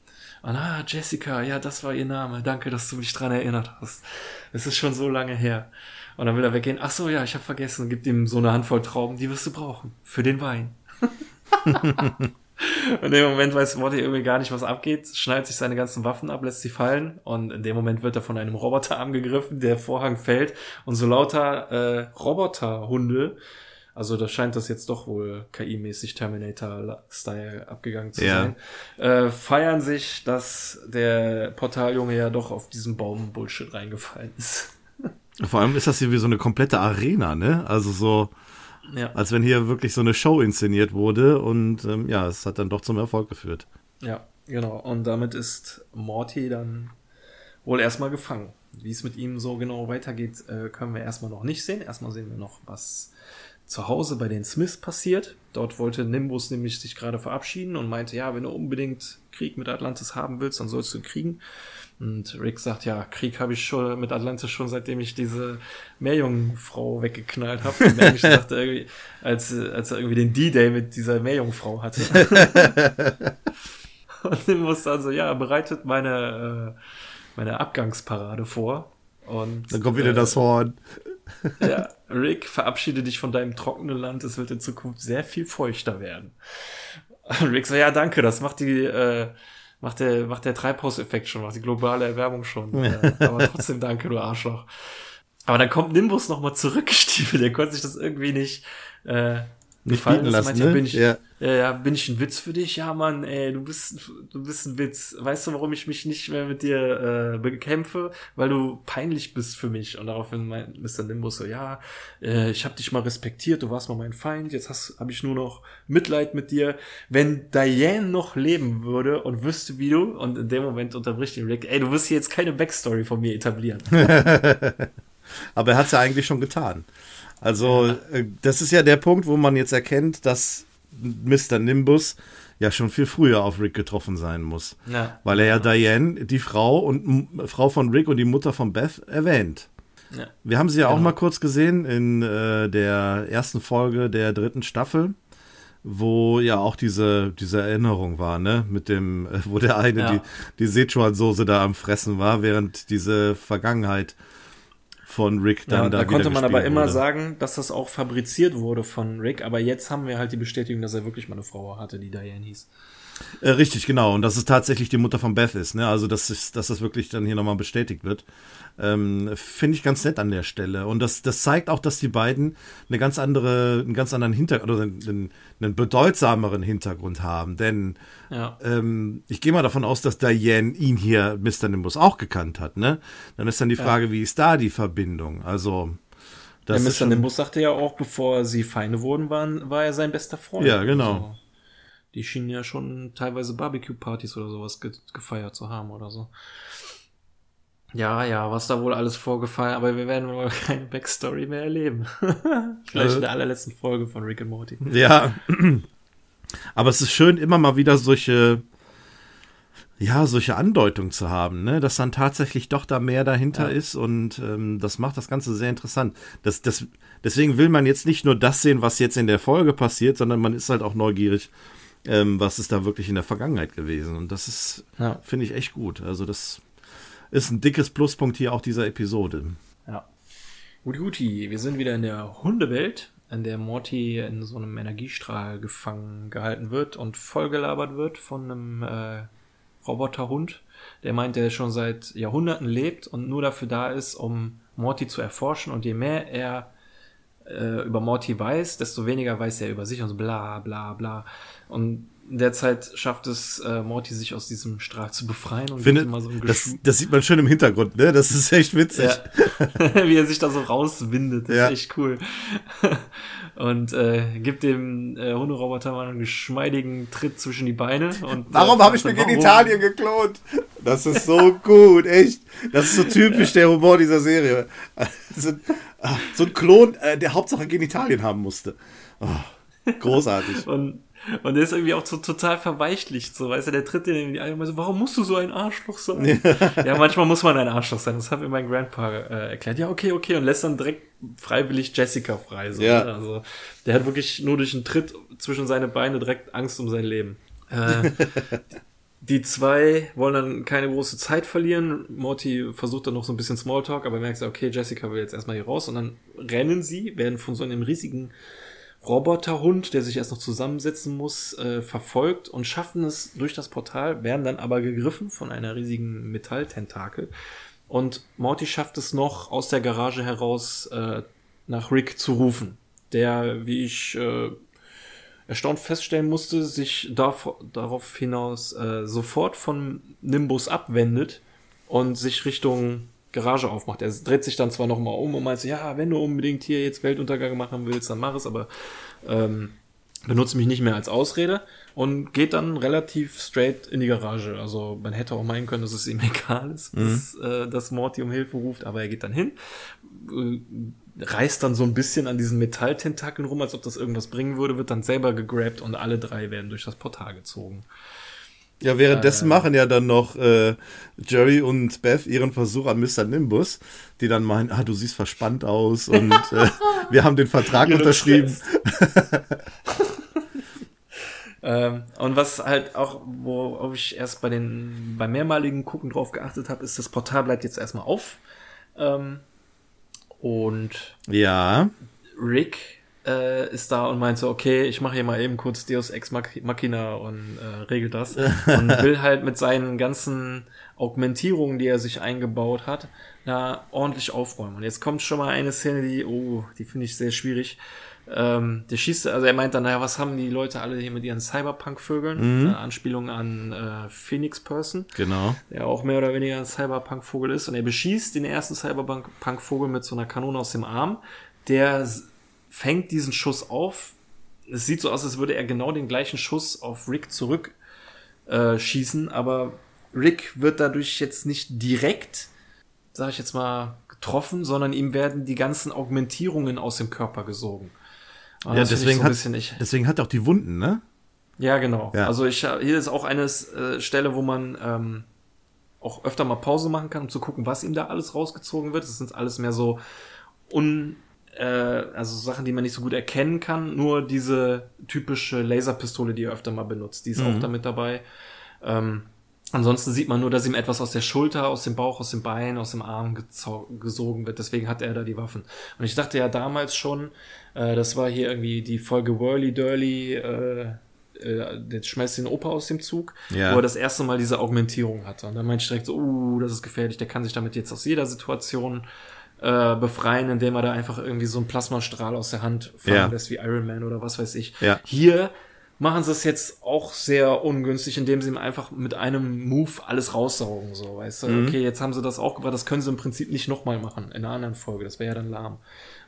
Speaker 2: Und ah, Jessica, ja, das war ihr Name. Danke, dass du mich dran erinnert hast. Es ist schon so lange her. Und dann will er weggehen. Ach so, ja, ich habe vergessen. Gibt ihm so eine Handvoll Trauben, die wirst du brauchen. Für den Wein. Und in dem Moment weiß Morty irgendwie gar nicht, was abgeht, schneidet sich seine ganzen Waffen ab, lässt sie fallen und in dem Moment wird er von einem Roboter angegriffen, der Vorhang fällt und so lauter äh, Roboterhunde, also da scheint das jetzt doch wohl KI-mäßig Terminator-Style abgegangen zu ja. sein, äh, feiern sich, dass der Portaljunge ja doch auf diesen Baum-Bullshit reingefallen ist.
Speaker 3: Vor allem ist das hier wie so eine komplette Arena, ne? Also so ja. Als wenn hier wirklich so eine Show inszeniert wurde und ähm, ja, es hat dann doch zum Erfolg geführt.
Speaker 2: Ja, genau. Und damit ist Morty dann wohl erstmal gefangen. Wie es mit ihm so genau weitergeht, äh, können wir erstmal noch nicht sehen. Erstmal sehen wir noch, was zu Hause bei den Smiths passiert. Dort wollte Nimbus nämlich sich gerade verabschieden und meinte, ja, wenn du unbedingt Krieg mit Atlantis haben willst, dann sollst du ihn kriegen. Und Rick sagt, ja, Krieg habe ich schon mit Atlantis schon, seitdem ich diese Meerjungfrau weggeknallt habe. Und Mensch sagte irgendwie, als, als er irgendwie den D-Day mit dieser Meerjungfrau hatte. und dann so, ja, bereitet meine, äh, meine Abgangsparade vor. Und,
Speaker 3: Dann kommt wieder äh, das Horn.
Speaker 2: Ja, Rick, verabschiede dich von deinem trockenen Land, es wird in Zukunft sehr viel feuchter werden. Und Rick so, ja, danke, das macht die, äh, macht der, macht der Treibhauseffekt schon, macht die globale Erwärmung schon. äh, aber trotzdem danke, du Arschloch. Aber dann kommt Nimbus nochmal zurückgestiefelt, der konnte sich das irgendwie nicht, äh,
Speaker 3: nicht fallen lassen,
Speaker 2: ne? bin ich, ja. Ja, ja, bin ich ein Witz für dich? Ja, Mann, ey, du bist, du bist ein Witz. Weißt du, warum ich mich nicht mehr mit dir äh, bekämpfe? Weil du peinlich bist für mich. Und daraufhin meint Mr. Nimbus so, ja, äh, ich habe dich mal respektiert, du warst mal mein Feind, jetzt habe ich nur noch Mitleid mit dir. Wenn Diane noch leben würde und wüsste, wie du, und in dem Moment unterbricht ihn Rick, ey, du wirst hier jetzt keine Backstory von mir etablieren.
Speaker 3: Aber er hat's ja eigentlich schon getan. Also, ja. Äh, das ist ja der Punkt, wo man jetzt erkennt, dass Mr. Nimbus ja schon viel früher auf Rick getroffen sein muss. Ja. Weil er ja Diane, die Frau und Frau von Rick und die Mutter von Beth erwähnt. Ja. Wir haben sie ja genau. auch mal kurz gesehen in äh, der ersten Folge der dritten Staffel, wo ja auch diese, diese Erinnerung war, ne? Mit dem, äh, wo der eine ja. die, die Sichuan-Soße da am Fressen war, während diese Vergangenheit von Rick dann ja, da,
Speaker 2: da konnte man aber immer wurde. sagen, dass das auch fabriziert wurde von Rick, aber jetzt haben wir halt die Bestätigung, dass er wirklich mal eine Frau hatte, die Diane hieß.
Speaker 3: Äh, richtig, genau. Und dass es tatsächlich die Mutter von Beth ist, ne? Also, dass, ist, dass das wirklich dann hier nochmal bestätigt wird. Ähm, Finde ich ganz nett an der Stelle. Und das, das zeigt auch, dass die beiden eine ganz andere, einen ganz anderen Hintergrund oder einen, einen bedeutsameren Hintergrund haben. Denn ja. ähm, ich gehe mal davon aus, dass Diane ihn hier, Mr. Nimbus, auch gekannt hat, ne? Dann ist dann die Frage, ja. wie ist da die Verbindung? Also.
Speaker 2: Das ja, Mr. Nimbus sagte ja auch, bevor sie Feinde wurden, waren, war er sein bester Freund.
Speaker 3: Ja, genau.
Speaker 2: Also, die schienen ja schon teilweise Barbecue-Partys oder sowas ge gefeiert zu haben oder so. Ja, ja, was da wohl alles vorgefallen, aber wir werden wohl keine Backstory mehr erleben. Vielleicht in der allerletzten Folge von Rick and Morty.
Speaker 3: Ja. Aber es ist schön, immer mal wieder solche, ja, solche Andeutungen zu haben, ne? dass dann tatsächlich doch da mehr dahinter ja. ist und ähm, das macht das Ganze sehr interessant. Das, das, deswegen will man jetzt nicht nur das sehen, was jetzt in der Folge passiert, sondern man ist halt auch neugierig, ähm, was ist da wirklich in der Vergangenheit gewesen. Und das ist, ja. finde ich, echt gut. Also das ist ein dickes Pluspunkt hier auch dieser Episode.
Speaker 2: Ja. Guti, guti. Wir sind wieder in der Hundewelt, in der Morty in so einem Energiestrahl gefangen gehalten wird und vollgelabert wird von einem äh, Roboterhund, der meint, der schon seit Jahrhunderten lebt und nur dafür da ist, um Morty zu erforschen. Und je mehr er äh, über Morty weiß, desto weniger weiß er über sich und so bla bla bla. Und in der Zeit schafft es äh, Morty sich aus diesem Strahl zu befreien und
Speaker 3: Finde, immer so ein das, das sieht man schön im Hintergrund, ne? Das ist echt witzig.
Speaker 2: Ja. Wie er sich da so rauswindet, das ja. ist echt cool. und äh, gibt dem äh, Hunderoboter mal einen geschmeidigen Tritt zwischen die Beine. Und,
Speaker 3: warum äh, habe ich mir Genitalien geklont? Das ist so gut, echt. Das ist so typisch der Humor dieser Serie. So, ah, so ein Klon, äh, der Hauptsache Genitalien haben musste. Oh, großartig.
Speaker 2: und und der ist irgendwie auch so total verweichlicht, so, weißt du, der tritt dir in die Augen so, warum musst du so ein Arschloch sein? ja, manchmal muss man ein Arschloch sein, das hat mir mein Grandpa äh, erklärt. Ja, okay, okay, und lässt dann direkt freiwillig Jessica frei, so, ja. Ne? Also, der hat wirklich nur durch einen Tritt zwischen seine Beine direkt Angst um sein Leben. Äh, die zwei wollen dann keine große Zeit verlieren. Morty versucht dann noch so ein bisschen Smalltalk, aber merkt, okay, Jessica will jetzt erstmal hier raus und dann rennen sie, werden von so einem riesigen Roboterhund, der sich erst noch zusammensetzen muss, äh, verfolgt und schaffen es durch das Portal, werden dann aber gegriffen von einer riesigen Metalltentakel. Und Morty schafft es noch, aus der Garage heraus äh, nach Rick zu rufen, der, wie ich äh, erstaunt feststellen musste, sich darf, darauf hinaus äh, sofort von Nimbus abwendet und sich Richtung Garage aufmacht. Er dreht sich dann zwar nochmal um und meint, ja, wenn du unbedingt hier jetzt Weltuntergang machen willst, dann mach es, aber ähm, benutzt mich nicht mehr als Ausrede und geht dann relativ straight in die Garage. Also man hätte auch meinen können, dass es ihm egal ist, mhm. dass, äh, dass Morty um Hilfe ruft, aber er geht dann hin, äh, reißt dann so ein bisschen an diesen Metalltentakeln rum, als ob das irgendwas bringen würde, wird dann selber gegrabt und alle drei werden durch das Portal gezogen.
Speaker 3: Ja, währenddessen äh, machen ja dann noch äh, Jerry und Beth ihren Versuch an Mr. Nimbus, die dann meinen, ah, du siehst verspannt aus und äh, wir haben den Vertrag unterschrieben.
Speaker 2: ähm, und was halt auch, worauf ich erst bei den beim mehrmaligen Gucken drauf geachtet habe, ist, das Portal bleibt jetzt erstmal auf. Ähm, und
Speaker 3: ja.
Speaker 2: Rick äh, ist da und meint so, okay, ich mache hier mal eben kurz Deus Ex Machina und äh, regel das. und will halt mit seinen ganzen Augmentierungen, die er sich eingebaut hat, da ordentlich aufräumen. Und jetzt kommt schon mal eine Szene, die, oh, die finde ich sehr schwierig. Ähm, der schießt, also er meint dann, naja, was haben die Leute alle hier mit ihren Cyberpunk-Vögeln? Mhm. Äh, Anspielung an äh, Phoenix Person.
Speaker 3: Genau.
Speaker 2: Der auch mehr oder weniger ein Cyberpunk-Vogel ist. Und er beschießt den ersten Cyberpunk-Vogel mit so einer Kanone aus dem Arm. Der fängt diesen Schuss auf. Es sieht so aus, als würde er genau den gleichen Schuss auf Rick zurück äh, schießen, aber Rick wird dadurch jetzt nicht direkt, sag ich jetzt mal, getroffen, sondern ihm werden die ganzen Augmentierungen aus dem Körper gesogen.
Speaker 3: ja, deswegen, so hat, ich, deswegen hat er auch die Wunden, ne?
Speaker 2: Ja, genau. Ja. Also ich hier ist auch eine äh, Stelle, wo man ähm, auch öfter mal Pause machen kann, um zu gucken, was ihm da alles rausgezogen wird. Das sind alles mehr so un äh, also Sachen, die man nicht so gut erkennen kann. Nur diese typische Laserpistole, die er öfter mal benutzt, die ist mhm. auch damit dabei. Ähm, ansonsten sieht man nur, dass ihm etwas aus der Schulter, aus dem Bauch, aus dem Bein, aus dem Arm gesogen wird. Deswegen hat er da die Waffen. Und ich dachte ja damals schon, äh, das war hier irgendwie die Folge Whirly Durly, äh, äh, jetzt schmeißt den Opa aus dem Zug, ja. wo er das erste Mal diese Augmentierung hatte. Und dann meinte ich direkt so, uh, das ist gefährlich, der kann sich damit jetzt aus jeder Situation äh, befreien, indem er da einfach irgendwie so einen Plasmastrahl aus der Hand fallen ja. lässt, wie Iron Man oder was weiß ich.
Speaker 3: Ja.
Speaker 2: Hier machen sie es jetzt auch sehr ungünstig, indem sie ihm einfach mit einem Move alles raussaugen, so, weißt du? Mhm. Okay, jetzt haben sie das auch gebracht, das können sie im Prinzip nicht nochmal machen, in einer anderen Folge, das wäre ja dann lahm.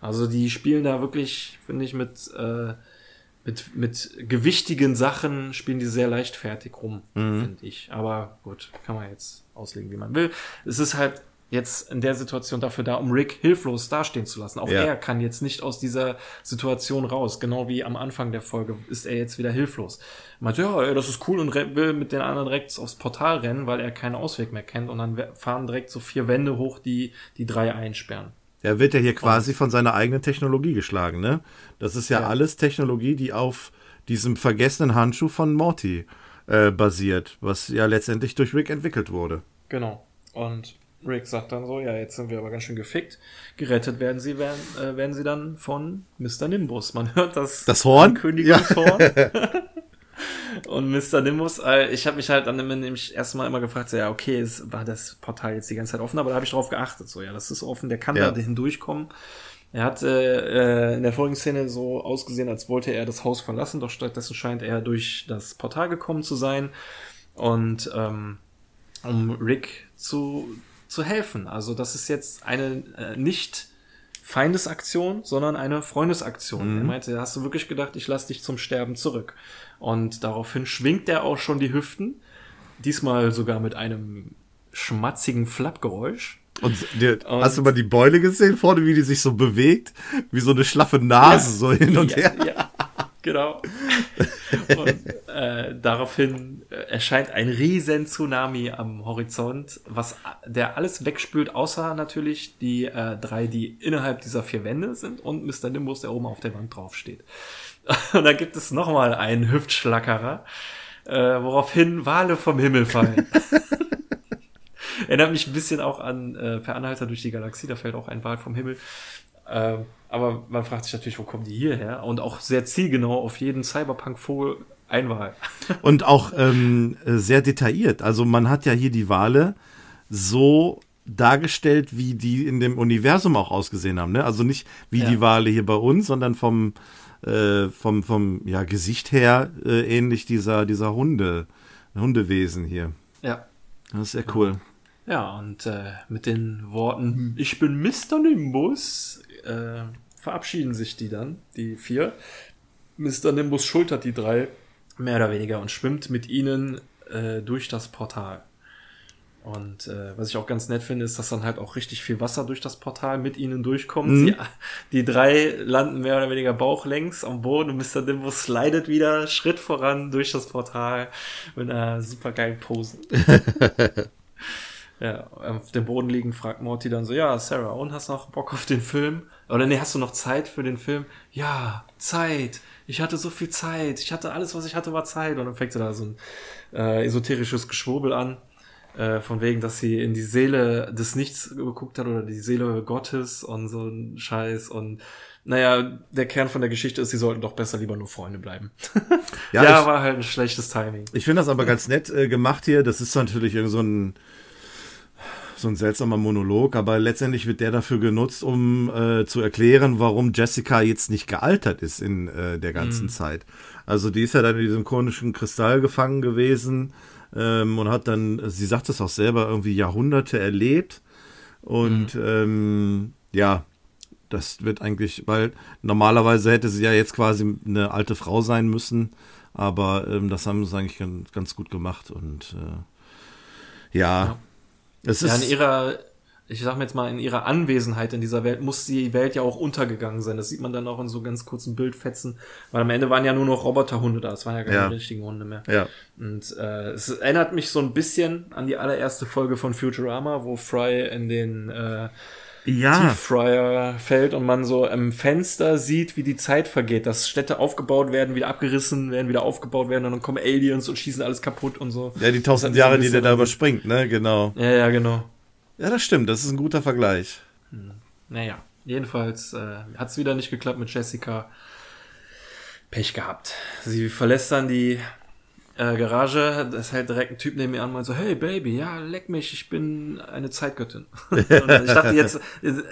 Speaker 2: Also die spielen da wirklich, finde ich, mit, äh, mit, mit gewichtigen Sachen spielen die sehr leichtfertig rum, mhm. finde ich. Aber gut, kann man jetzt auslegen, wie man will. Es ist halt jetzt in der Situation dafür da, um Rick hilflos dastehen zu lassen. Auch ja. er kann jetzt nicht aus dieser Situation raus. Genau wie am Anfang der Folge ist er jetzt wieder hilflos. Er meint, ja, das ist cool und will mit den anderen direkt aufs Portal rennen, weil er keinen Ausweg mehr kennt und dann fahren direkt so vier Wände hoch, die die drei einsperren.
Speaker 3: Er wird ja hier quasi von seiner eigenen Technologie geschlagen, ne? Das ist ja, ja. alles Technologie, die auf diesem vergessenen Handschuh von Morty äh, basiert, was ja letztendlich durch Rick entwickelt wurde.
Speaker 2: Genau. Und Rick sagt dann so, ja, jetzt sind wir aber ganz schön gefickt. Gerettet werden sie, werden, äh, werden sie dann von Mr. Nimbus. Man hört das,
Speaker 3: das Horn?
Speaker 2: Königshorn. Ja. Und Mr. Nimbus, äh, ich habe mich halt dann nämlich erstmal immer gefragt, so, ja, okay, es war das Portal jetzt die ganze Zeit offen, aber da habe ich drauf geachtet, so, ja, das ist offen, der kann ja. da hindurchkommen. Er hat äh, äh, in der vorigen Szene so ausgesehen, als wollte er das Haus verlassen, doch stattdessen scheint er durch das Portal gekommen zu sein. Und ähm, um Rick zu, zu helfen. Also das ist jetzt eine äh, nicht Feindesaktion, sondern eine Freundesaktion. Mhm. Er meinte, hast du wirklich gedacht, ich lasse dich zum Sterben zurück? Und daraufhin schwingt er auch schon die Hüften, diesmal sogar mit einem schmatzigen Flappgeräusch.
Speaker 3: Und, die, und hast du mal die Beule gesehen vorne, wie die sich so bewegt? Wie so eine schlaffe Nase ja, so hin und
Speaker 2: ja,
Speaker 3: her.
Speaker 2: Ja, genau. Und äh, daraufhin äh, erscheint ein riesen Tsunami am Horizont, was der alles wegspült, außer natürlich die äh, drei, die innerhalb dieser vier Wände sind und Mr. Nimbus, der oben auf der Wand draufsteht. Und da gibt es nochmal einen Hüftschlackerer, äh, woraufhin Wale vom Himmel fallen. Erinnert mich ein bisschen auch an äh, Per Anhalter durch die Galaxie, da fällt auch ein Wal vom Himmel. Ähm, aber man fragt sich natürlich, wo kommen die hierher? Und auch sehr zielgenau auf jeden Cyberpunk-Vogel ein Wal.
Speaker 3: Und auch ähm, sehr detailliert. Also man hat ja hier die Wale so dargestellt, wie die in dem Universum auch ausgesehen haben. Ne? Also nicht wie ja. die Wale hier bei uns, sondern vom, äh, vom, vom ja, Gesicht her äh, ähnlich dieser, dieser Hunde, Hundewesen hier.
Speaker 2: Ja.
Speaker 3: Das ist sehr cool.
Speaker 2: Ja, und äh, mit den Worten, ich bin Mr. Nimbus, äh, verabschieden sich die dann, die vier, Mr. Nimbus schultert die drei mehr oder weniger und schwimmt mit ihnen äh, durch das Portal. Und äh, was ich auch ganz nett finde, ist, dass dann halt auch richtig viel Wasser durch das Portal mit ihnen durchkommt.
Speaker 3: Mhm.
Speaker 2: Die, die drei landen mehr oder weniger bauchlängs am Boden und Mr. Nimbus slidet wieder Schritt voran durch das Portal mit einer super geilen Pose. ja, auf dem Boden liegen fragt Morty dann so, ja, Sarah, und hast du noch Bock auf den Film? Oder nee, hast du noch Zeit für den Film? Ja, Zeit. Ich hatte so viel Zeit. Ich hatte alles, was ich hatte, war Zeit. Und dann fängt sie da so ein äh, esoterisches Geschwurbel an. Äh, von wegen, dass sie in die Seele des Nichts geguckt hat oder die Seele Gottes und so ein Scheiß. Und naja, der Kern von der Geschichte ist, sie sollten doch besser lieber nur Freunde bleiben.
Speaker 3: Ja,
Speaker 2: ja,
Speaker 3: ich-
Speaker 2: war halt ein schlechtes Timing.
Speaker 3: Ich finde das aber ganz nett äh, gemacht hier. Das ist natürlich irgend so ein, so ein seltsamer Monolog, aber letztendlich wird der dafür genutzt, um äh, zu erklären, warum Jessica jetzt nicht gealtert ist in äh, der ganzen Zeit. Also die ist ja dann in diesem konischen Kristall gefangen gewesen ähm, und hat dann, sie sagt es auch selber, irgendwie Jahrhunderte erlebt. Und ähm, ja, das wird eigentlich, weil normalerweise hätte sie ja jetzt quasi eine alte Frau sein müssen, aber ähm, das haben sie eigentlich ganz, ganz gut gemacht und äh, ja, es
Speaker 2: Ja,
Speaker 3: ist
Speaker 2: in ihrer, ich sag mir jetzt mal, in ihrer Anwesenheit in dieser Welt muss die Welt ja auch untergegangen sein. Das sieht man dann auch in so ganz kurzen Bildfetzen, weil am Ende waren ja nur noch Roboterhunde da. Es waren ja keine
Speaker 3: Ja.
Speaker 2: richtigen Hunde mehr.
Speaker 3: ja,
Speaker 2: Und äh, es erinnert mich so ein bisschen an die allererste Folge von Futurama, wo Fry in den äh,
Speaker 3: ja,
Speaker 2: Tieffryer fällt und man so im Fenster sieht, wie die Zeit vergeht, dass Städte aufgebaut werden, wieder abgerissen werden, wieder aufgebaut werden und dann kommen Aliens und schießen alles kaputt und so.
Speaker 3: ja, die tausend Jahre, die der da überspringt, ne, genau.
Speaker 2: Ja, ja, genau.
Speaker 3: Ja, das stimmt, das ist ein guter Vergleich.
Speaker 2: Naja, jedenfalls äh, hat es wieder nicht geklappt mit Jessica. Pech gehabt. Sie verlässt dann die äh, Garage, da ist halt direkt ein Typ neben mir an und meint so, hey Baby, ja, leck mich, ich bin eine Zeitgöttin. ich dachte jetzt,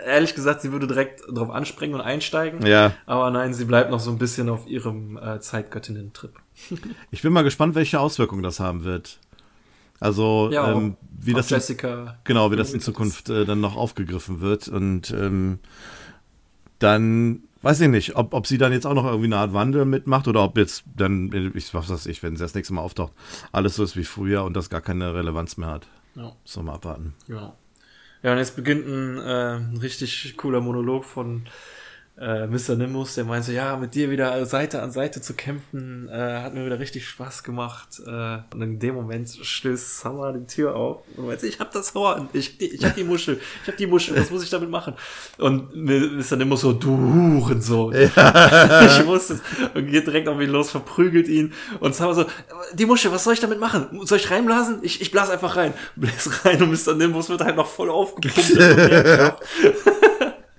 Speaker 2: ehrlich gesagt, sie würde direkt drauf anspringen und einsteigen.
Speaker 3: Ja,
Speaker 2: Aber nein, sie bleibt noch so ein bisschen auf ihrem äh, Zeitgöttinnen-Trip.
Speaker 3: ich bin mal gespannt, welche Auswirkungen das haben wird. Also,
Speaker 2: Ja,
Speaker 3: ähm, wie das in, genau, wie das in Zukunft äh, dann noch aufgegriffen wird und ähm, dann weiß ich nicht, ob, ob sie dann jetzt auch noch irgendwie eine Art Wandel mitmacht oder ob jetzt dann, ich was weiß ich, wenn sie das nächste Mal auftaucht, alles so ist wie früher und das gar keine Relevanz mehr hat.
Speaker 2: Ja,
Speaker 3: So mal abwarten.
Speaker 2: genau. Ja, und jetzt beginnt ein, äh, ein richtig cooler Monolog von äh, Mr. Nimbus, der meinte, ja, mit dir wieder Seite an Seite zu kämpfen, äh, hat mir wieder richtig Spaß gemacht. Äh, und in dem Moment stößt Summer die Tür auf und meint, ich hab das Horn, ich, ich hab die Muschel, ich hab die Muschel, was muss ich damit machen? Und Mr. Nimbus so, du Hurensohn. ich wusste es. Und geht direkt auf ihn los, verprügelt ihn. Und Summer so, die Muschel, was soll ich damit machen? Soll ich reinblasen? Ich, ich blas einfach rein. Bläst rein und Mr. Nimbus wird halt noch voll aufgepumpt.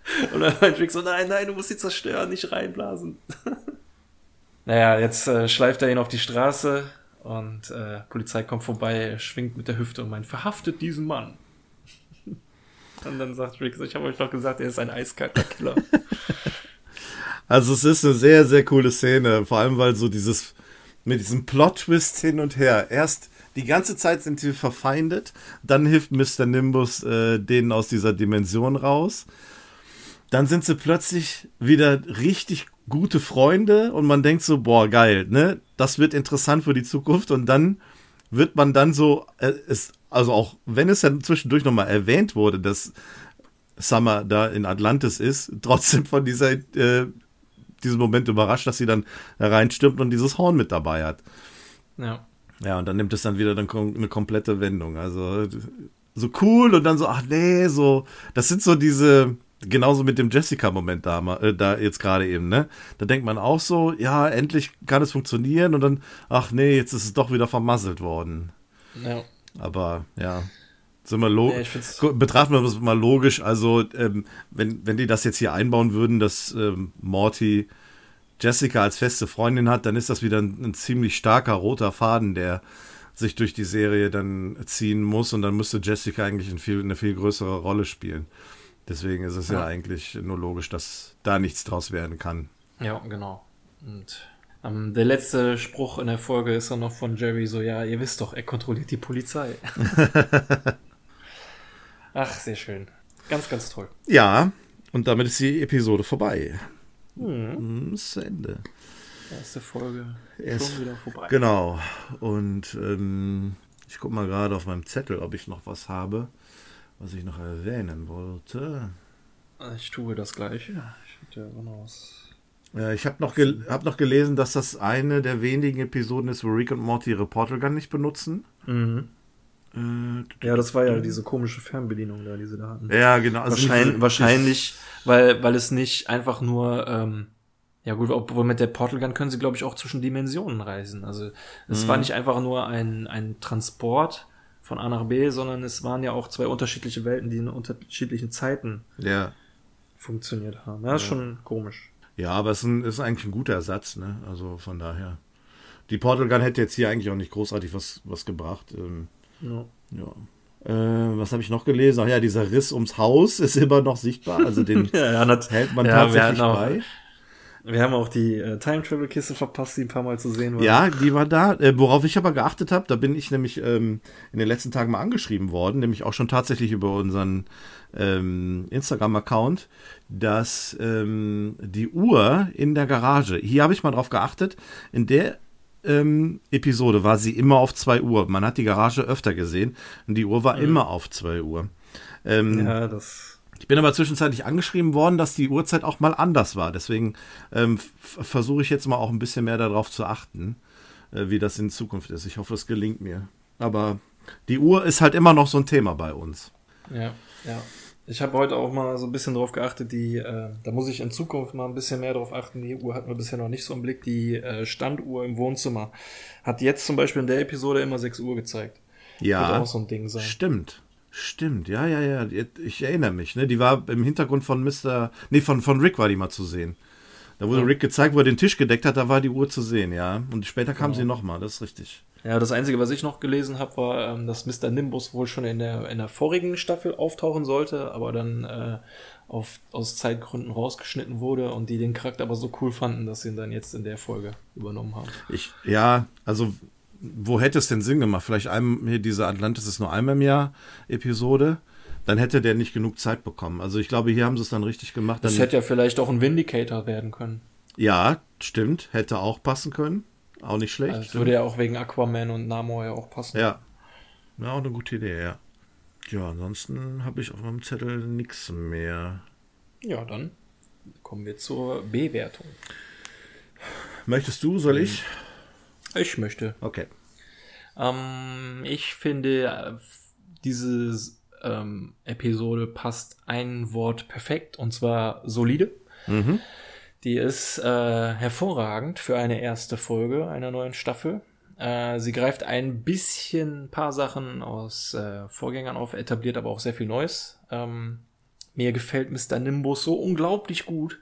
Speaker 2: Und dann meint Rick so, nein, nein, du musst sie zerstören, nicht reinblasen. naja, jetzt äh, schleift er ihn auf die Straße und äh, Polizei kommt vorbei, schwingt mit der Hüfte und meint, verhaftet diesen Mann. und dann sagt Rick so, ich habe euch doch gesagt, er ist ein eiskalter Killer.
Speaker 3: Also es ist eine sehr, sehr coole Szene, vor allem weil so dieses, mit diesem Plot-Twist hin und her. Erst die ganze Zeit sind sie verfeindet, dann hilft Mr. Nimbus äh, denen aus dieser Dimension raus. Dann sind sie plötzlich wieder richtig gute Freunde und man denkt so, boah, geil, ne? Das wird interessant für die Zukunft und dann wird man dann so, äh, es, also auch wenn es dann zwischendurch nochmal erwähnt wurde, dass Summer da in Atlantis ist, trotzdem von dieser, äh, diesem Moment überrascht, dass sie dann da reinstürmt und dieses Horn mit dabei hat.
Speaker 2: ja.
Speaker 3: Ja, und dann nimmt es dann wieder dann eine komplette Wendung. Also so cool und dann so, ach nee, so, das sind so diese, genauso mit dem Jessica-Moment da, äh, da jetzt gerade eben, ne? Da denkt man auch so, ja, endlich kann es funktionieren und dann, ach nee, jetzt ist es doch wieder vermasselt worden.
Speaker 2: ja.
Speaker 3: Aber ja, sind wir lo
Speaker 2: Ja,
Speaker 3: betrachten wir das mal logisch. Also, ähm, wenn, wenn die das jetzt hier einbauen würden, dass ähm, Morty Jessica als feste Freundin hat, dann ist das wieder ein, ein ziemlich starker roter Faden, der sich durch die Serie dann ziehen muss und dann müsste Jessica eigentlich ein viel, eine viel größere Rolle spielen. Deswegen ist es ja.
Speaker 2: Ja.
Speaker 3: eigentlich nur logisch, dass da nichts draus werden kann.
Speaker 2: Ja, genau. Und ähm, der letzte Spruch in der Folge ist dann noch von Jerry so, ja, ihr wisst doch, er kontrolliert die Polizei. Ach, sehr schön. Ganz, ganz toll.
Speaker 3: Ja, und damit ist die Episode vorbei. Mhm. Ist zu Ende.
Speaker 2: Erste Folge
Speaker 3: Erst-
Speaker 2: schon wieder vorbei.
Speaker 3: Genau. Und ähm, ich gucke mal gerade auf meinem Zettel, ob ich noch was habe, was ich noch erwähnen wollte.
Speaker 2: Ich tue das gleiche. Ich hätte ja noch was.
Speaker 3: Ja, ich habe noch, gel hab noch gelesen, dass das eine der wenigen Episoden ist, wo Rick und Morty ihre Portal Gun nicht benutzen. Äh,
Speaker 2: Ja, das war ja diese komische Fernbedienung da, die sie da hatten.
Speaker 3: ja, genau. also
Speaker 2: Wahrscheinlich, wahrscheinlich weil, weil es nicht einfach nur, ähm, ja gut, obwohl mit der Portal Gun können sie, glaube ich, auch zwischen Dimensionen reisen. Also es war nicht einfach nur ein, ein Transport von A nach B, sondern es waren ja auch zwei unterschiedliche Welten, die in unterschiedlichen Zeiten
Speaker 3: Ja.
Speaker 2: funktioniert haben. Ja, ist schon komisch.
Speaker 3: Ja, aber es ist, ein, ist eigentlich ein guter Ersatz, ne? Also von daher. Die Portal Gun hätte jetzt hier eigentlich auch nicht großartig was, was gebracht. Ähm,
Speaker 2: Ja.
Speaker 3: ja. Äh, was habe ich noch gelesen? Ach ja, dieser Riss ums Haus ist immer noch sichtbar. Also den
Speaker 2: Ja, ja, das,
Speaker 3: hält man tatsächlich
Speaker 2: auch,
Speaker 3: bei.
Speaker 2: Wir haben auch die äh, Time Travel Kiste verpasst, die ein paar Mal zu sehen war.
Speaker 3: Ja, die war da. Äh, worauf ich aber geachtet habe, da bin ich nämlich ähm, in den letzten Tagen mal angeschrieben worden, nämlich auch schon tatsächlich über unseren ähm, Instagram-Account, dass ähm, die Uhr in der Garage, hier habe ich mal drauf geachtet, in der ähm, Episode war sie immer auf 2 Uhr. Man hat die Garage öfter gesehen und die Uhr war immer auf 2 Uhr. Ähm,
Speaker 2: ja, das.
Speaker 3: Ich bin aber zwischenzeitlich angeschrieben worden, dass die Uhrzeit auch mal anders war. Deswegen ähm, versuche ich jetzt mal auch ein bisschen mehr darauf zu achten, äh, wie das in Zukunft ist. Ich hoffe, es gelingt mir. Aber die Uhr ist halt immer noch so ein Thema bei uns.
Speaker 2: Ja, ja. Ich habe heute auch mal so ein bisschen drauf geachtet, die, äh, da muss ich in Zukunft mal ein bisschen mehr drauf achten. Die Uhr hatten wir bisher noch nicht so im Blick. Die äh, Standuhr im Wohnzimmer hat jetzt zum Beispiel in der Episode immer 6 Uhr gezeigt. Wird
Speaker 3: Ja,
Speaker 2: auch so ein Ding sein.
Speaker 3: stimmt. Stimmt, ja, ja, ja. Ich erinnere mich, ne? Die war im Hintergrund von Mr. Nee, von, von Rick war die mal zu sehen. Da wurde
Speaker 2: Ja.
Speaker 3: Rick gezeigt, wo er den Tisch gedeckt hat, da war die Uhr zu sehen, ja. Und später kam
Speaker 2: Genau.
Speaker 3: sie nochmal, das ist richtig.
Speaker 2: Ja, das Einzige, was ich noch gelesen habe, war, ähm, dass Mr. Nimbus wohl schon in der, in der vorigen Staffel auftauchen sollte, aber dann äh, auf, aus Zeitgründen rausgeschnitten wurde und die den Charakter aber so cool fanden, dass sie ihn dann jetzt in der Folge übernommen haben.
Speaker 3: Ich, ja, also, wo hätte es denn Sinn gemacht? Vielleicht einem, hier diese Atlantis ist nur einmal im Jahr Episode. Dann hätte der nicht genug Zeit bekommen. Also ich glaube, hier haben sie es dann richtig gemacht. Dann,
Speaker 2: Das hätte ja vielleicht auch ein Vindicator werden können.
Speaker 3: ja, stimmt. Hätte auch passen können. Auch nicht schlecht.
Speaker 2: Also, das würde ja auch wegen Aquaman und Namor ja auch passen.
Speaker 3: ja. Ja, auch eine gute Idee, ja. Ja, ansonsten habe ich auf meinem Zettel nichts mehr.
Speaker 2: Ja, dann kommen wir zur Bewertung.
Speaker 3: Möchtest du, soll ich?
Speaker 2: Ich möchte.
Speaker 3: Okay.
Speaker 2: Ähm, ich finde, äh, diese ähm, Episode passt ein Wort perfekt und zwar solide. Die ist äh, hervorragend für eine erste Folge einer neuen Staffel. Äh, sie greift ein bisschen ein paar Sachen aus äh, Vorgängern auf, etabliert aber auch sehr viel Neues. Ähm, mir gefällt Mr. Nimbus so unglaublich gut,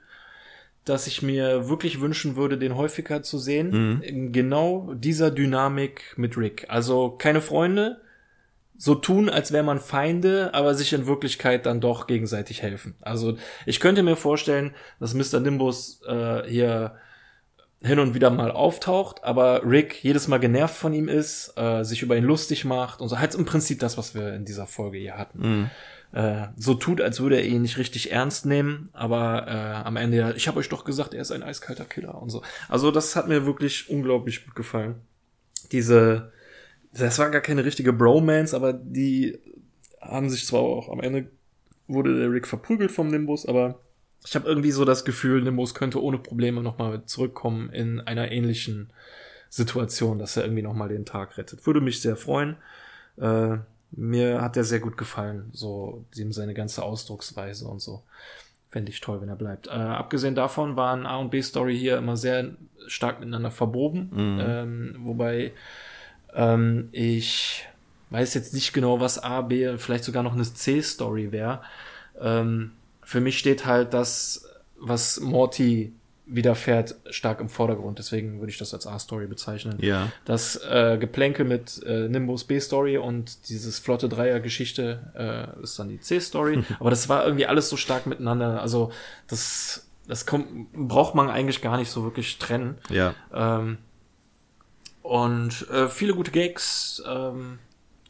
Speaker 2: dass ich mir wirklich wünschen würde, den häufiger zu sehen. In genau dieser Dynamik mit Rick. Also keine Freunde, so tun, als wäre man Feinde, aber sich in Wirklichkeit dann doch gegenseitig helfen. Also ich könnte mir vorstellen, dass Mr. Nimbus äh, hier hin und wieder mal auftaucht, aber Rick jedes Mal genervt von ihm ist, äh, sich über ihn lustig macht und so. Halt im Prinzip das, was wir in dieser Folge hier hatten. Äh, so tut, als würde er ihn nicht richtig ernst nehmen, aber äh, am Ende, ja, ich habe euch doch gesagt, er ist ein eiskalter Killer und so. Also das hat mir wirklich unglaublich gut gefallen. Diese, das war gar keine richtige Bromance, aber die haben sich zwar auch am Ende wurde der Rick verprügelt vom Nimbus, aber ich habe irgendwie so das Gefühl, Nimbus könnte ohne Probleme nochmal zurückkommen in einer ähnlichen Situation, dass er irgendwie nochmal den Tag rettet. Würde mich sehr freuen. Äh, mir hat er sehr gut gefallen, so ihm seine ganze Ausdrucksweise und so. Fände ich toll, wenn er bleibt. Äh, abgesehen davon waren A und B-Story hier immer sehr stark miteinander verboben. Ähm, wobei ähm, ich weiß jetzt nicht genau, was A, B, vielleicht sogar noch eine C-Story wäre. Ähm, für mich steht halt das, was Morty widerfährt, stark im Vordergrund. Deswegen würde ich das als A-Story bezeichnen.
Speaker 3: Ja.
Speaker 2: Das äh, Geplänkel mit äh, Nimbus B-Story und dieses flotte Dreier-Geschichte äh, ist dann die C-Story. Aber das war irgendwie alles so stark miteinander. Also das, das kommt, braucht man eigentlich gar nicht so wirklich trennen.
Speaker 3: Ja.
Speaker 2: Ähm, und äh, viele gute Gags. Ähm,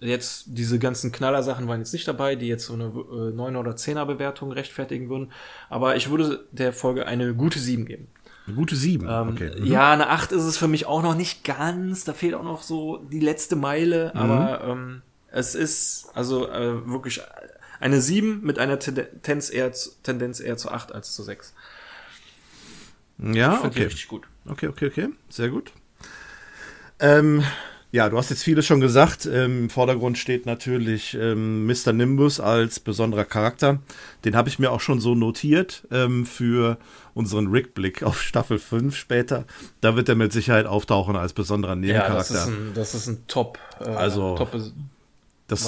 Speaker 2: jetzt diese ganzen Knaller-Sachen waren jetzt nicht dabei, die jetzt so eine äh, 9 oder 10er Bewertung rechtfertigen würden. Aber ich würde der Folge eine gute 7 geben.
Speaker 3: Eine gute 7.
Speaker 2: Ähm,
Speaker 3: okay. Mhm.
Speaker 2: Ja, eine 8 ist es für mich auch noch nicht ganz. Da fehlt auch noch so die letzte Meile.
Speaker 3: Mhm.
Speaker 2: Aber ähm, es ist also äh, wirklich eine 7 mit einer Tendenz eher, zu, Tendenz eher zu 8 als zu 6.
Speaker 3: Ja, okay.
Speaker 2: richtig gut.
Speaker 3: Okay, okay, okay. Sehr gut. Ähm, ja, du hast jetzt vieles schon gesagt. Ähm, Im Vordergrund steht natürlich ähm, Mr. Nimbus als besonderer Charakter. Den habe ich mir auch schon so notiert ähm, für unseren Rick-Blick auf Staffel 5 später. Da wird er mit Sicherheit auftauchen als besonderer
Speaker 2: Ja, das
Speaker 3: Nebencharakter.
Speaker 2: ist ein, das ist ein Top, äh,
Speaker 3: Also,
Speaker 2: Top
Speaker 3: das,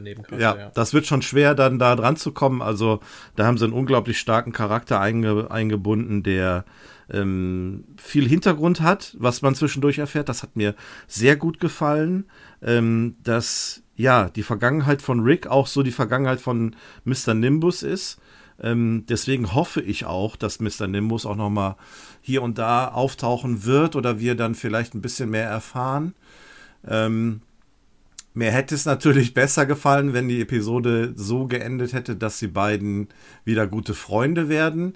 Speaker 2: Nebencharakter.
Speaker 3: ja,
Speaker 2: Ja,
Speaker 3: das wird schon schwer, dann da dran zu kommen. Also da haben sie einen unglaublich starken Charakter einge eingebunden, der ähm, viel Hintergrund hat, was man zwischendurch erfährt. Das hat mir sehr gut gefallen. Ähm, dass ja die Vergangenheit von Rick auch so die Vergangenheit von Mr. Nimbus ist. Ähm, deswegen hoffe ich auch, dass Mr. Nimbus auch noch mal hier und da auftauchen wird oder wir dann vielleicht ein bisschen mehr erfahren. Ähm, mir hätte es natürlich besser gefallen, wenn die Episode so geendet hätte, dass die beiden wieder gute Freunde werden.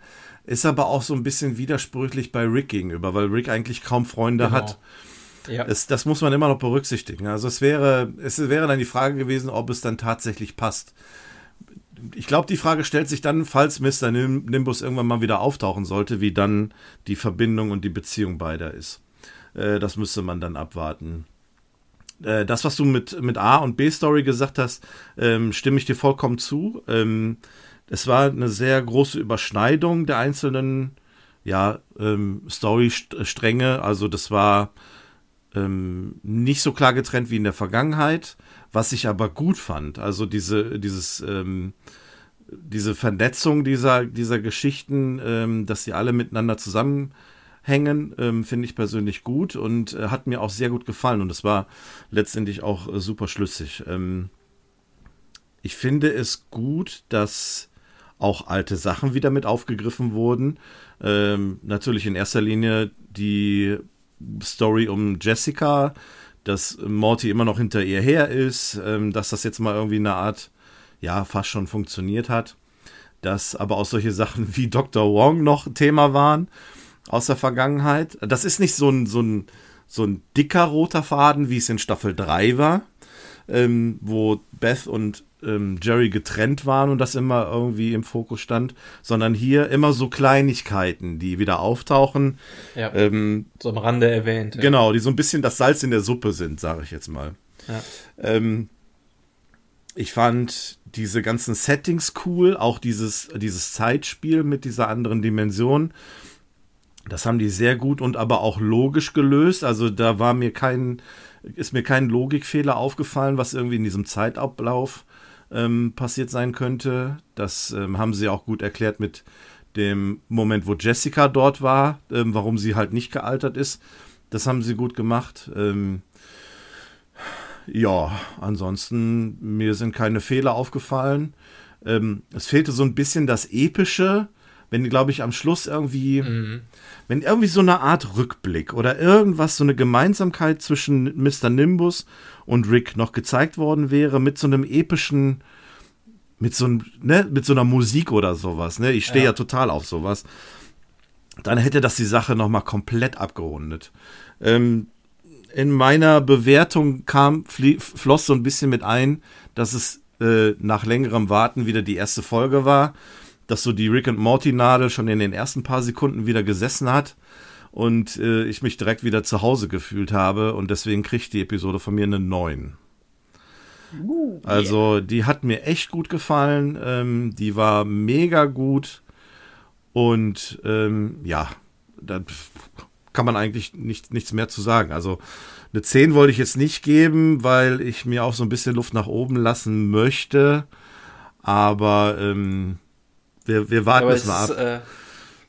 Speaker 3: Ist aber auch so ein bisschen widersprüchlich bei Rick gegenüber, weil Rick eigentlich kaum Freunde
Speaker 2: Genau.
Speaker 3: hat.
Speaker 2: ja.
Speaker 3: Es, das muss man immer noch berücksichtigen. Also es wäre, es wäre dann die Frage gewesen, ob es dann tatsächlich passt. Ich glaube, die Frage stellt sich dann, falls Mr. Nim- Nimbus irgendwann mal wieder auftauchen sollte, wie dann die Verbindung und die Beziehung beider ist. Äh, das müsste man dann abwarten. Äh, das, was du mit, mit A- und B-Story gesagt hast, ähm, stimme ich dir vollkommen zu. Ähm, es war eine sehr große Überschneidung der einzelnen ja, ähm, Story-Stränge. Also das war ähm, nicht so klar getrennt wie in der Vergangenheit, was ich aber gut fand. Also diese, dieses, ähm, diese Vernetzung dieser, dieser Geschichten, ähm, dass sie alle miteinander zusammenhängen, ähm, finde ich persönlich gut und äh, hat mir auch sehr gut gefallen und es war letztendlich auch äh, super schlüssig. Ähm, ich finde es gut, dass auch alte Sachen wieder mit aufgegriffen wurden. Ähm, natürlich in erster Linie die Story um Jessica, dass Morty immer noch hinter ihr her ist, ähm, dass das jetzt mal irgendwie eine Art, ja, fast schon funktioniert hat. Dass aber auch solche Sachen wie Dr. Wong noch Thema waren aus der Vergangenheit. Das ist nicht so ein, so ein, so ein dicker roter Faden, wie es in Staffel 3 war, ähm, wo Beth und ähm, Jerry getrennt waren und das immer irgendwie im Fokus stand, sondern hier immer so Kleinigkeiten, die wieder auftauchen.
Speaker 2: ja.
Speaker 3: Ähm,
Speaker 2: so am Rande erwähnt. ja.
Speaker 3: Genau, die so ein bisschen das Salz in der Suppe sind, sage ich jetzt mal.
Speaker 2: Ja.
Speaker 3: Ähm, ich fand diese ganzen Settings cool, auch dieses, dieses Zeitspiel mit dieser anderen Dimension. Das haben die sehr gut und aber auch logisch gelöst. Also da war mir kein, ist mir kein Logikfehler aufgefallen, was irgendwie in diesem Zeitablauf ähm, passiert sein könnte. Das ähm, haben sie auch gut erklärt mit dem Moment, wo Jessica dort war, ähm, warum sie halt nicht gealtert ist. Das haben sie gut gemacht. Ähm, ja, ansonsten, mir sind keine Fehler aufgefallen. Ähm, es fehlte so ein bisschen das Epische, wenn, glaube ich, am Schluss irgendwie, wenn irgendwie so eine Art Rückblick oder irgendwas, so eine Gemeinsamkeit zwischen Mr. Nimbus und Rick noch gezeigt worden wäre, mit so einem epischen, mit so, einem, ne, mit so einer Musik oder sowas. Ne? Ich stehe ja.
Speaker 2: Ja.
Speaker 3: total auf sowas. Dann hätte das die Sache nochmal komplett abgerundet. Ähm, in meiner Bewertung kam, floss so ein bisschen mit ein, dass es äh, nach längerem Warten wieder die erste Folge war, dass so die Rick and Morty Nadel schon in den ersten paar Sekunden wieder gesessen hat und äh, ich mich direkt wieder zu Hause gefühlt habe und deswegen kriegt die Episode von mir eine 9. Also die hat mir echt gut gefallen, ähm, die war mega gut und ähm, ja, da kann man eigentlich nicht, nichts mehr zu sagen. Also eine 10 wollte ich jetzt nicht geben, weil ich mir auch so ein bisschen Luft nach oben lassen möchte. Aber ähm, wir, wir warten es mal ab.
Speaker 2: äh,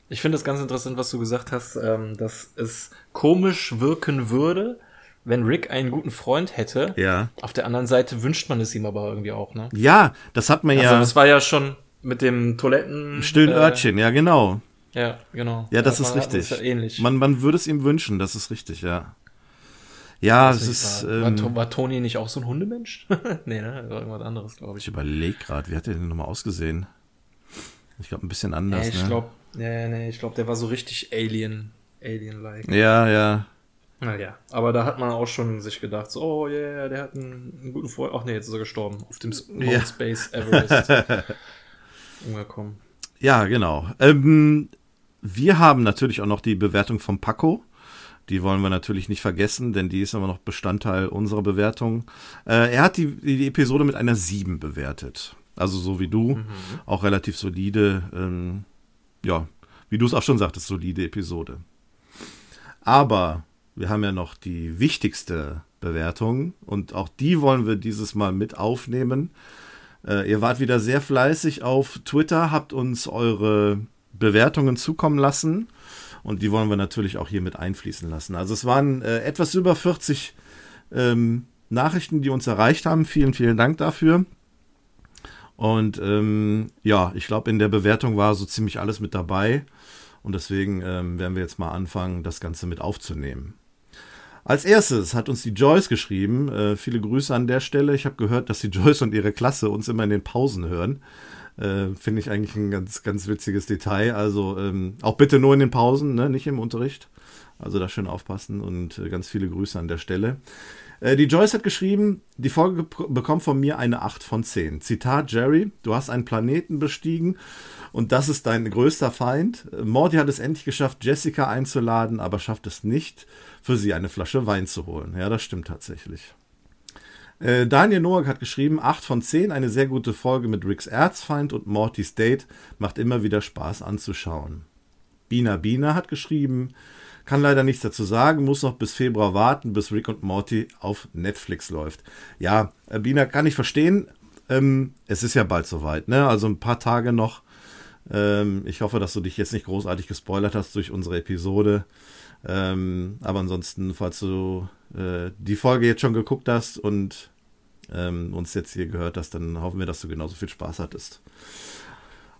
Speaker 2: ich finde es ganz interessant, was du gesagt hast, ähm, dass es komisch wirken würde, wenn Rick einen guten Freund hätte.
Speaker 3: ja.
Speaker 2: Auf der anderen Seite wünscht man es ihm aber irgendwie auch, ne?
Speaker 3: ja, das hat man
Speaker 2: Also
Speaker 3: ja.
Speaker 2: das war ja schon mit dem Toiletten.
Speaker 3: Stillen
Speaker 2: äh,
Speaker 3: Örtchen, ja genau.
Speaker 2: Ja, genau.
Speaker 3: Ja, das
Speaker 2: Da
Speaker 3: ist richtig.
Speaker 2: ist ja ähnlich.
Speaker 3: Man, man würde es ihm wünschen, das ist richtig, ja. Ja, es ist.
Speaker 2: war,
Speaker 3: Ähm,
Speaker 2: war Toni nicht auch so ein Hundemensch? nee, ne? Das war irgendwas anderes, glaube
Speaker 3: ich
Speaker 2: ich.
Speaker 3: überlege gerade, wie hat der denn nochmal ausgesehen? Ich glaube, ein bisschen anders,
Speaker 2: Nee, ich
Speaker 3: ne?
Speaker 2: glaube, nee, nee, ich glaube, der war so richtig Alien. Alien-like.
Speaker 3: Ja, ja.
Speaker 2: Naja, aber da hat man auch schon sich gedacht, so, oh yeah, der hat einen, einen guten Freund. Ach nee, jetzt ist er gestorben. Auf dem Mount
Speaker 3: Ja.
Speaker 2: Space Everest. Umgekommen.
Speaker 3: Ja, genau. Ähm, wir haben natürlich auch noch die Bewertung von Paco. Die wollen wir natürlich nicht vergessen, denn die ist immer noch Bestandteil unserer Bewertung. Äh, er hat die, die Episode mit einer 7 bewertet. Also so wie du. Auch relativ solide. Ähm, ja, wie du es auch schon sagtest, solide Episode. Aber wir haben ja noch die wichtigste Bewertung und auch die wollen wir dieses Mal mit aufnehmen. Äh, ihr wart wieder sehr fleißig auf Twitter, habt uns eure Bewertungen zukommen lassen und die wollen wir natürlich auch hier mit einfließen lassen. Also es waren äh, etwas über 40 ähm, Nachrichten, die uns erreicht haben. Vielen, vielen Dank dafür. Und ähm, ja, ich glaube, in der Bewertung war so ziemlich alles mit dabei. Und deswegen ähm, werden wir jetzt mal anfangen, das Ganze mit aufzunehmen. Als erstes hat uns die Joyce geschrieben. Äh, viele Grüße an der Stelle. Ich habe gehört, dass die Joyce und ihre Klasse uns immer in den Pausen hören. Äh, Finde ich eigentlich ein ganz, ganz witziges Detail. Also ähm, auch bitte nur in den Pausen, ne? nicht im Unterricht. Also da schön aufpassen und äh, ganz viele Grüße an der Stelle. Äh, die Joyce hat geschrieben, die Folge bekommt von mir eine 8 von 10. Zitat Jerry, du hast einen Planeten bestiegen und das ist dein größter Feind. Morty hat es endlich geschafft, Jessica einzuladen, aber schafft es nicht, für sie eine Flasche Wein zu holen. Ja, das stimmt tatsächlich. Äh, Daniel Noack hat geschrieben, 8 von 10, eine sehr gute Folge mit Ricks Erzfeind und Mortys Date, macht immer wieder Spaß anzuschauen. Bina Bina hat geschrieben, kann leider nichts dazu sagen, muss noch bis Februar warten, bis Rick und Morty auf Netflix läuft. Ja, äh, Bina kann ich verstehen. Ähm, es ist ja bald soweit, ne? Also ein paar Tage noch. Ähm, ich hoffe, dass du dich jetzt nicht großartig gespoilert hast durch unsere Episode. Ähm, aber ansonsten, falls du äh, die Folge jetzt schon geguckt hast und ähm, uns jetzt hier gehört hast, dann hoffen wir, dass du genauso viel Spaß hattest.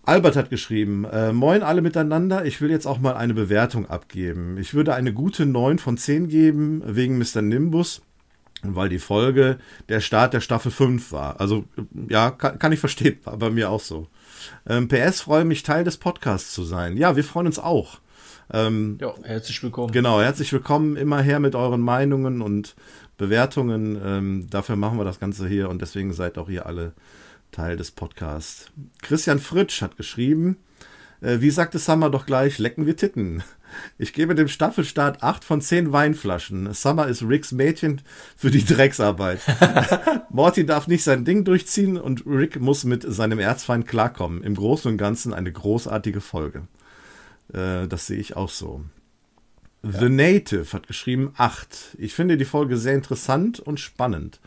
Speaker 3: Albert hat geschrieben, äh, moin alle miteinander, ich will jetzt auch mal eine Bewertung abgeben. Ich würde eine gute 9 von 10 geben, wegen Mr. Nimbus, weil die Folge der Start der Staffel 5 war. Also ja, kann, kann ich verstehen, war bei mir auch so. Ähm, PS freue mich, Teil des Podcasts zu sein. Ja, wir freuen uns auch. Ähm,
Speaker 2: Ja, herzlich willkommen.
Speaker 3: Genau, herzlich willkommen immer her mit euren Meinungen und Bewertungen. Ähm, dafür machen wir das Ganze hier und deswegen seid auch ihr alle Teil des Podcasts. Christian Fritsch hat geschrieben, äh, wie sagte Summer doch gleich, lecken wir Titten. Ich gebe dem Staffelstart 8 von 10 Weinflaschen. Summer ist Ricks Mädchen für die Drecksarbeit. Morty darf nicht sein Ding durchziehen und Rick muss mit seinem Erzfeind klarkommen. Im Großen und Ganzen eine großartige Folge. Äh, das sehe ich auch so. The Native hat geschrieben 8. Ich finde die Folge sehr interessant und spannend.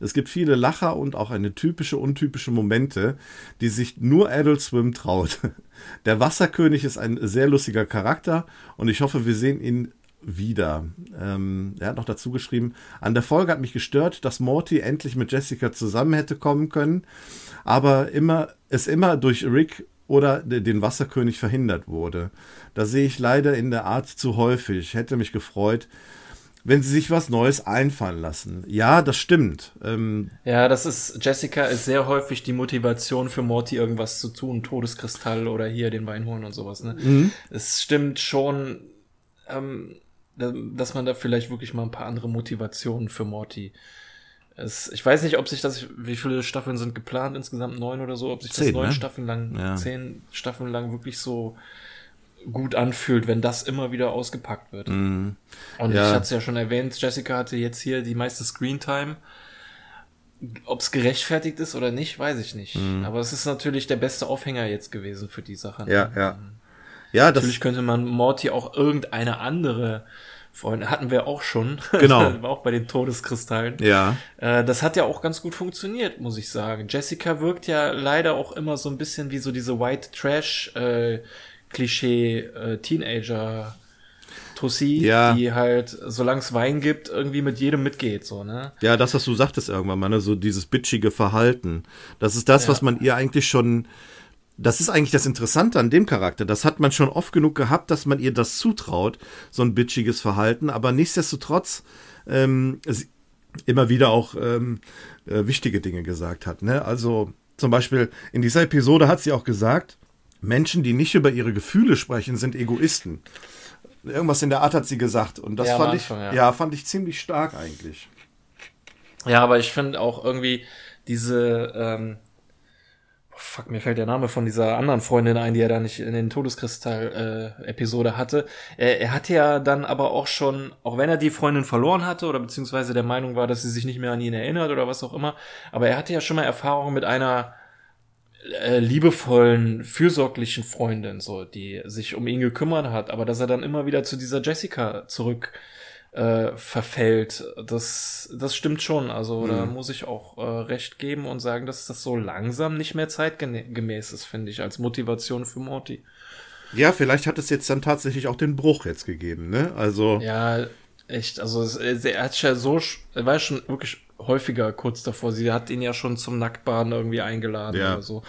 Speaker 3: Es gibt viele Lacher und auch eine typische, untypische Momente, die sich nur Adult Swim traut. Der Wasserkönig ist ein sehr lustiger Charakter und ich hoffe, wir sehen ihn wieder. Ähm, er hat noch dazu geschrieben, an der Folge hat mich gestört, dass Morty endlich mit Jessica zusammen hätte kommen können, aber immer, es immer durch Rick oder de- den Wasserkönig verhindert wurde. Da sehe ich leider in der Art zu häufig. Hätte mich gefreut, wenn sie sich was Neues einfallen lassen. Ja, das stimmt. Ähm,
Speaker 2: Ja, das ist, Jessica ist sehr häufig die Motivation für Morty, irgendwas zu tun, Todeskristall oder hier den Wein holen und sowas, ne? Es stimmt schon, ähm, da- dass man da vielleicht wirklich mal ein paar andere Motivationen für Morty. Es, ich weiß nicht, ob sich das, wie viele Staffeln sind geplant, insgesamt neun oder so, ob sich das
Speaker 3: Zehn,
Speaker 2: neun
Speaker 3: ne?
Speaker 2: Staffeln lang,
Speaker 3: Ja.
Speaker 2: zehn Staffeln lang wirklich so gut anfühlt, wenn das immer wieder ausgepackt wird. Und
Speaker 3: Ja.
Speaker 2: ich hatte es ja schon erwähnt, Jessica hatte jetzt hier die meiste Screentime. Ob es gerechtfertigt ist oder nicht, weiß ich nicht. Aber es ist natürlich der beste Aufhänger jetzt gewesen für die Sache. ne?
Speaker 3: ja, ja. Ja, das,
Speaker 2: Natürlich könnte man Morty auch irgendeine andere Freunde hatten wir auch schon.
Speaker 3: Genau.
Speaker 2: Auch bei den Todeskristallen.
Speaker 3: ja.
Speaker 2: Äh, das hat ja auch ganz gut funktioniert, muss ich sagen. Jessica wirkt ja leider auch immer so ein bisschen wie so diese White Trash äh, Klischee äh, Teenager Tussi,
Speaker 3: Ja.
Speaker 2: die halt, solange es Wein gibt, irgendwie mit jedem mitgeht, so, ne?
Speaker 3: Ja, das, was du sagtest irgendwann mal, ne? so dieses bitchige Verhalten. Das ist das,
Speaker 2: Ja.
Speaker 3: was man ihr eigentlich schon. Das ist eigentlich das Interessante an dem Charakter. Das hat man schon oft genug gehabt, dass man ihr das zutraut, so ein bitchiges Verhalten. Aber nichtsdestotrotz ähm, immer wieder auch ähm, äh, wichtige Dinge gesagt hat. Ne? Also zum Beispiel in dieser Episode hat sie auch gesagt, Menschen, die nicht über ihre Gefühle sprechen, sind Egoisten. Irgendwas in der Art hat sie gesagt. Und das
Speaker 2: Ja,
Speaker 3: fand
Speaker 2: Anfang,
Speaker 3: ich,
Speaker 2: ja.
Speaker 3: ja. fand ich ziemlich stark eigentlich.
Speaker 2: Ja, aber ich finde auch irgendwie diese, ähm, oh, fuck, mir fällt der Name von dieser anderen Freundin ein, die er da nicht in den Todeskristall-Episode hatte. Er, er hatte ja dann aber auch schon, auch wenn er die Freundin verloren hatte oder beziehungsweise der Meinung war, dass sie sich nicht mehr an ihn erinnert oder was auch immer, aber er hatte ja schon mal Erfahrung mit einer äh, liebevollen, fürsorglichen Freundin, so, die sich um ihn gekümmert hat, aber dass er dann immer wieder zu dieser Jessica zurück äh, verfällt, das, das stimmt schon. Also da muss ich auch äh, recht geben und sagen, dass das so langsam nicht mehr zeitgemäß ist, finde ich, als Motivation für Morty.
Speaker 3: Ja, vielleicht hat es jetzt dann tatsächlich auch den Bruch jetzt gegeben, ne? Also,
Speaker 2: Ja, echt. Also es, er hat ja so, er war schon wirklich häufiger kurz davor. Sie hat ihn ja schon zum Nacktbaden irgendwie eingeladen
Speaker 3: Ja.
Speaker 2: oder so.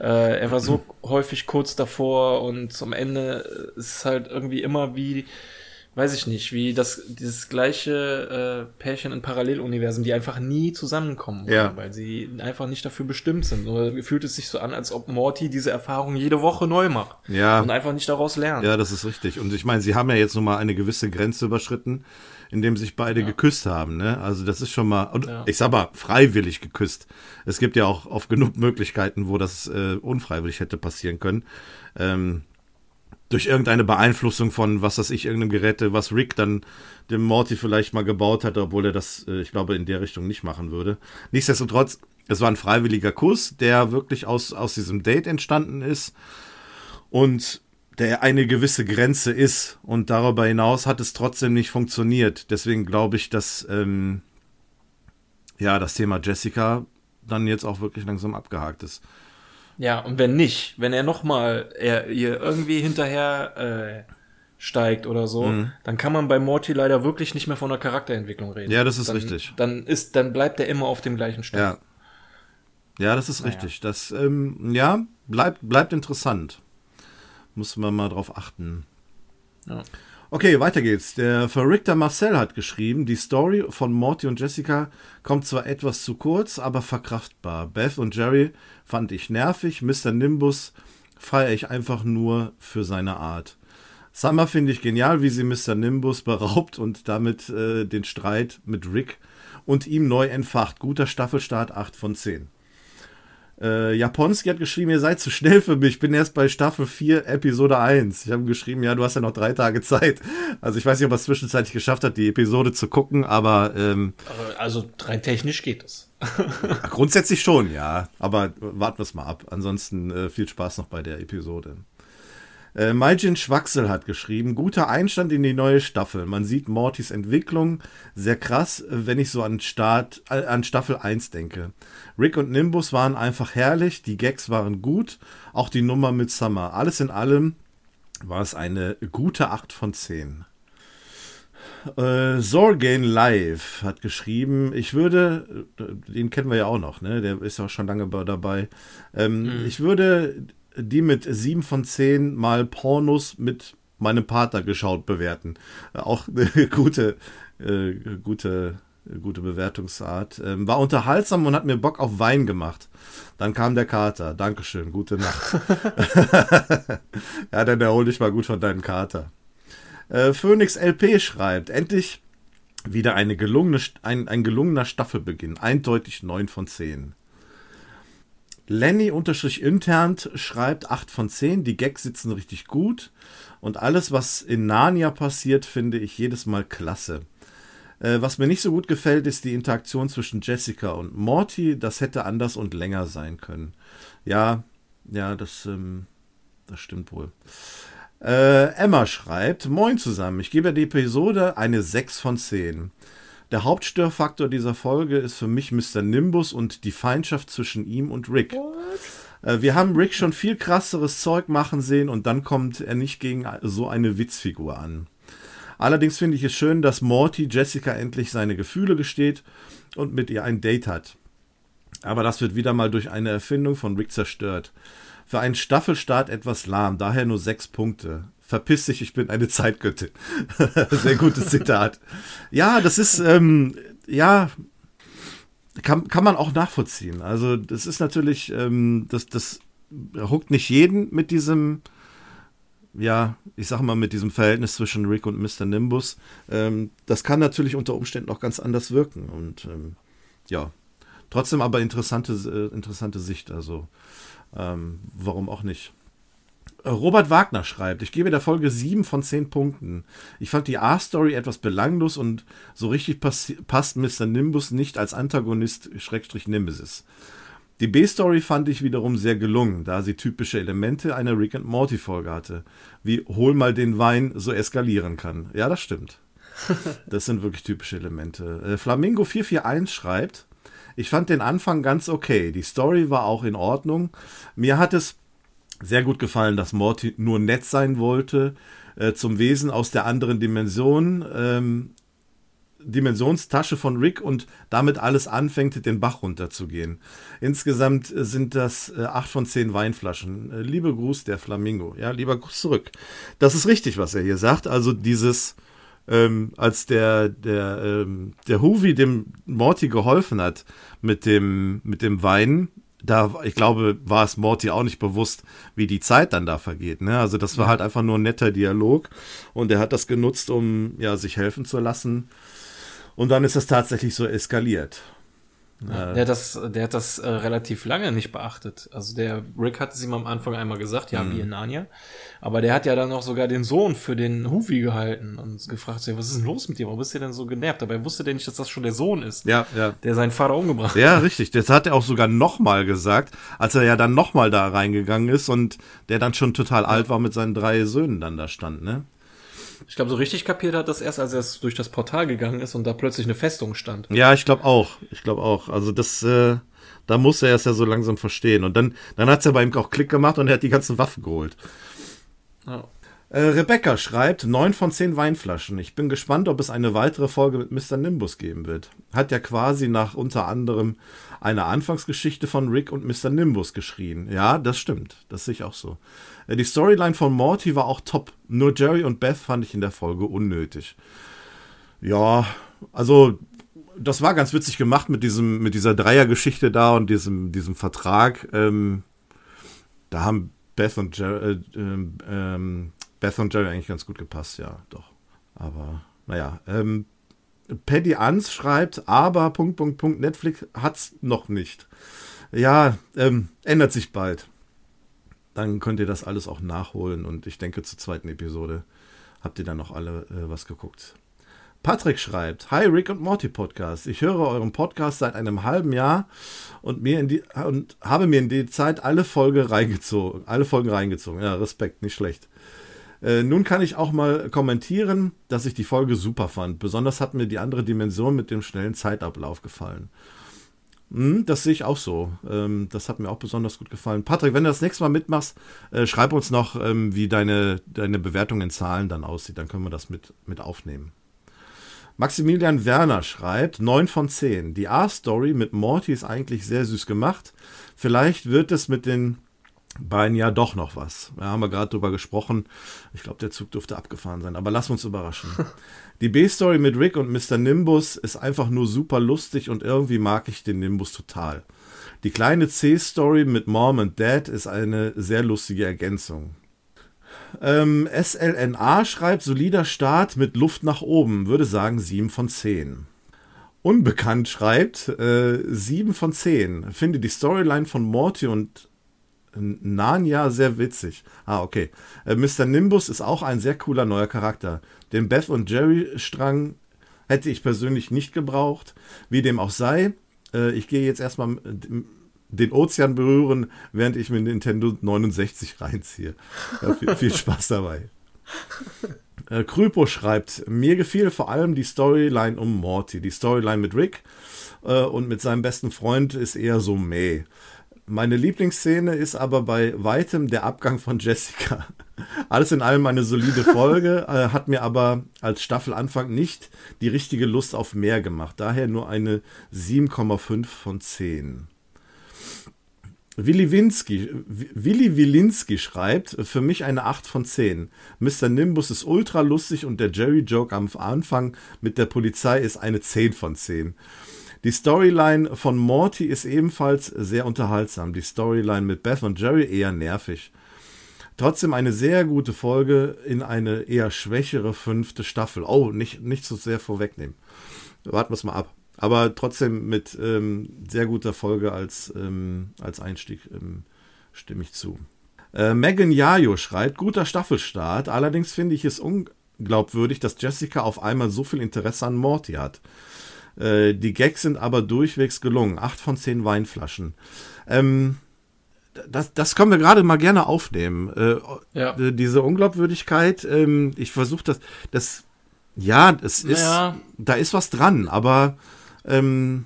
Speaker 2: Äh, er war so häufig kurz davor und am Ende ist es halt irgendwie immer wie, weiß ich nicht, wie das dieses gleiche äh, Pärchen in Paralleluniversen, die einfach nie zusammenkommen, wollen,
Speaker 3: Ja.
Speaker 2: weil sie einfach nicht dafür bestimmt sind. Nur fühlt es sich so an, als ob Morty diese Erfahrung jede Woche neu macht
Speaker 3: Ja.
Speaker 2: und einfach nicht daraus lernt.
Speaker 3: ja, das ist richtig. Und ich meine, sie haben ja jetzt nun mal eine gewisse Grenze überschritten, indem sich beide geküsst haben, ne? Also das ist schon mal, und
Speaker 2: Ja.
Speaker 3: ich sag mal, freiwillig geküsst. Es gibt ja auch oft genug Möglichkeiten, wo das äh, unfreiwillig hätte passieren können. Ähm, durch irgendeine Beeinflussung von, was weiß ich, irgendeinem Gerät, was Rick dann dem Morty vielleicht mal gebaut hat, obwohl er das, äh, ich glaube, in der Richtung nicht machen würde. Nichtsdestotrotz, es war ein freiwilliger Kuss, der wirklich aus, aus diesem Date entstanden ist und der eine gewisse Grenze ist und darüber hinaus hat es trotzdem nicht funktioniert. Deswegen glaube ich, dass ähm, ja das Thema Jessica dann jetzt auch wirklich langsam abgehakt ist.
Speaker 2: Ja, und wenn nicht, wenn er nochmal ihr irgendwie hinterher äh, steigt oder so,
Speaker 3: Mhm.
Speaker 2: dann kann man bei Morty leider wirklich nicht mehr von einer Charakterentwicklung reden.
Speaker 3: Ja, das ist
Speaker 2: dann,
Speaker 3: richtig.
Speaker 2: Dann ist, dann bleibt er immer auf dem gleichen Stand.
Speaker 3: Ja. Ja, das ist richtig. Das, ähm, ja, bleibt, bleibt interessant. Muss man mal drauf achten.
Speaker 2: Ja.
Speaker 3: Okay, weiter geht's. Der verrückte Marcel hat geschrieben, die Story von Morty und Jessica kommt zwar etwas zu kurz, aber verkraftbar. Beth und Jerry fand ich nervig, Mr. Nimbus feiere ich einfach nur für seine Art. Summer finde ich genial, wie sie Mr. Nimbus beraubt und damit äh, den Streit mit Rick und ihm neu entfacht. Guter Staffelstart 8 von 10. Äh, Japonski hat geschrieben, ihr seid zu schnell für mich. Ich bin erst bei Staffel 4, Episode 1. Ich habe geschrieben, ja, du hast ja noch drei Tage Zeit. Also ich weiß nicht, ob er es zwischenzeitlich geschafft hat, die Episode zu gucken, aber ähm,
Speaker 2: Also rein technisch geht es.
Speaker 3: grundsätzlich schon, ja. Aber warten wir es mal ab. Ansonsten äh, viel Spaß noch bei der Episode. Äh, Maijin Schwaxel hat geschrieben, guter Einstand in die neue Staffel. Man sieht Mortys Entwicklung sehr krass, wenn ich so an, Start, äh, an Staffel 1 denke. Rick und Nimbus waren einfach herrlich, die Gags waren gut, auch die Nummer mit Summer. Alles in allem war es eine gute 8 von 10. Äh, Sorgen Live hat geschrieben, ich würde, äh, den kennen wir ja auch noch, ne? Der ist ja auch schon lange bei- dabei. Ähm, Ich würde die mit 7 von 10 mal Pornos mit meinem Partner geschaut bewerten. Äh, Auch eine gute, äh, gute, gute Bewertungsart. Ähm, war unterhaltsam und hat mir Bock auf Wein gemacht. Dann kam der Kater. Dankeschön, gute Nacht. ja, dann erhol dich mal gut von deinem Kater. Äh, Phoenix LP schreibt, endlich wieder eine gelungene, ein, ein gelungener Staffelbeginn. Eindeutig 9 von 10. Lenny unterstrich internt schreibt 8 von 10. Die Gags sitzen richtig gut. Und alles, was in Narnia passiert, finde ich jedes Mal klasse. Äh, was mir nicht so gut gefällt, ist die Interaktion zwischen Jessica und Morty. Das hätte anders und länger sein können. Ja, ja, das, ähm, das stimmt wohl. Äh, Emma schreibt, Moin zusammen, ich gebe der Episode eine 6 von 10. Der Hauptstörfaktor dieser Folge ist für mich Mr. Nimbus und die Feindschaft zwischen ihm und Rick. Äh, wir haben Rick schon viel krasseres Zeug machen sehen und dann kommt er nicht gegen so eine Witzfigur an. Allerdings finde ich es schön, dass Morty Jessica endlich seine Gefühle gesteht und mit ihr ein Date hat. Aber das wird wieder mal durch eine Erfindung von Rick zerstört. Für einen Staffelstart etwas lahm, daher nur sechs Punkte. Verpiss dich, ich bin eine Zeitgöttin. Sehr gutes Zitat. Ja, das ist, ähm, ja, kann, kann man auch nachvollziehen. Also, das ist natürlich, ähm, das, das huckt nicht jeden mit diesem, ja, ich sag mal, mit diesem Verhältnis zwischen Rick und Mr. Nimbus, ähm, das kann natürlich unter Umständen auch ganz anders wirken. Und ähm, ja, trotzdem aber interessante, äh, interessante Sicht. Also, ähm, warum auch nicht? Robert Wagner schreibt, ich gebe der Folge 7 von 10 Punkten. Ich fand die A-Story etwas belanglos und so richtig passt Mr. Nimbus nicht als Antagonist Schrägstrich Nemesis. Die B-Story fand ich wiederum sehr gelungen, da sie typische Elemente einer Rick and Morty Folge hatte, wie hol mal den Wein so eskalieren kann. Ja, das stimmt. Das sind wirklich typische Elemente. Äh, Flamingo 441 schreibt, ich fand den Anfang ganz okay. Die Story war auch in Ordnung. Mir hat es sehr gut gefallen, dass Morty nur nett sein wollte, äh, zum Wesen aus der anderen Dimension, ähm, Dimensionstasche von Rick und damit alles anfängt, den Bach runterzugehen. Insgesamt sind das äh, acht von zehn Weinflaschen. Äh, liebe Gruß, der Flamingo. Ja, lieber Gruß zurück. Das ist richtig, was er hier sagt. Also dieses, ähm, als der, der, ähm, der Huvi dem Morty geholfen hat mit dem, mit dem Wein, da, ich glaube, war es Morty auch nicht bewusst, wie die Zeit dann da vergeht. Ne? Also das war halt einfach nur ein netter Dialog und er hat das genutzt, um ja, sich helfen zu lassen. Und dann ist es tatsächlich so eskaliert.
Speaker 2: Ja, der, hat das, der hat das äh, relativ lange nicht beachtet. Also der Rick hat es ihm am Anfang einmal gesagt, ja, mhm. wie in Narnia. Aber der hat ja dann auch sogar den Sohn für den Hufi gehalten und gefragt, was ist denn los mit dir? Warum bist du denn so genervt? Dabei wusste der nicht, dass das schon der Sohn ist.
Speaker 3: Ja, ja.
Speaker 2: Der seinen Vater umgebracht
Speaker 3: hat. Ja, richtig. Das hat er auch sogar nochmal gesagt, als er ja dann nochmal da reingegangen ist und der dann schon total ja. alt war mit seinen drei Söhnen dann da stand, ne?
Speaker 2: Ich glaube, so richtig kapiert hat das erst, als er durch das Portal gegangen ist und da plötzlich eine Festung stand.
Speaker 3: Ja, ich glaube auch. Ich glaube auch. Also das, äh, da muss er es ja so langsam verstehen. Und dann, dann hat es ja bei ihm auch Klick gemacht und er hat die ganzen Waffen geholt. Oh. Äh, Rebecca schreibt, 9 von 10 Weinflaschen. Ich bin gespannt, ob es eine weitere Folge mit Mr. Nimbus geben wird. Hat ja quasi nach unter anderem einer Anfangsgeschichte von Rick und Mr. Nimbus geschrien. Ja, das stimmt. Das sehe ich auch so. Äh, die Storyline von Morty war auch top. Nur Jerry und Beth fand ich in der Folge unnötig. Ja, also das war ganz witzig gemacht mit diesem, mit dieser Dreiergeschichte da und diesem, diesem Vertrag. Ähm, da haben Beth und Jerry, äh, ähm, ähm, Beth und Jerry eigentlich ganz gut gepasst, ja, doch. Aber naja, ähm, Paddy Ans schreibt, aber Punkt, Punkt, Punkt, Netflix hat's noch nicht. Ja, ähm, ändert sich bald dann könnt ihr das alles auch nachholen und ich denke zur zweiten Episode habt ihr dann noch alle äh, was geguckt. Patrick schreibt: Hi Rick und Morty Podcast. Ich höre euren Podcast seit einem halben Jahr und mir in die und habe mir in die Zeit alle Folge reingezogen, alle Folgen reingezogen. Ja, Respekt, nicht schlecht. Äh, nun kann ich auch mal kommentieren, dass ich die Folge super fand. Besonders hat mir die andere Dimension mit dem schnellen Zeitablauf gefallen. Hm, das sehe ich auch so. Ähm, das hat mir auch besonders gut gefallen. Patrick, wenn du das nächste Mal mitmachst, äh, schreib uns noch, ähm, wie deine, deine Bewertung in Zahlen dann aussieht. Dann können wir das mit, mit aufnehmen. Maximilian Werner schreibt 9 von 10. Die A-Story mit Morty ist eigentlich sehr süß gemacht. Vielleicht wird es mit den beiden ja doch noch was. Da haben wir gerade drüber gesprochen. Ich glaube, der Zug dürfte abgefahren sein. Aber lass uns überraschen. Die B-Story mit Rick und Mr. Nimbus ist einfach nur super lustig und irgendwie mag ich den Nimbus total. Die kleine C-Story mit Mom und Dad ist eine sehr lustige Ergänzung. Ähm, SLNA schreibt solider Start mit Luft nach oben, würde sagen 7 von 10. Unbekannt schreibt äh, 7 von 10. Finde die Storyline von Morty und Narnia sehr witzig. Ah, okay. Äh, Mr. Nimbus ist auch ein sehr cooler neuer Charakter. Den Beth und Jerry Strang hätte ich persönlich nicht gebraucht. Wie dem auch sei, äh, ich gehe jetzt erstmal den Ozean berühren, während ich mir Nintendo 69 reinziehe. Ja, viel, viel, Spaß dabei. Äh, Krypo schreibt, mir gefiel vor allem die Storyline um Morty. Die Storyline mit Rick äh, und mit seinem besten Freund ist eher so meh. Meine Lieblingsszene ist aber bei weitem der Abgang von Jessica. Alles in allem eine solide Folge, äh, hat mir aber als Staffelanfang nicht die richtige Lust auf mehr gemacht. Daher nur eine 7,5 von 10. Willi Winsky, Willi Wilinski schreibt, für mich eine 8 von 10. Mr. Nimbus ist ultra lustig und der Jerry-Joke am Anfang mit der Polizei ist eine 10 von 10. Die Storyline von Morty ist ebenfalls sehr unterhaltsam. Die Storyline mit Beth und Jerry eher nervig. trotzdem eine sehr gute Folge in eine eher schwächere fünfte Staffel. Oh, nicht, nicht so sehr vorwegnehmen. Warten wir es mal ab. Aber trotzdem mit ähm, sehr guter Folge als, ähm, als Einstieg ähm, stimme ich zu. Äh, Megan Yayo schreibt, guter Staffelstart. Allerdings finde ich es unglaubwürdig, dass Jessica auf einmal so viel Interesse an Morty hat. Äh, die Gags sind aber durchwegs gelungen. Acht von zehn Weinflaschen. Ähm, das, das können wir gerade mal gerne aufnehmen. Äh,
Speaker 2: Ja.
Speaker 3: äh, Diese Unglaubwürdigkeit, ähm, ich versuche das, das, ja, es ist,
Speaker 2: Naja.
Speaker 3: da ist was dran, aber ähm,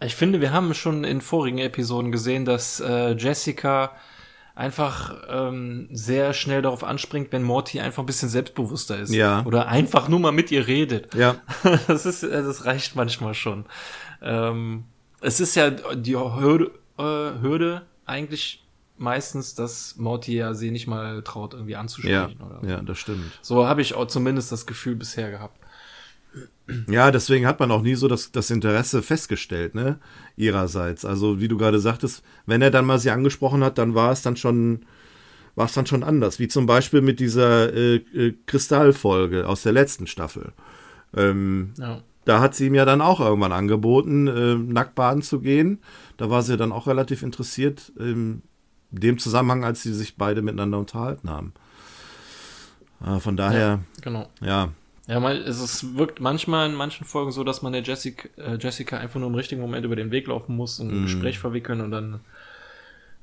Speaker 2: Ich finde, wir haben schon in vorigen Episoden gesehen, dass äh, Jessica einfach ähm, sehr schnell darauf anspringt, wenn Morty einfach ein bisschen selbstbewusster ist.
Speaker 3: Ja.
Speaker 2: Oder einfach nur mal mit ihr redet.
Speaker 3: ja,
Speaker 2: Das ist, äh, das reicht manchmal schon. Ähm, es ist ja die Hürde, äh, Hürde eigentlich meistens, dass Morty ja sie nicht mal traut, irgendwie
Speaker 3: ja,
Speaker 2: anzusprechen. oder
Speaker 3: ja, das stimmt.
Speaker 2: So habe ich auch zumindest das Gefühl bisher gehabt.
Speaker 3: Ja, deswegen hat man auch nie so das, das Interesse festgestellt, ne? Ihrerseits. Also, wie du gerade sagtest, wenn er dann mal sie angesprochen hat, dann war es dann schon, war es dann schon anders. Wie zum Beispiel mit dieser äh, äh, Kristallfolge aus der letzten Staffel. Ähm,
Speaker 2: Ja.
Speaker 3: da hat sie ihm ja dann auch irgendwann angeboten, äh, nackt baden zu gehen. Da war sie dann auch relativ interessiert, in dem Zusammenhang, als sie sich beide miteinander unterhalten haben. Äh, von daher,
Speaker 2: Genau.
Speaker 3: ja,
Speaker 2: Ja, es ist, wirkt manchmal in manchen Folgen so, dass man der Jessica, äh, Jessica einfach nur im richtigen Moment über den Weg laufen muss und ein Gespräch verwickeln und dann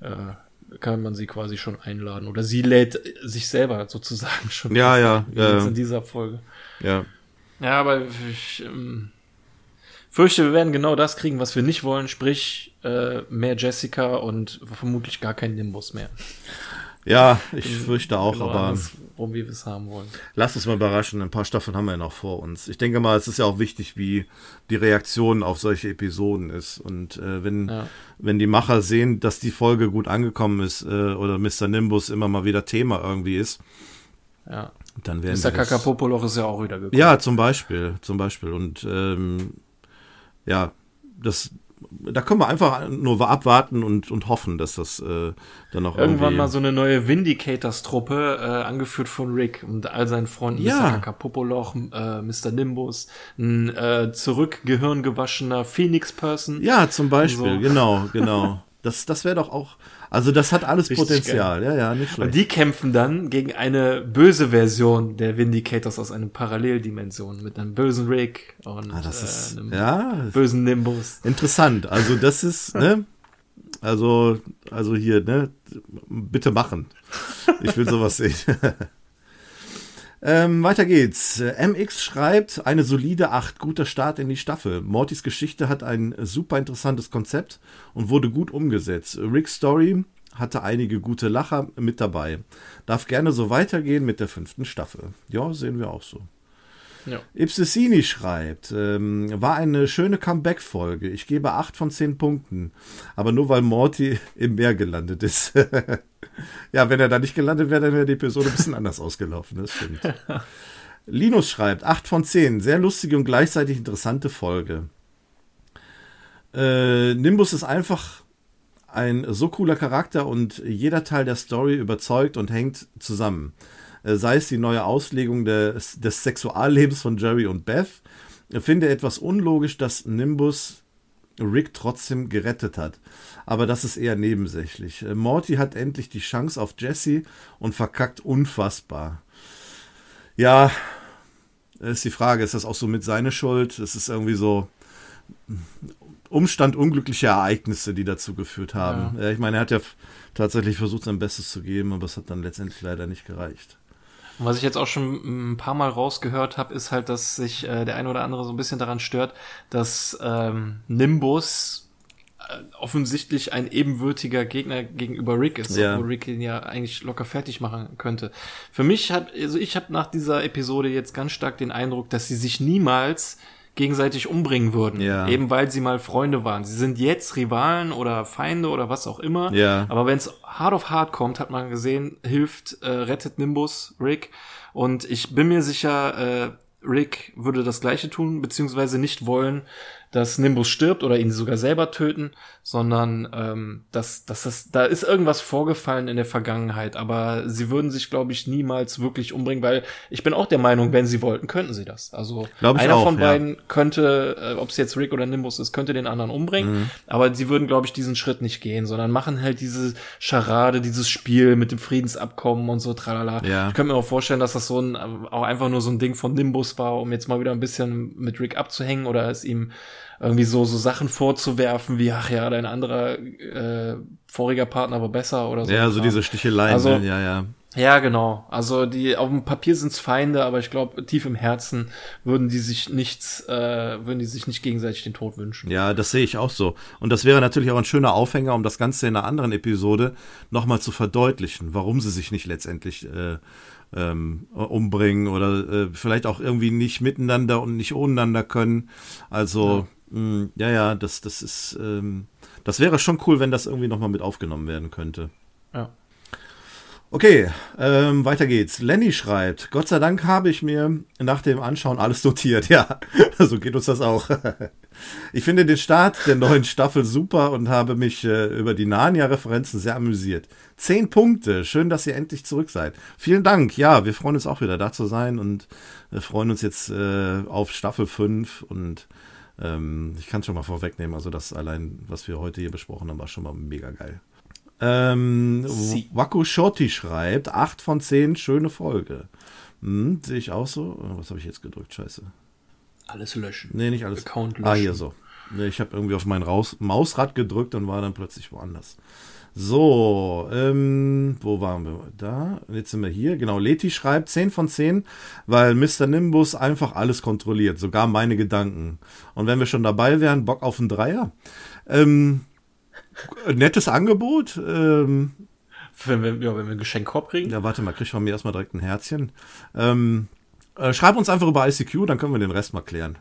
Speaker 2: äh, kann man sie quasi schon einladen. Oder sie lädt sich selber sozusagen schon.
Speaker 3: Ja, ja,
Speaker 2: jetzt
Speaker 3: ja.
Speaker 2: in dieser Folge.
Speaker 3: ja.
Speaker 2: Ja, aber ich ähm, fürchte, wir werden genau das kriegen, was wir nicht wollen, sprich äh, mehr Jessica und vermutlich gar kein Nimbus mehr.
Speaker 3: Ja, ich fürchte auch,
Speaker 2: Genau
Speaker 3: aber
Speaker 2: andersrum, wie wir es haben wollen.
Speaker 3: lass uns mal überraschen. Ein paar Staffeln haben wir ja noch vor uns. Ich denke mal, es ist ja auch wichtig, wie die Reaktion auf solche Episoden ist. Und äh, wenn,
Speaker 2: Ja.
Speaker 3: wenn die Macher sehen, dass die Folge gut angekommen ist äh, oder Mr. Nimbus immer mal wieder Thema irgendwie ist,
Speaker 2: Ja.
Speaker 3: dann werden
Speaker 2: Mr.
Speaker 3: sie das-
Speaker 2: Kakapopoloch ist ja auch wieder gekommen.
Speaker 3: Ja, zum Beispiel, zum Beispiel. Und ähm, ja, das, da können wir einfach nur abwarten und, und hoffen, dass das äh, dann auch
Speaker 2: Irgendwann mal so eine neue Vindicators-Truppe, äh, angeführt von Rick und all seinen Freunden,
Speaker 3: Ja.
Speaker 2: Mr. Kakapopoloch, äh, Mr. Nimbus, ein äh, zurück gehirngewaschener Phoenix-Person.
Speaker 3: Ja, zum Beispiel,
Speaker 2: So.
Speaker 3: genau, genau. Das, das wäre doch auch, also das hat alles
Speaker 2: Richtig
Speaker 3: Potenzial, ja, ja, nicht
Speaker 2: Und
Speaker 3: schlecht.
Speaker 2: die kämpfen dann gegen eine böse Version der Vindicators aus einer Paralleldimension mit einem bösen Rick und
Speaker 3: Ah, das
Speaker 2: äh,
Speaker 3: ist,
Speaker 2: einem
Speaker 3: ja,
Speaker 2: bösen Nimbus.
Speaker 3: interessant. Also das ist, ne, also, also hier, ne, bitte machen. Ich will sowas sehen. Ähm, weiter geht's. MX schreibt, eine solide 8, guter Start in die Staffel. Mortys Geschichte hat ein super interessantes Konzept und wurde gut umgesetzt. Rick's Story hatte einige gute Lacher mit dabei. Darf gerne so weitergehen mit der fünften Staffel. Ja, sehen wir auch so.
Speaker 2: Ja.
Speaker 3: Ipsissini schreibt, ähm, war eine schöne Comeback-Folge. Ich gebe 8 von 10 Punkten. Aber nur weil Morty im Meer gelandet ist. ja, wenn er da nicht gelandet wäre, dann wäre die Episode ein bisschen anders ausgelaufen. Das stimmt. Linus schreibt, 8 von 10. Sehr lustige und gleichzeitig interessante Folge. Äh, Nimbus ist einfach ein so cooler Charakter und jeder Teil der Story überzeugt und hängt zusammen. Äh, sei es die neue Auslegung des, des Sexuallebens von Jerry und Beth. Ich finde etwas unlogisch, dass Nimbus Rick trotzdem gerettet hat. Aber das ist eher nebensächlich. Äh, Morty hat endlich die Chance auf Jesse und verkackt unfassbar. Ja, ist die Frage, ist das auch so mit seiner Schuld? Es ist irgendwie so Umstand unglückliche Ereignisse, die dazu geführt haben. Ja. ich meine, er hat ja tatsächlich versucht, sein Bestes zu geben, aber es hat dann letztendlich leider nicht gereicht.
Speaker 2: Und was ich jetzt auch schon ein paar Mal rausgehört habe, ist halt, dass sich äh, der eine oder andere so ein bisschen daran stört, dass ähm, Nimbus offensichtlich ein ebenwürdiger Gegner gegenüber Rick ist,
Speaker 3: Ja.
Speaker 2: obwohl Rick ihn ja eigentlich locker fertig machen könnte. Für mich hat, also ich habe nach dieser Episode jetzt ganz stark den Eindruck, dass sie sich niemals gegenseitig umbringen würden,
Speaker 3: Ja.
Speaker 2: eben weil sie mal Freunde waren. Sie sind jetzt Rivalen oder Feinde oder was auch immer.
Speaker 3: Ja.
Speaker 2: Aber wenn es hart auf hart kommt, hat man gesehen, hilft, äh, rettet Nimbus Rick. Und ich bin mir sicher, äh, Rick würde das gleiche tun, beziehungsweise nicht wollen, dass Nimbus stirbt oder ihn sogar selber töten, sondern ähm, dass, dass das, da ist irgendwas vorgefallen in der Vergangenheit, aber sie würden sich, glaube ich, niemals wirklich umbringen, weil ich bin auch der Meinung, wenn sie wollten, könnten sie das. Also einer
Speaker 3: auch,
Speaker 2: von
Speaker 3: ja.
Speaker 2: beiden könnte, äh, ob es jetzt Rick oder Nimbus ist, könnte den anderen umbringen,
Speaker 3: Mhm.
Speaker 2: aber sie würden, glaube ich, diesen Schritt nicht gehen, sondern machen halt diese Scharade, dieses Spiel mit dem Friedensabkommen und so, tralala.
Speaker 3: Ja.
Speaker 2: Ich könnte mir auch vorstellen, dass das so ein, auch einfach nur so ein Ding von Nimbus war, um jetzt mal wieder ein bisschen mit Rick abzuhängen oder es ihm irgendwie so, so Sachen vorzuwerfen, wie, ach ja, dein anderer äh, voriger Partner war besser oder so.
Speaker 3: Ja, so diese Sticheleien,
Speaker 2: Also-
Speaker 3: ne? ja, ja.
Speaker 2: Ja, genau. Also die auf dem Papier sind's Feinde, aber ich glaube, tief im Herzen würden die sich nichts, äh, würden die sich nicht gegenseitig den Tod wünschen.
Speaker 3: Ja, das sehe ich auch so. Und das wäre natürlich auch ein schöner Aufhänger, um das Ganze in einer anderen Episode nochmal zu verdeutlichen, warum sie sich nicht letztendlich äh, ähm, umbringen oder äh, vielleicht auch irgendwie nicht miteinander und nicht ohneinander können. Also, mh, ja, ja, das, das ist, ähm, das wäre schon cool, wenn das irgendwie nochmal mit aufgenommen werden könnte.
Speaker 2: Ja.
Speaker 3: Okay, ähm, weiter geht's. Lenny schreibt, Gott sei Dank habe ich mir nach dem Anschauen alles notiert. Ja, so geht uns das auch. Ich finde den Start der neuen Staffel super und habe mich äh, über die Narnia-Referenzen sehr amüsiert. Zehn Punkte. Schön, dass ihr endlich zurück seid. Vielen Dank. Ja, wir freuen uns auch wieder da zu sein und wir freuen uns jetzt äh, auf Staffel 5 und ähm, ich kann schon mal vorwegnehmen, also das allein, was wir heute hier besprochen haben, war schon mal mega geil. Ähm,
Speaker 2: Sie.
Speaker 3: Waku Shorty schreibt, 8 von 10, schöne Folge. Hm, Sehe ich auch so. Oh, Was habe ich jetzt gedrückt? Scheiße.
Speaker 2: Alles löschen.
Speaker 3: Nee, nicht alles.
Speaker 2: Account
Speaker 3: Ah,
Speaker 2: löschen.
Speaker 3: hier so. Nee, ich habe irgendwie auf mein Raus Mausrad gedrückt und war dann plötzlich woanders. So, ähm, wo waren wir? Da, jetzt sind wir hier. Genau, Leti schreibt 10 von 10, weil Mr. Nimbus einfach alles kontrolliert, sogar meine Gedanken. Und wenn wir schon dabei wären, Bock auf einen Dreier. Ähm, nettes Angebot. Ähm,
Speaker 2: Wenn wir, ja, wenn wir einen Geschenkkorb kriegen.
Speaker 3: ja, warte mal, krieg von mir erstmal direkt ein Herzchen. Ähm, äh, schreib uns einfach über ICQ, dann können wir den Rest mal klären.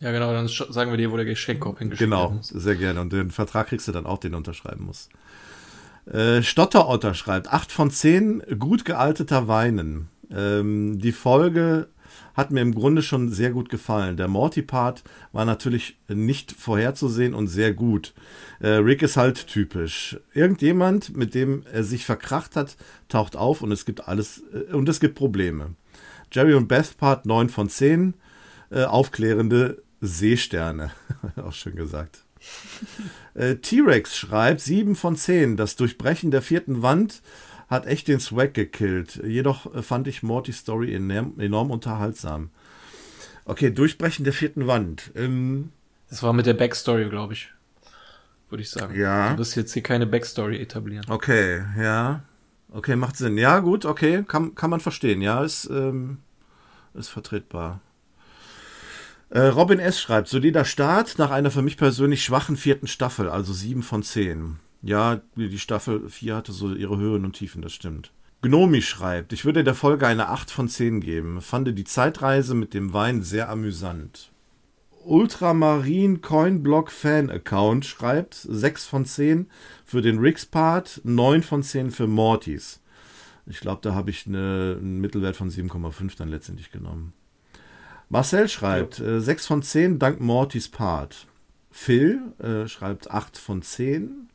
Speaker 2: Ja, genau, dann sagen wir dir, wo der Geschenkkorb hingeschickt werden
Speaker 3: Genau,
Speaker 2: muss.
Speaker 3: sehr gerne. Und den Vertrag kriegst du dann auch, den du unterschreiben musst. Äh, Stotterotter schreibt, 8 von 10, gut gealteter Weinen. Ähm, die Folge hat mir im Grunde schon sehr gut gefallen. Der Morty-Part war natürlich nicht vorherzusehen und sehr gut. Äh, Rick ist halt typisch. Irgendjemand, mit dem er sich verkracht hat, taucht auf und es gibt alles, äh, und es gibt Probleme. Jerry und Beth Part 9 von 10, äh, aufklärende Seesterne. Auch schön gesagt. Äh, T-Rex schreibt 7 von 10. Das Durchbrechen der vierten Wand hat echt den Swag gekillt. Jedoch äh, fand ich Mortys Story enorm, enorm unterhaltsam. Okay, Durchbrechen der vierten Wand. Ähm,
Speaker 2: Das war mit der Backstory, glaube ich. Würde ich sagen.
Speaker 3: Ja.
Speaker 2: Du wirst jetzt hier keine Backstory etablieren.
Speaker 3: okay, ja. Okay, macht Sinn. Ja, gut, okay, kann, kann man verstehen. Ja, ist, ähm, ist vertretbar. Äh, Robin S. schreibt, solider Start nach einer für mich persönlich schwachen vierten Staffel, also 7 von 10. Ja, die Staffel 4 hatte so ihre Höhen und Tiefen, das stimmt. Gnomi schreibt, ich würde der Folge eine 8 von 10 geben. Fand die Zeitreise mit dem Wein sehr amüsant. Ultramarin Coinblock Fan Account schreibt 6 von 10 für den Ricks Part, 9 von 10 für Mortys. Ich glaube, da habe ich eine, einen Mittelwert von 7,5 dann letztendlich genommen. Marcel schreibt äh, 6 von 10 dank Mortys Part. Phil äh, schreibt 8 von 10.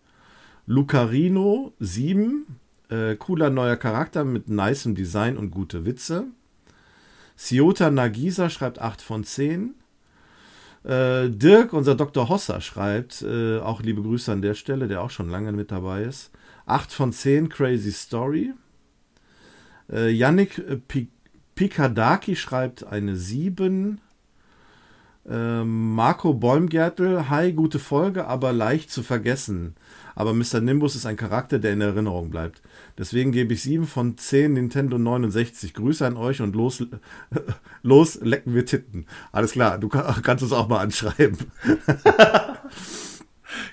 Speaker 3: Lucarino 7. Äh, cooler neuer Charakter mit nicem Design und gute Witze. Ciota Nagisa schreibt 8 von 10. Äh, Dirk, unser Dr. Hosser, schreibt, äh, auch liebe Grüße an der Stelle, der auch schon lange mit dabei ist. 8 von 10, Crazy Story. Äh, Yannick äh, Pi- Pikadaki schreibt eine 7. Ähm, Marco Bäumgärtel, hi, gute Folge, aber leicht zu vergessen. Aber Mr. Nimbus ist ein Charakter, der in Erinnerung bleibt. Deswegen gebe ich 7 von 10 Nintendo 69. Grüße an euch und los, los lecken wir Titten. Alles klar, du kann, kannst uns auch mal anschreiben.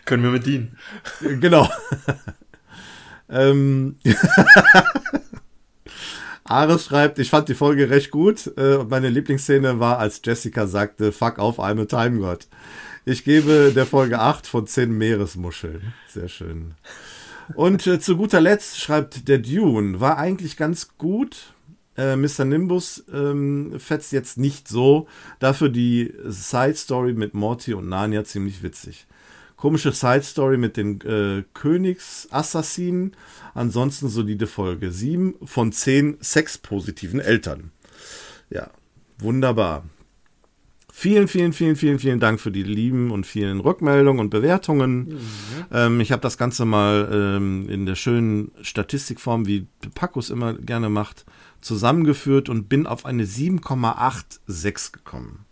Speaker 2: Können wir mit dienen.
Speaker 3: genau. ähm, Ares schreibt, ich fand die Folge recht gut. Äh, und meine Lieblingsszene war, als Jessica sagte, fuck auf, I'm a Time God. Ich gebe der Folge 8 von 10 Meeresmuscheln. Sehr schön. Und äh, zu guter Letzt schreibt der Dune, war eigentlich ganz gut, Äh, Mr. Nimbus ähm, fetzt jetzt nicht so. Dafür die Side Story mit Morty und Narnia ziemlich witzig. Komische Side Story mit den äh, Königsassassinen. Ansonsten solide Folge. Sieben von zehn sexpositiven Eltern. Ja, wunderbar. Vielen, vielen, vielen, vielen, vielen Dank für die lieben und vielen Rückmeldungen und Bewertungen. Mhm. Ähm, ich habe das Ganze mal ähm, in der schönen Statistikform, wie Packus immer gerne macht, zusammengeführt und bin auf eine 7,86 gekommen.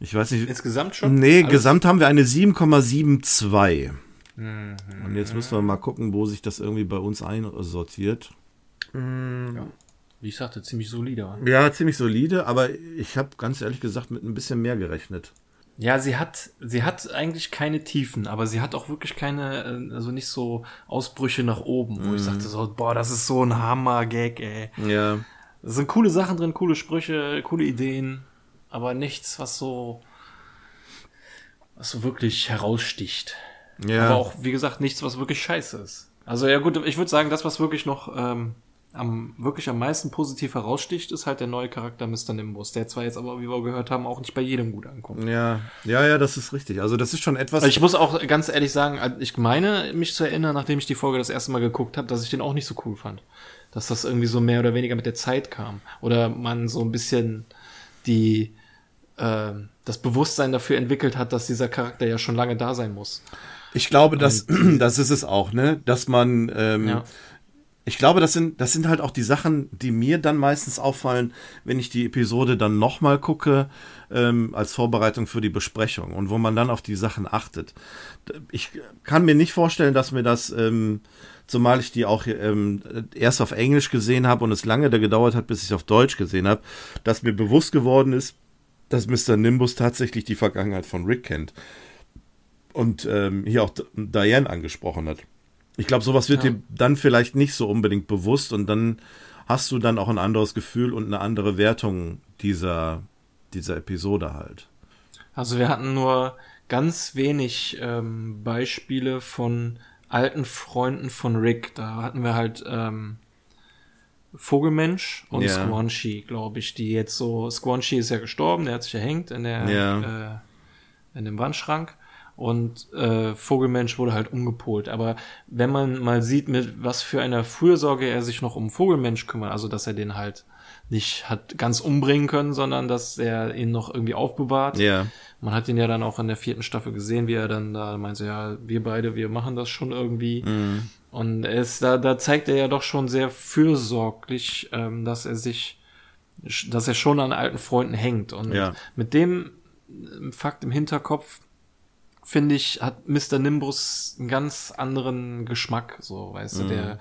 Speaker 3: Ich weiß nicht.
Speaker 2: Insgesamt schon?
Speaker 3: Nee, Alles? gesamt haben wir eine 7,72. Mhm. Und jetzt müssen wir mal gucken, wo sich das irgendwie bei uns einsortiert.
Speaker 2: Mhm. Ja. Wie ich sagte, ziemlich solide.
Speaker 3: Ja, ziemlich solide, aber ich habe ganz ehrlich gesagt mit ein bisschen mehr gerechnet.
Speaker 2: Ja, sie hat, sie hat eigentlich keine Tiefen, aber sie hat auch wirklich keine, äh, also nicht so Ausbrüche nach oben, wo mm. ich mhm. sagte so, boah, das ist so ein Hammer-Gag, ey.
Speaker 3: Ja.
Speaker 2: Es sind coole Sachen drin, coole Sprüche, coole Ideen, aber nichts, was so, was so wirklich heraussticht. Ja. Aber auch, wie gesagt, nichts, was wirklich scheiße ist. Also ja gut, ich würde sagen, das, was wirklich noch ähm, am wirklich am meisten positiv heraussticht, ist halt der neue Charakter Mr. Nimbus, der zwar jetzt aber, wie wir gehört haben, auch nicht bei jedem gut ankommt.
Speaker 3: Ja, ja, ja, das ist richtig. Also das ist schon etwas.
Speaker 2: Also ich muss auch ganz ehrlich sagen, also ich meine, mich zu erinnern, nachdem ich die Folge das erste Mal geguckt habe, dass ich den auch nicht so cool fand. Dass das irgendwie so mehr oder weniger mit der Zeit kam. Oder man so ein bisschen die äh, das Bewusstsein dafür entwickelt hat, dass dieser Charakter ja schon lange da sein muss.
Speaker 3: Ich glaube, dass, das ist es auch, ne? Dass man ähm, ja ich glaube, das sind, das sind halt auch die Sachen, die mir dann meistens auffallen, wenn ich die Episode dann nochmal gucke, ähm, als Vorbereitung für die Besprechung und wo man dann auf die Sachen achtet. Ich kann mir nicht vorstellen, dass mir das, ähm, zumal ich die auch ähm, erst auf Englisch gesehen habe und es lange da gedauert hat, bis ich es auf Deutsch gesehen habe, dass mir bewusst geworden ist, dass Mr. Nimbus tatsächlich die Vergangenheit von Rick kennt. Und ähm, hier auch Diane angesprochen hat. Ich glaube, sowas wird ja. dir dann vielleicht nicht so unbedingt bewusst und dann hast du dann auch ein anderes Gefühl und eine andere Wertung dieser, dieser Episode halt.
Speaker 2: Also wir hatten nur ganz wenig ähm, Beispiele von alten Freunden von Rick. Da hatten wir halt ähm, Vogelmensch und ja. Squanchy, glaube ich, die jetzt so. Squanchy ist ja gestorben, der hat sich erhängt in der ja. äh, in dem Wandschrank und äh, Vogelmensch wurde halt umgepolt. Aber wenn man mal sieht, mit was für einer Fürsorge er sich noch um Vogelmensch kümmert, also dass er den halt nicht hat ganz umbringen können, sondern dass er ihn noch irgendwie aufbewahrt.
Speaker 3: Ja.
Speaker 2: Man hat ihn ja dann auch in der vierten Staffel gesehen, wie er dann da meinte, ja, wir beide, wir machen das schon irgendwie. Mhm. Und er ist, da, da zeigt er ja doch schon sehr fürsorglich, ähm, dass er sich, dass er schon an alten Freunden hängt. Und ja. mit dem Fakt im Hinterkopf finde ich, hat Mr. Nimbus einen ganz anderen Geschmack, so, weißt mhm. du, der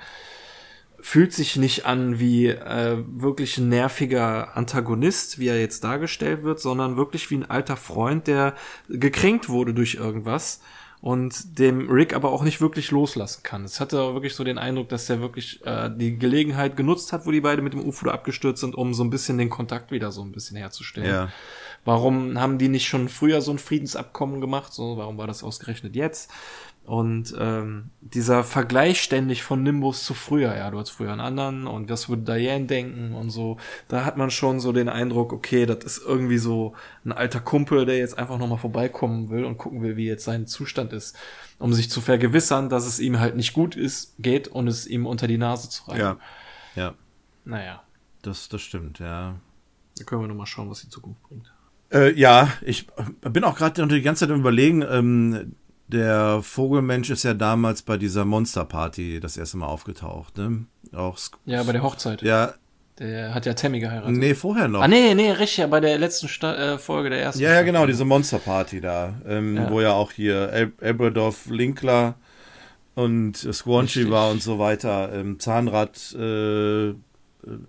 Speaker 2: fühlt sich nicht an wie äh, wirklich ein nerviger Antagonist, wie er jetzt dargestellt wird, sondern wirklich wie ein alter Freund, der gekränkt wurde durch irgendwas und dem Rick aber auch nicht wirklich loslassen kann. Es hatte wirklich so den Eindruck, dass er wirklich äh, die Gelegenheit genutzt hat, wo die beide mit dem UFO abgestürzt sind, um so ein bisschen den Kontakt wieder so ein bisschen herzustellen.
Speaker 3: Ja.
Speaker 2: Warum haben die nicht schon früher so ein Friedensabkommen gemacht? So, warum war das ausgerechnet jetzt? Und ähm, dieser Vergleich ständig von Nimbus zu früher, ja, du hast früher einen anderen und was würde Diane denken und so, da hat man schon so den Eindruck, okay, das ist irgendwie so ein alter Kumpel, der jetzt einfach nochmal vorbeikommen will und gucken will, wie jetzt sein Zustand ist, um sich zu vergewissern, dass es ihm halt nicht gut ist, geht und es ihm unter die Nase zu reiben.
Speaker 3: Ja, ja.
Speaker 2: Naja.
Speaker 3: Das, das stimmt, ja.
Speaker 2: Da können wir nochmal schauen, was die Zukunft bringt.
Speaker 3: Äh, ja, ich bin auch gerade die ganze Zeit im Überlegen. Ähm, der Vogelmensch ist ja damals bei dieser Monsterparty das erste Mal aufgetaucht, ne? Auch
Speaker 2: ja, bei der Hochzeit.
Speaker 3: Ja.
Speaker 2: Der hat ja Tammy geheiratet.
Speaker 3: Nee, vorher noch.
Speaker 2: Ah, nee, nee, richtig, ja, bei der letzten Sta äh, Folge der ersten.
Speaker 3: Ja, ja, genau, diese Monsterparty da, ähm, ja. wo ja auch hier El Linkler und Squanchy war und so weiter, ähm, Zahnrad, äh,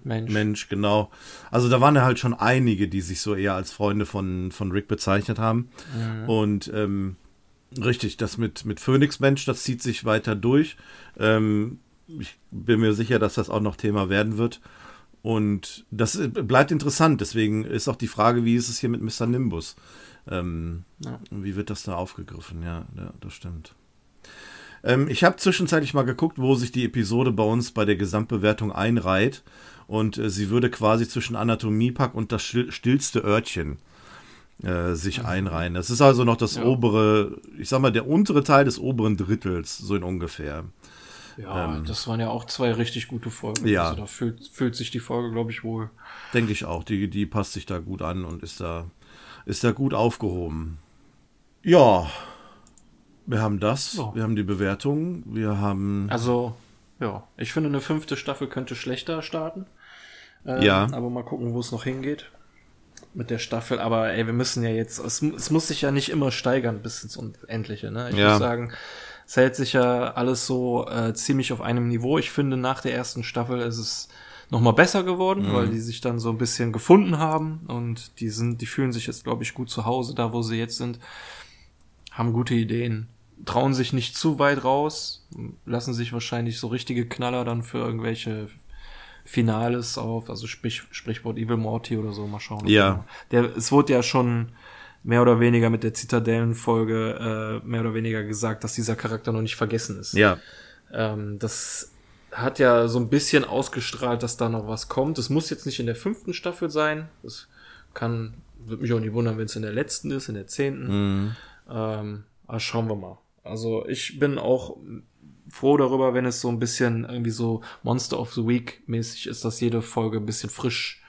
Speaker 3: Mensch. Mensch, genau. Also da waren ja halt schon einige, die sich so eher als Freunde von, von Rick bezeichnet haben. Mhm. Und ähm, richtig, das mit, mit Phoenix Mensch, das zieht sich weiter durch. Ähm, ich bin mir sicher, dass das auch noch Thema werden wird. Und das bleibt interessant. Deswegen ist auch die Frage, wie ist es hier mit Mr. Nimbus? Ähm, ja. Wie wird das da aufgegriffen? Ja, ja das stimmt. Ähm, ich habe zwischenzeitlich mal geguckt, wo sich die Episode bei uns bei der Gesamtbewertung einreiht. Und äh, sie würde quasi zwischen Anatomiepack und das stillste Örtchen äh, sich mhm. einreihen. Das ist also noch das ja. obere, ich sag mal, der untere Teil des oberen Drittels, so in ungefähr.
Speaker 2: Ja, ähm, das waren ja auch zwei richtig gute Folgen.
Speaker 3: Ja.
Speaker 2: Also da fühlt, fühlt sich die Folge, glaube ich, wohl.
Speaker 3: Denke ich auch. Die, die passt sich da gut an und ist da, ist da gut aufgehoben. Ja, wir haben das, ja. wir haben die Bewertung, wir haben.
Speaker 2: Also, ja, ich finde, eine fünfte Staffel könnte schlechter starten.
Speaker 3: Ähm, ja.
Speaker 2: Aber mal gucken, wo es noch hingeht mit der Staffel. Aber ey, wir müssen ja jetzt, es, es muss sich ja nicht immer steigern bis ins Unendliche. Ne? Ich ja. muss sagen, es hält sich ja alles so äh, ziemlich auf einem Niveau. Ich finde, nach der ersten Staffel ist es noch mal besser geworden, mhm. weil die sich dann so ein bisschen gefunden haben und die sind, die fühlen sich jetzt, glaube ich, gut zu Hause, da wo sie jetzt sind, haben gute Ideen, trauen sich nicht zu weit raus, lassen sich wahrscheinlich so richtige Knaller dann für irgendwelche Finales auf, also sprich, Sprichwort Evil Morty oder so, mal schauen.
Speaker 3: Ja.
Speaker 2: Der, es wurde ja schon mehr oder weniger mit der Zitadellenfolge äh, mehr oder weniger gesagt, dass dieser Charakter noch nicht vergessen ist.
Speaker 3: Ja.
Speaker 2: Ähm, das hat ja so ein bisschen ausgestrahlt, dass da noch was kommt. Es muss jetzt nicht in der fünften Staffel sein. Das kann, würde mich auch nicht wundern, wenn es in der letzten ist, in der zehnten. Mhm. Ähm, aber schauen wir mal. Also ich bin auch froh darüber, wenn es so ein bisschen irgendwie so Monster of the Week mäßig ist, dass jede Folge ein bisschen frisch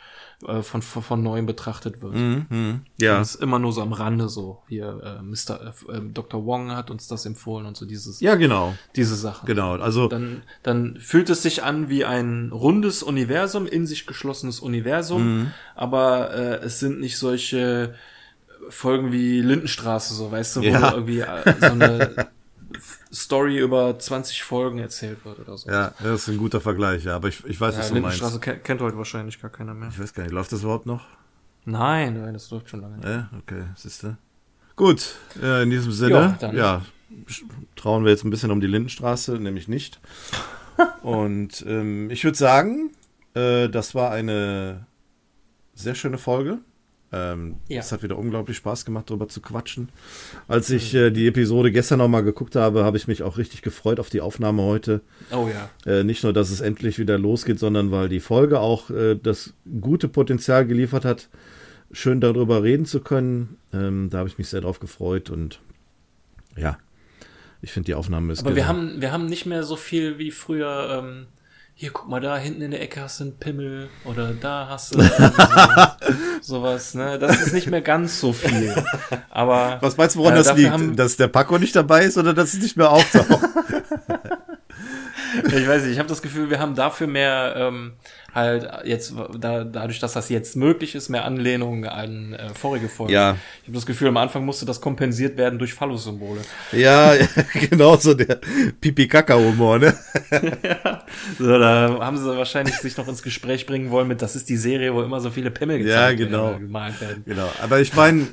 Speaker 2: äh, von, von, von neuem betrachtet wird.
Speaker 3: Mm, mm, ja.
Speaker 2: Das ist immer nur so am Rande so. Hier, äh, Mr. Äh, Dr. Wong hat uns das empfohlen und so dieses.
Speaker 3: Ja, genau.
Speaker 2: Diese Sachen.
Speaker 3: Genau, also.
Speaker 2: Dann, dann fühlt es sich an wie ein rundes Universum, in sich geschlossenes Universum, mm. aber äh, es sind nicht solche Folgen wie Lindenstraße, so, weißt du, wo ja. irgendwie äh, so eine Story über 20 Folgen erzählt wird oder so.
Speaker 3: Ja, das ist ein guter Vergleich, ja, aber ich, ich weiß, ja, was du meinst.
Speaker 2: Straße kennt heute wahrscheinlich gar keiner mehr.
Speaker 3: Ich weiß gar nicht, läuft das überhaupt noch?
Speaker 2: Nein, nein, das läuft schon lange nicht.
Speaker 3: Ja, okay, siehst du. Gut, äh, in diesem Sinne, ja, ja, trauen wir jetzt ein bisschen um die Lindenstraße, nämlich nicht. Und ähm, ich würde sagen, äh, das war eine sehr schöne Folge. Ähm, ja. Es hat wieder unglaublich Spaß gemacht, darüber zu quatschen. Als ich äh, die Episode gestern nochmal geguckt habe, habe ich mich auch richtig gefreut auf die Aufnahme heute.
Speaker 2: Oh ja.
Speaker 3: Äh, nicht nur, dass es endlich wieder losgeht, sondern weil die Folge auch äh, das gute Potenzial geliefert hat, schön darüber reden zu können. Ähm, da habe ich mich sehr drauf gefreut und ja, ich finde die Aufnahme ist.
Speaker 2: Aber wir haben, wir haben nicht mehr so viel wie früher. Ähm hier, guck mal, da hinten in der Ecke hast du einen Pimmel oder da hast du so, sowas, ne? Das ist nicht mehr ganz so viel. Aber.
Speaker 3: Was meinst du, woran äh, das liegt? Haben, dass der Paco nicht dabei ist oder dass es nicht mehr auftaucht?
Speaker 2: ich weiß nicht, ich habe das Gefühl, wir haben dafür mehr ähm, halt jetzt, da, dadurch, dass das jetzt möglich ist, mehr Anlehnungen an äh, vorige Folgen.
Speaker 3: Ja.
Speaker 2: Ich habe das Gefühl, am Anfang musste das kompensiert werden durch Phallus-Symbole.
Speaker 3: Ja, genau so der Pipi-Kaka-Humor, ne?
Speaker 2: ja. So, da haben sie wahrscheinlich sich noch ins Gespräch bringen wollen mit, das ist die Serie, wo immer so viele Pimmel
Speaker 3: ja, genau. werden, gemalt werden. Genau, aber ich meine,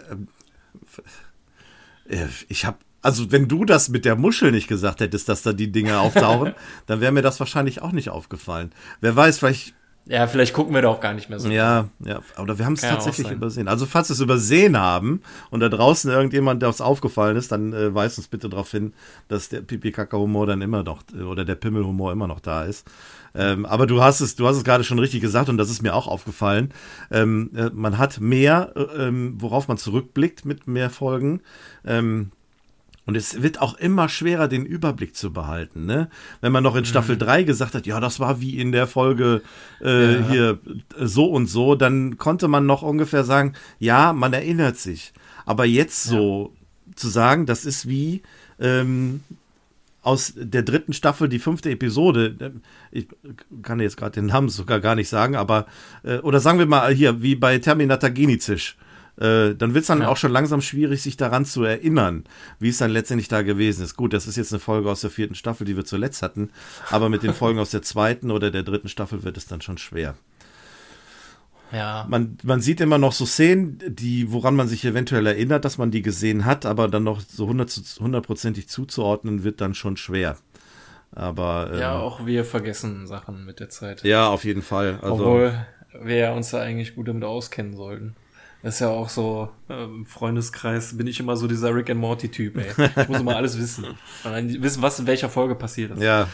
Speaker 3: äh, ich habe also wenn du das mit der Muschel nicht gesagt hättest, dass da die Dinge auftauchen, dann wäre mir das wahrscheinlich auch nicht aufgefallen. Wer weiß, vielleicht.
Speaker 2: Ja, vielleicht gucken wir da auch gar nicht mehr so.
Speaker 3: Ja, ja, oder wir haben es tatsächlich übersehen. Also falls wir es übersehen haben und da draußen irgendjemand, der uns aufgefallen ist, dann äh, weist uns bitte darauf hin, dass der Pipi-Kaka-Humor dann immer noch, oder der Pimmel-Humor immer noch da ist. Ähm, aber du hast es, du hast es gerade schon richtig gesagt und das ist mir auch aufgefallen. Ähm, äh, man hat mehr, äh, ähm, worauf man zurückblickt mit mehr Folgen. Ähm, und es wird auch immer schwerer, den Überblick zu behalten. Ne? Wenn man noch in Staffel mhm. 3 gesagt hat, ja, das war wie in der Folge äh, ja. hier so und so, dann konnte man noch ungefähr sagen, ja, man erinnert sich. Aber jetzt so ja. zu sagen, das ist wie ähm, aus der dritten Staffel die fünfte Episode. Äh, ich kann jetzt gerade den Namen sogar gar nicht sagen, aber äh, oder sagen wir mal hier, wie bei Terminator Genizis äh, dann wird es dann ja. auch schon langsam schwierig, sich daran zu erinnern, wie es dann letztendlich da gewesen ist. Gut, das ist jetzt eine Folge aus der vierten Staffel, die wir zuletzt hatten, aber mit den Folgen aus der zweiten oder der dritten Staffel wird es dann schon schwer.
Speaker 2: Ja.
Speaker 3: Man, man sieht immer noch so Szenen, die, woran man sich eventuell erinnert, dass man die gesehen hat, aber dann noch so hundertprozentig zuzuordnen, wird dann schon schwer. Aber
Speaker 2: ähm, ja, auch wir vergessen Sachen mit der Zeit.
Speaker 3: Ja, auf jeden Fall.
Speaker 2: Also, Obwohl wir uns da eigentlich gut damit auskennen sollten. Das ist ja auch so, im Freundeskreis bin ich immer so dieser Rick and Morty-Typ, ey. Ich muss immer alles wissen. Und wissen, was in welcher Folge passiert ist.
Speaker 3: Ja.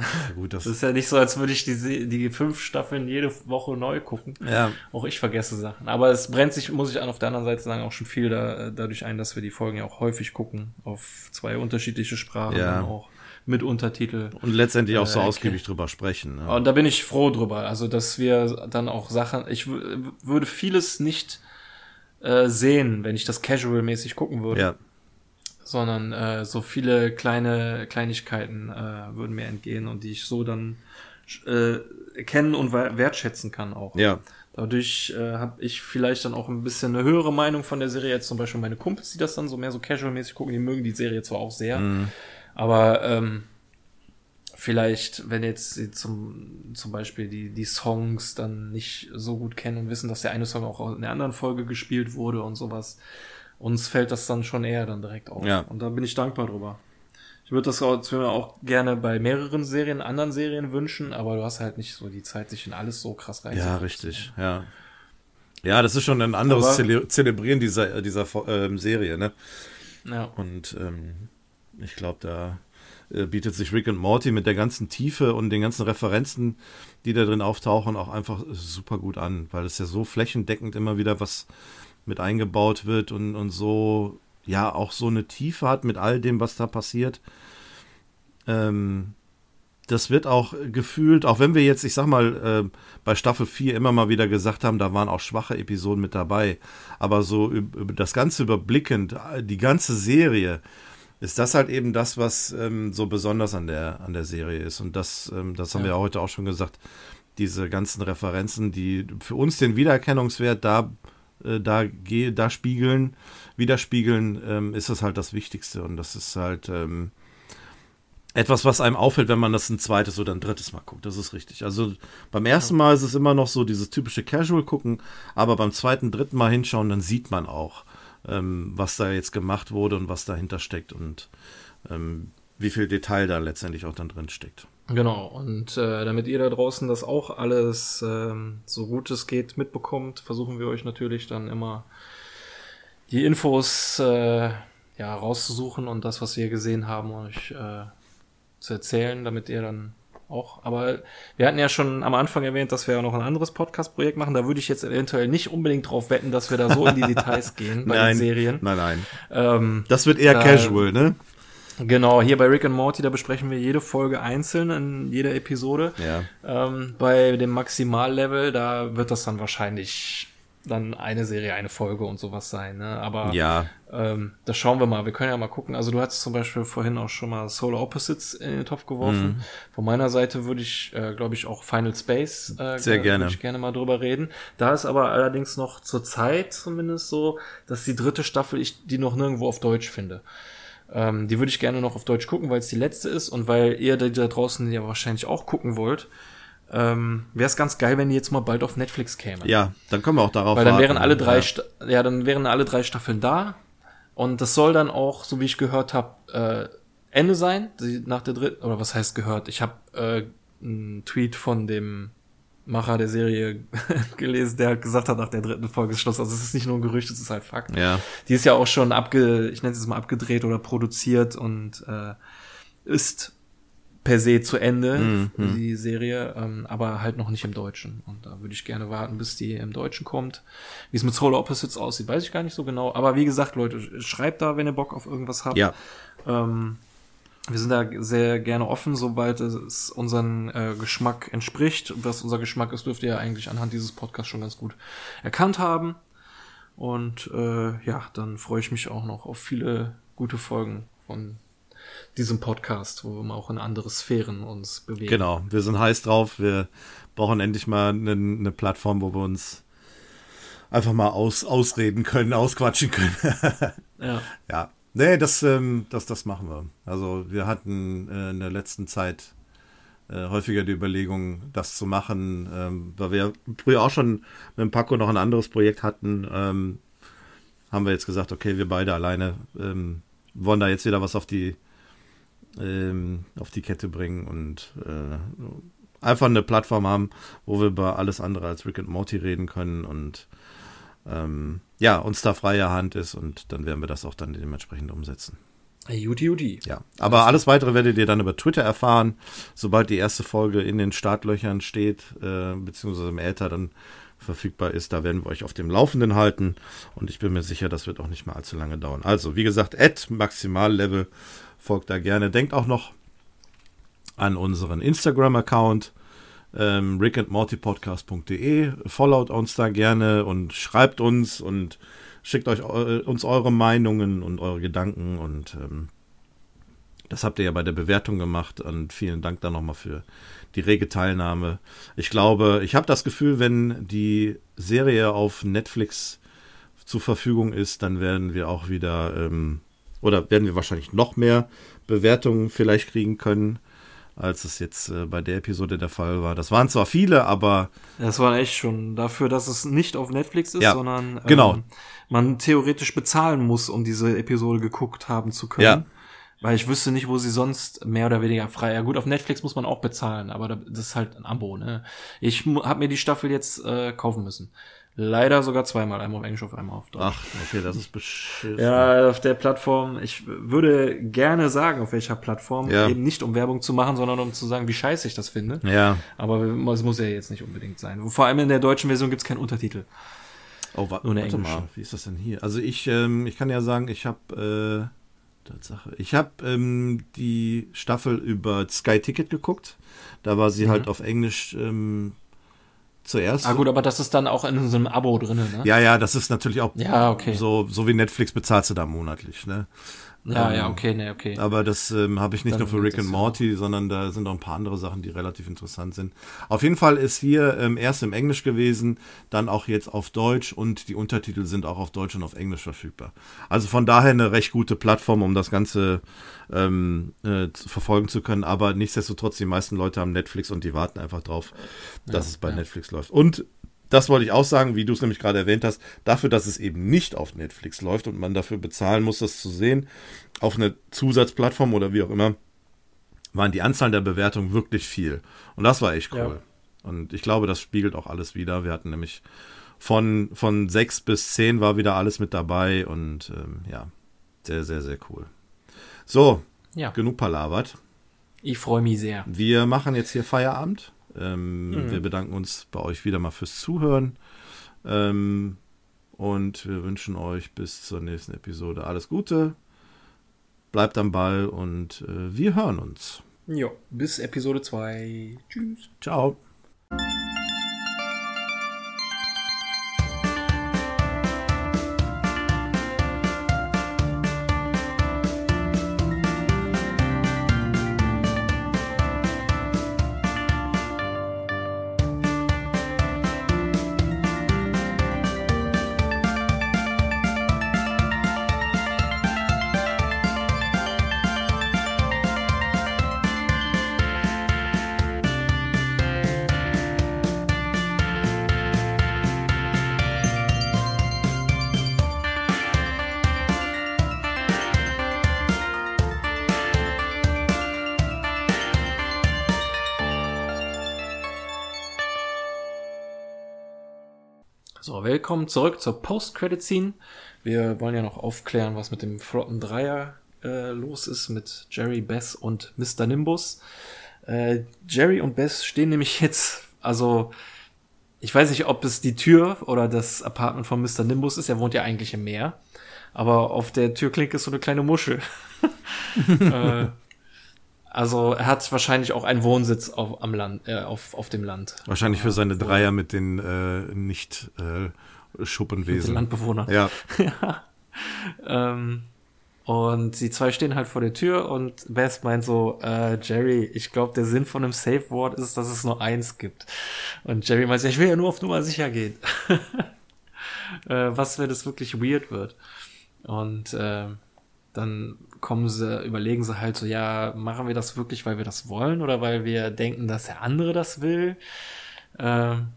Speaker 3: ja
Speaker 2: gut, das, das ist ja nicht so, als würde ich die, die fünf Staffeln jede Woche neu gucken.
Speaker 3: Ja.
Speaker 2: Auch ich vergesse Sachen. Aber es brennt sich, muss ich auf der anderen Seite sagen, auch schon viel da, dadurch ein, dass wir die Folgen ja auch häufig gucken. Auf zwei unterschiedliche Sprachen
Speaker 3: ja.
Speaker 2: auch mit Untertitel.
Speaker 3: Und letztendlich auch so äh, ausgiebig drüber sprechen.
Speaker 2: Ne? Und da bin ich froh drüber. Also, dass wir dann auch Sachen, ich würde vieles nicht äh, sehen, wenn ich das casual-mäßig gucken würde.
Speaker 3: Ja.
Speaker 2: Sondern äh, so viele kleine Kleinigkeiten äh, würden mir entgehen und die ich so dann äh, erkennen und wertschätzen kann auch.
Speaker 3: Ja.
Speaker 2: Dadurch äh, habe ich vielleicht dann auch ein bisschen eine höhere Meinung von der Serie. Jetzt zum Beispiel meine Kumpels, die das dann so mehr so casual-mäßig gucken, die mögen die Serie zwar auch sehr,
Speaker 3: mhm.
Speaker 2: Aber ähm, vielleicht, wenn jetzt sie zum, zum Beispiel die, die Songs dann nicht so gut kennen und wissen, dass der eine Song auch in der anderen Folge gespielt wurde und sowas, uns fällt das dann schon eher dann direkt auf.
Speaker 3: Ja.
Speaker 2: Und da bin ich dankbar drüber. Ich würde das auch, auch gerne bei mehreren Serien, anderen Serien wünschen, aber du hast halt nicht so die Zeit, sich in alles so krass rein.
Speaker 3: Ja, richtig, ja. Ja, das ist schon ein anderes Zele Zelebrieren dieser, dieser ähm, Serie, ne?
Speaker 2: Ja.
Speaker 3: Und ähm, ich glaube, da äh, bietet sich Rick und Morty mit der ganzen Tiefe und den ganzen Referenzen, die da drin auftauchen, auch einfach super gut an, weil es ja so flächendeckend immer wieder was mit eingebaut wird und, und so, ja, auch so eine Tiefe hat mit all dem, was da passiert. Ähm, das wird auch gefühlt, auch wenn wir jetzt, ich sag mal, äh, bei Staffel 4 immer mal wieder gesagt haben, da waren auch schwache Episoden mit dabei, aber so das Ganze überblickend, die ganze Serie, ist das halt eben das, was ähm, so besonders an der, an der Serie ist. Und das, ähm, das haben ja. wir heute auch schon gesagt, diese ganzen Referenzen, die für uns den Wiedererkennungswert da, äh, da, da spiegeln, widerspiegeln, ähm, ist das halt das Wichtigste. Und das ist halt ähm, etwas, was einem auffällt, wenn man das ein zweites oder ein drittes Mal guckt. Das ist richtig. Also beim ersten Mal ist es immer noch so dieses typische Casual-Gucken, aber beim zweiten, dritten Mal hinschauen, dann sieht man auch, ähm, was da jetzt gemacht wurde und was dahinter steckt und ähm, wie viel Detail da letztendlich auch dann drin steckt.
Speaker 2: Genau, und äh, damit ihr da draußen das auch alles ähm, so gut es geht mitbekommt, versuchen wir euch natürlich dann immer die Infos äh, ja, rauszusuchen und das, was wir gesehen haben, euch äh, zu erzählen, damit ihr dann auch. Aber wir hatten ja schon am Anfang erwähnt, dass wir ja noch ein anderes Podcast-Projekt machen. Da würde ich jetzt eventuell nicht unbedingt drauf wetten, dass wir da so in die Details gehen bei
Speaker 3: nein,
Speaker 2: den Serien.
Speaker 3: Nein, nein.
Speaker 2: Ähm,
Speaker 3: das wird eher da, casual, ne?
Speaker 2: Genau, hier bei Rick and Morty, da besprechen wir jede Folge einzeln in jeder Episode.
Speaker 3: Ja.
Speaker 2: Ähm, bei dem Maximallevel, da wird das dann wahrscheinlich dann eine Serie, eine Folge und sowas sein. Ne? Aber
Speaker 3: ja.
Speaker 2: ähm, das schauen wir mal. Wir können ja mal gucken. Also du hattest zum Beispiel vorhin auch schon mal Solar Opposites in den Topf geworfen. Mhm. Von meiner Seite würde ich, äh, glaube ich, auch Final Space
Speaker 3: äh, sehr gerne.
Speaker 2: Würde ich gerne mal drüber reden. Da ist aber allerdings noch zur Zeit zumindest so, dass die dritte Staffel ich die noch nirgendwo auf Deutsch finde. Ähm, die würde ich gerne noch auf Deutsch gucken, weil es die letzte ist und weil ihr da draußen ja wahrscheinlich auch gucken wollt ähm, wäre es ganz geil, wenn die jetzt mal bald auf Netflix käme.
Speaker 3: Ja, dann kommen wir auch darauf.
Speaker 2: Weil dann wären alle drei, ja. ja, dann wären alle drei Staffeln da. Und das soll dann auch, so wie ich gehört habe, äh, Ende sein. Nach der dritten, oder was heißt gehört? Ich habe äh, einen Tweet von dem Macher der Serie gelesen, der gesagt hat, nach der dritten Folge ist Schluss. Also es ist nicht nur ein Gerücht, es ist halt Fakt.
Speaker 3: Ja.
Speaker 2: Die ist ja auch schon abge, ich nenne es mal abgedreht oder produziert und äh, ist per se zu Ende,
Speaker 3: mhm.
Speaker 2: die Serie, ähm, aber halt noch nicht im Deutschen. Und da würde ich gerne warten, bis die im Deutschen kommt. Wie es mit Solar Opposites aussieht, weiß ich gar nicht so genau. Aber wie gesagt, Leute, schreibt da, wenn ihr Bock auf irgendwas habt.
Speaker 3: Ja.
Speaker 2: Ähm, wir sind da sehr gerne offen, sobald es unseren äh, Geschmack entspricht. Was unser Geschmack ist, dürft ihr ja eigentlich anhand dieses Podcasts schon ganz gut erkannt haben. Und äh, ja, dann freue ich mich auch noch auf viele gute Folgen von diesem Podcast, wo wir auch in andere Sphären uns bewegen.
Speaker 3: Genau, wir sind heiß drauf. Wir brauchen endlich mal eine, eine Plattform, wo wir uns einfach mal aus, ausreden können, ausquatschen können.
Speaker 2: ja.
Speaker 3: Ja. Nee, das, ähm, das, das machen wir. Also wir hatten äh, in der letzten Zeit äh, häufiger die Überlegung, das zu machen, ähm, weil wir früher auch schon mit dem Paco noch ein anderes Projekt hatten, ähm, haben wir jetzt gesagt, okay, wir beide alleine ähm, wollen da jetzt wieder was auf die ähm, auf die Kette bringen und äh, einfach eine Plattform haben, wo wir über alles andere als Rick and Morty reden können und ähm, ja, uns da freie Hand ist und dann werden wir das auch dann dementsprechend umsetzen.
Speaker 2: Juti, Juti.
Speaker 3: Ja, aber alles weitere werdet ihr dann über Twitter erfahren, sobald die erste Folge in den Startlöchern steht, äh, beziehungsweise im Äther dann verfügbar ist. Da werden wir euch auf dem Laufenden halten und ich bin mir sicher, das wird auch nicht mehr allzu lange dauern. Also, wie gesagt, at Maximallevel folgt da gerne. Denkt auch noch an unseren Instagram-Account ähm, rickandmortypodcast.de. Followt uns da gerne und schreibt uns und schickt euch eu uns eure Meinungen und eure Gedanken und ähm, das habt ihr ja bei der Bewertung gemacht und vielen Dank da nochmal für die rege Teilnahme. Ich glaube, ich habe das Gefühl, wenn die Serie auf Netflix zur Verfügung ist, dann werden wir auch wieder ähm, oder werden wir wahrscheinlich noch mehr Bewertungen vielleicht kriegen können als es jetzt äh, bei der Episode der Fall war. Das waren zwar viele, aber.
Speaker 2: Das war echt schon dafür, dass es nicht auf Netflix ist,
Speaker 3: Ja,
Speaker 2: sondern
Speaker 3: genau.
Speaker 2: ähm, man theoretisch bezahlen muss, um diese Episode geguckt haben zu können.
Speaker 3: Ja.
Speaker 2: Weil ich wüsste nicht, wo sie sonst mehr oder weniger frei. Ja gut, auf Netflix muss man auch bezahlen, aber da- das ist halt ein Abo. Ne? Ich habe mir die Staffel jetzt äh, kaufen müssen. Leider sogar zweimal, einmal auf Englisch, auf einmal auf Deutsch.
Speaker 3: Ach, okay, das ist beschissen.
Speaker 2: Ja, auf der Plattform, ich würde gerne sagen, auf welcher Plattform,
Speaker 3: Ja.
Speaker 2: eben nicht um Werbung zu machen, sondern um zu sagen, wie scheiße ich das finde.
Speaker 3: Ja.
Speaker 2: Aber es muss ja jetzt nicht unbedingt sein. Vor allem in der deutschen Version gibt's keinen Untertitel.
Speaker 3: Oh, wa
Speaker 2: Nur
Speaker 3: warte
Speaker 2: englische.
Speaker 3: mal, wie ist das denn hier? Also ich, ähm, ich kann ja sagen, ich habe äh, Tatsache, ich habe ähm, die Staffel über Sky Ticket geguckt. Da war sie halt auf Englisch ähm, zuerst.
Speaker 2: Ah gut, aber das ist dann auch in so einem Abo drin, ne?
Speaker 3: Ja, ja, das ist natürlich auch
Speaker 2: Ja, okay.
Speaker 3: so, so wie Netflix bezahlst du da monatlich, ne?
Speaker 2: Ja,
Speaker 3: ähm,
Speaker 2: ja, okay, ne, okay.
Speaker 3: Aber das ähm, habe ich nicht
Speaker 2: Dann
Speaker 3: nur für Rick and
Speaker 2: ja-
Speaker 3: Morty, sondern da sind auch ein paar andere Sachen, die relativ interessant sind. Auf jeden Fall ist hier ähm, erst im Englisch gewesen, dann auch jetzt auf Deutsch und die Untertitel sind auch auf Deutsch und auf Englisch verfügbar. Also von daher eine recht gute Plattform, um das Ganze ähm, äh, zu verfolgen zu können. Aber nichtsdestotrotz, die meisten Leute haben Netflix und die warten einfach drauf, dass es bei Netflix läuft. Und das wollte ich auch sagen, wie du es nämlich gerade erwähnt hast, dafür, dass es eben nicht auf Netflix läuft und man dafür bezahlen muss, das zu sehen, auf eine Zusatzplattform oder wie auch immer, waren die Anzahl der Bewertungen wirklich viel. Und das war echt cool. Und ich glaube, das spiegelt auch alles wieder. Wir hatten nämlich von, von sechs bis zehn war wieder alles mit dabei und ähm, ja, sehr, sehr, sehr cool. So,
Speaker 2: Ja,
Speaker 3: genug palavert.
Speaker 2: ich freue mich sehr.
Speaker 3: Wir machen jetzt hier Feierabend. Ähm, Wir bedanken uns bei euch wieder mal fürs Zuhören. Ähm, und wir wünschen euch bis zur nächsten Episode alles Gute. Bleibt am Ball und äh, wir hören uns.
Speaker 2: Jo, bis Episode 2. Tschüss.
Speaker 3: Ciao.
Speaker 2: Willkommen zurück zur Post-Credit-Scene. Wir wollen ja noch aufklären, was mit dem flotten Dreier äh, los ist, mit Jerry, Bess und Mr. Nimbus. Äh, Jerry und Bess stehen nämlich jetzt, also ich weiß nicht, ob es die Tür oder das Apartment von Mr. Nimbus ist, er wohnt ja eigentlich im Meer, aber auf der Türklinke ist so eine kleine Muschel. äh, also er hat wahrscheinlich auch einen Wohnsitz auf, am Land, äh, auf, auf dem Land.
Speaker 3: Wahrscheinlich für seine Dreier mit den äh, nicht äh, Schuppenwesen.
Speaker 2: Landbewohnern.
Speaker 3: Ja,
Speaker 2: Ähm, und die zwei stehen halt vor der Tür und Beth meint so, äh, Jerry, ich glaube, der Sinn von einem Safe Word ist, dass es nur eins gibt. Und Jerry meint, ja, ich will ja nur auf Nummer sicher gehen. äh, was, wenn das wirklich weird wird? Und äh, dann kommen sie, überlegen sie halt so, ja, machen wir das wirklich, weil wir das wollen oder weil wir denken, dass der andere das will? Ähm,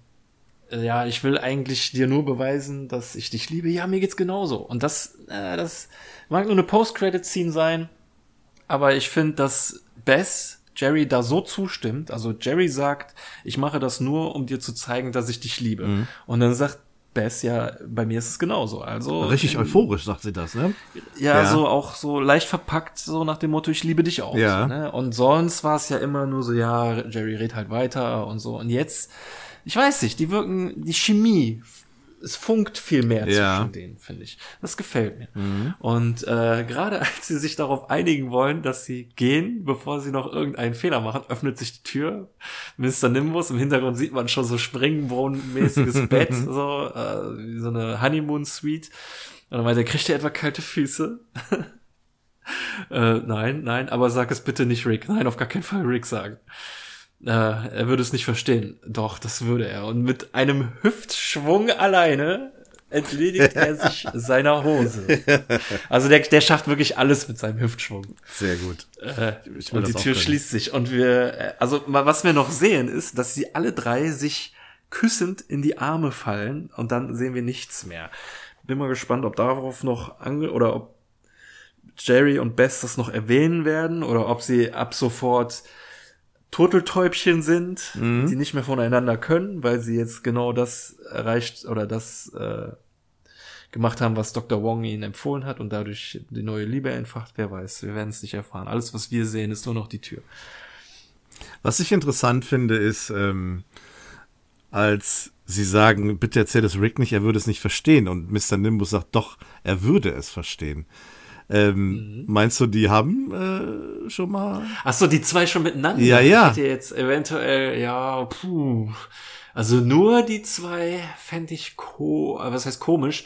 Speaker 2: ja, ich will eigentlich dir nur beweisen, dass ich dich liebe. Ja, mir geht's genauso. Und das, äh, das mag nur eine Post-Credit-Scene sein, aber ich finde, dass Bess Jerry da so zustimmt. Also Jerry sagt, ich mache das nur, um dir zu zeigen, dass ich dich liebe. Und dann sagt Bess ja, bei mir ist es genauso. Also
Speaker 3: Richtig euphorisch, sagt sie das, ne?
Speaker 2: Ja,
Speaker 3: Ja.
Speaker 2: so auch so leicht verpackt, so nach dem Motto, ich liebe dich auch.
Speaker 3: Ja.
Speaker 2: Ne? Und sonst war es ja immer nur so, ja, Jerry redet halt weiter und so. Und jetzt, ich weiß nicht, die wirken, die Chemie, es funkt viel mehr
Speaker 3: Ja.
Speaker 2: zwischen denen, finde ich. Das gefällt mir. Und äh, gerade als sie sich darauf einigen wollen, dass sie gehen, bevor sie noch irgendeinen Fehler machen, öffnet sich die Tür. Mr. Nimbus, im Hintergrund sieht man schon so Springbrunnen-mäßiges Bett, so, äh, wie so eine Honeymoon-Suite. Und dann meint er, kriegt er etwa kalte Füße? äh, nein, nein, aber sag es bitte nicht Rick. Nein, auf gar keinen Fall Rick sagen. Äh, er würde es nicht verstehen. Doch, das würde er. Und mit einem Hüftschwung alleine entledigt er sich seiner Hose. Also der, der schafft wirklich alles mit seinem Hüftschwung.
Speaker 3: Sehr gut.
Speaker 2: Äh, und die Tür
Speaker 3: können.
Speaker 2: schließt sich. Und wir, äh, also was wir noch sehen, ist, dass sie alle drei sich küssend in die Arme fallen und dann sehen wir nichts mehr. Bin mal gespannt, ob darauf noch ange oder ob Jerry und Bess das noch erwähnen werden oder ob sie ab sofort Turteltäubchen sind,
Speaker 3: Mhm.
Speaker 2: die nicht mehr voneinander können, weil sie jetzt genau das erreicht oder das äh, gemacht haben, was Dr. Wong ihnen empfohlen hat und dadurch die neue Liebe entfacht. Wer weiß, wir werden es nicht erfahren. Alles, was wir sehen, ist nur noch die Tür.
Speaker 3: Was ich interessant finde, ist, ähm, als sie sagen, bitte erzähl es Rick nicht, er würde es nicht verstehen. Und Mr. Nimbus sagt, doch, er würde es verstehen. Ähm, Meinst du, die haben äh, schon mal.
Speaker 2: Ach so, die zwei schon miteinander.
Speaker 3: Ja, ja.
Speaker 2: Ich hätte jetzt eventuell, ja, puh. Also nur die zwei fände ich ko, was heißt komisch.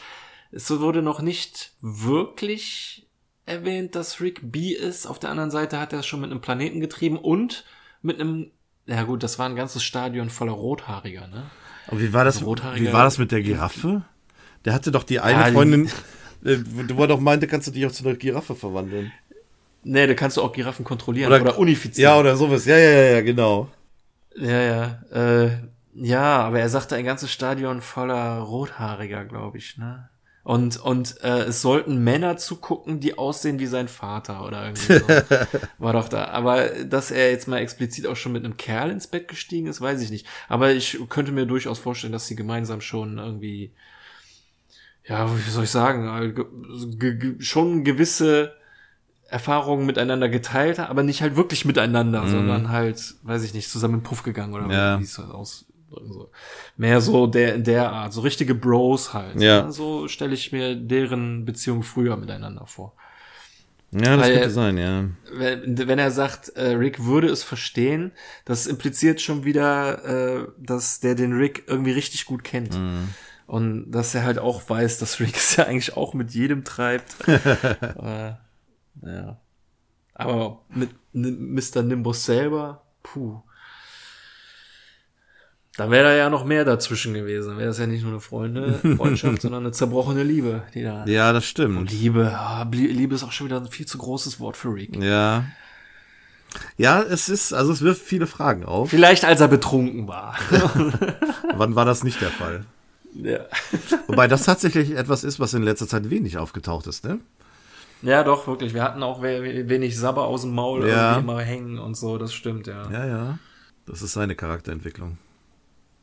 Speaker 2: Es wurde noch nicht wirklich erwähnt, dass Rick B ist. Auf der anderen Seite hat er es schon mit einem Planeten getrieben und mit einem, ja gut, das war ein ganzes Stadion voller Rothaariger, ne?
Speaker 3: Aber wie war das,
Speaker 2: Also
Speaker 3: wie war das mit der Giraffe? Der hatte doch die eine
Speaker 2: Ja,
Speaker 3: Freundin, wo er doch meinte, kannst du dich auch zu einer Giraffe verwandeln.
Speaker 2: Nee, da kannst du auch Giraffen kontrollieren
Speaker 3: Oder-
Speaker 2: oder, unifizieren.
Speaker 3: Ja, oder sowas. Ja, ja, ja, ja, genau.
Speaker 2: Ja, ja. Äh, ja, aber er sagte ein ganzes Stadion voller Rothaariger, glaube ich, ne? Und, und äh, es sollten Männer zugucken, die aussehen wie sein Vater oder irgendwie so. War doch da. Aber dass er jetzt mal explizit auch schon mit einem Kerl ins Bett gestiegen ist, weiß ich nicht. Aber ich könnte mir durchaus vorstellen, dass sie gemeinsam schon irgendwie, ja, wie soll ich sagen, ge ge ge schon gewisse Erfahrungen miteinander geteilt, aber nicht halt wirklich miteinander, sondern halt, weiß ich nicht, zusammen in Puff gegangen oder
Speaker 3: Ja.
Speaker 2: wie es halt ausdrücken soll. Mehr so der in der Art, so richtige Bros halt.
Speaker 3: Ja.
Speaker 2: ne? So stelle ich mir deren Beziehung früher miteinander vor.
Speaker 3: Ja, das
Speaker 2: Weil-
Speaker 3: könnte sein, ja.
Speaker 2: Wenn, wenn er sagt, äh, Rick würde es verstehen, das impliziert schon wieder, äh, dass der den Rick irgendwie richtig gut kennt. Und dass er halt auch weiß, dass Rick es ja eigentlich auch mit jedem treibt. äh, ja. Aber mit Mr. Nimbus selber, puh. Da wäre da ja noch mehr dazwischen gewesen. Wäre es ja nicht nur eine Freunde, Freundschaft, sondern eine zerbrochene Liebe, die da.
Speaker 3: Ja, das
Speaker 2: Und
Speaker 3: stimmt.
Speaker 2: Liebe, ah, Blie- Liebe ist auch schon wieder ein viel zu großes Wort für Rick.
Speaker 3: Ja. Ja, es ist, also es wirft viele Fragen auf.
Speaker 2: Vielleicht als er betrunken war.
Speaker 3: Wann war das nicht der Fall?
Speaker 2: Ja.
Speaker 3: Wobei das tatsächlich etwas ist, was in letzter Zeit wenig aufgetaucht ist, ne?
Speaker 2: ja, doch, wirklich. Wir hatten auch we- wenig Sabber aus dem Maul
Speaker 3: Ja.
Speaker 2: irgendwie immer hängen und so, das stimmt, ja.
Speaker 3: Ja, ja. Das ist seine Charakterentwicklung.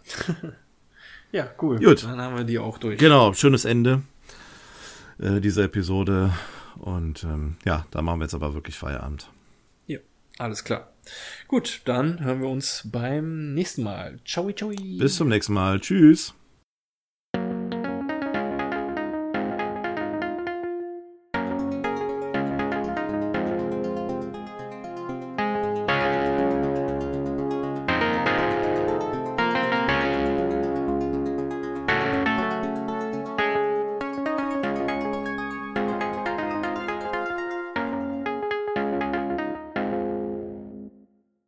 Speaker 2: Ja, cool.
Speaker 3: Gut.
Speaker 2: Dann haben wir die auch durch.
Speaker 3: Genau, schönes Ende äh, dieser Episode. Und ähm, ja, da machen wir jetzt aber wirklich Feierabend.
Speaker 2: Ja, alles klar. Gut, dann hören wir uns beim nächsten Mal. Ciao, ciao.
Speaker 3: Bis zum nächsten Mal. Tschüss.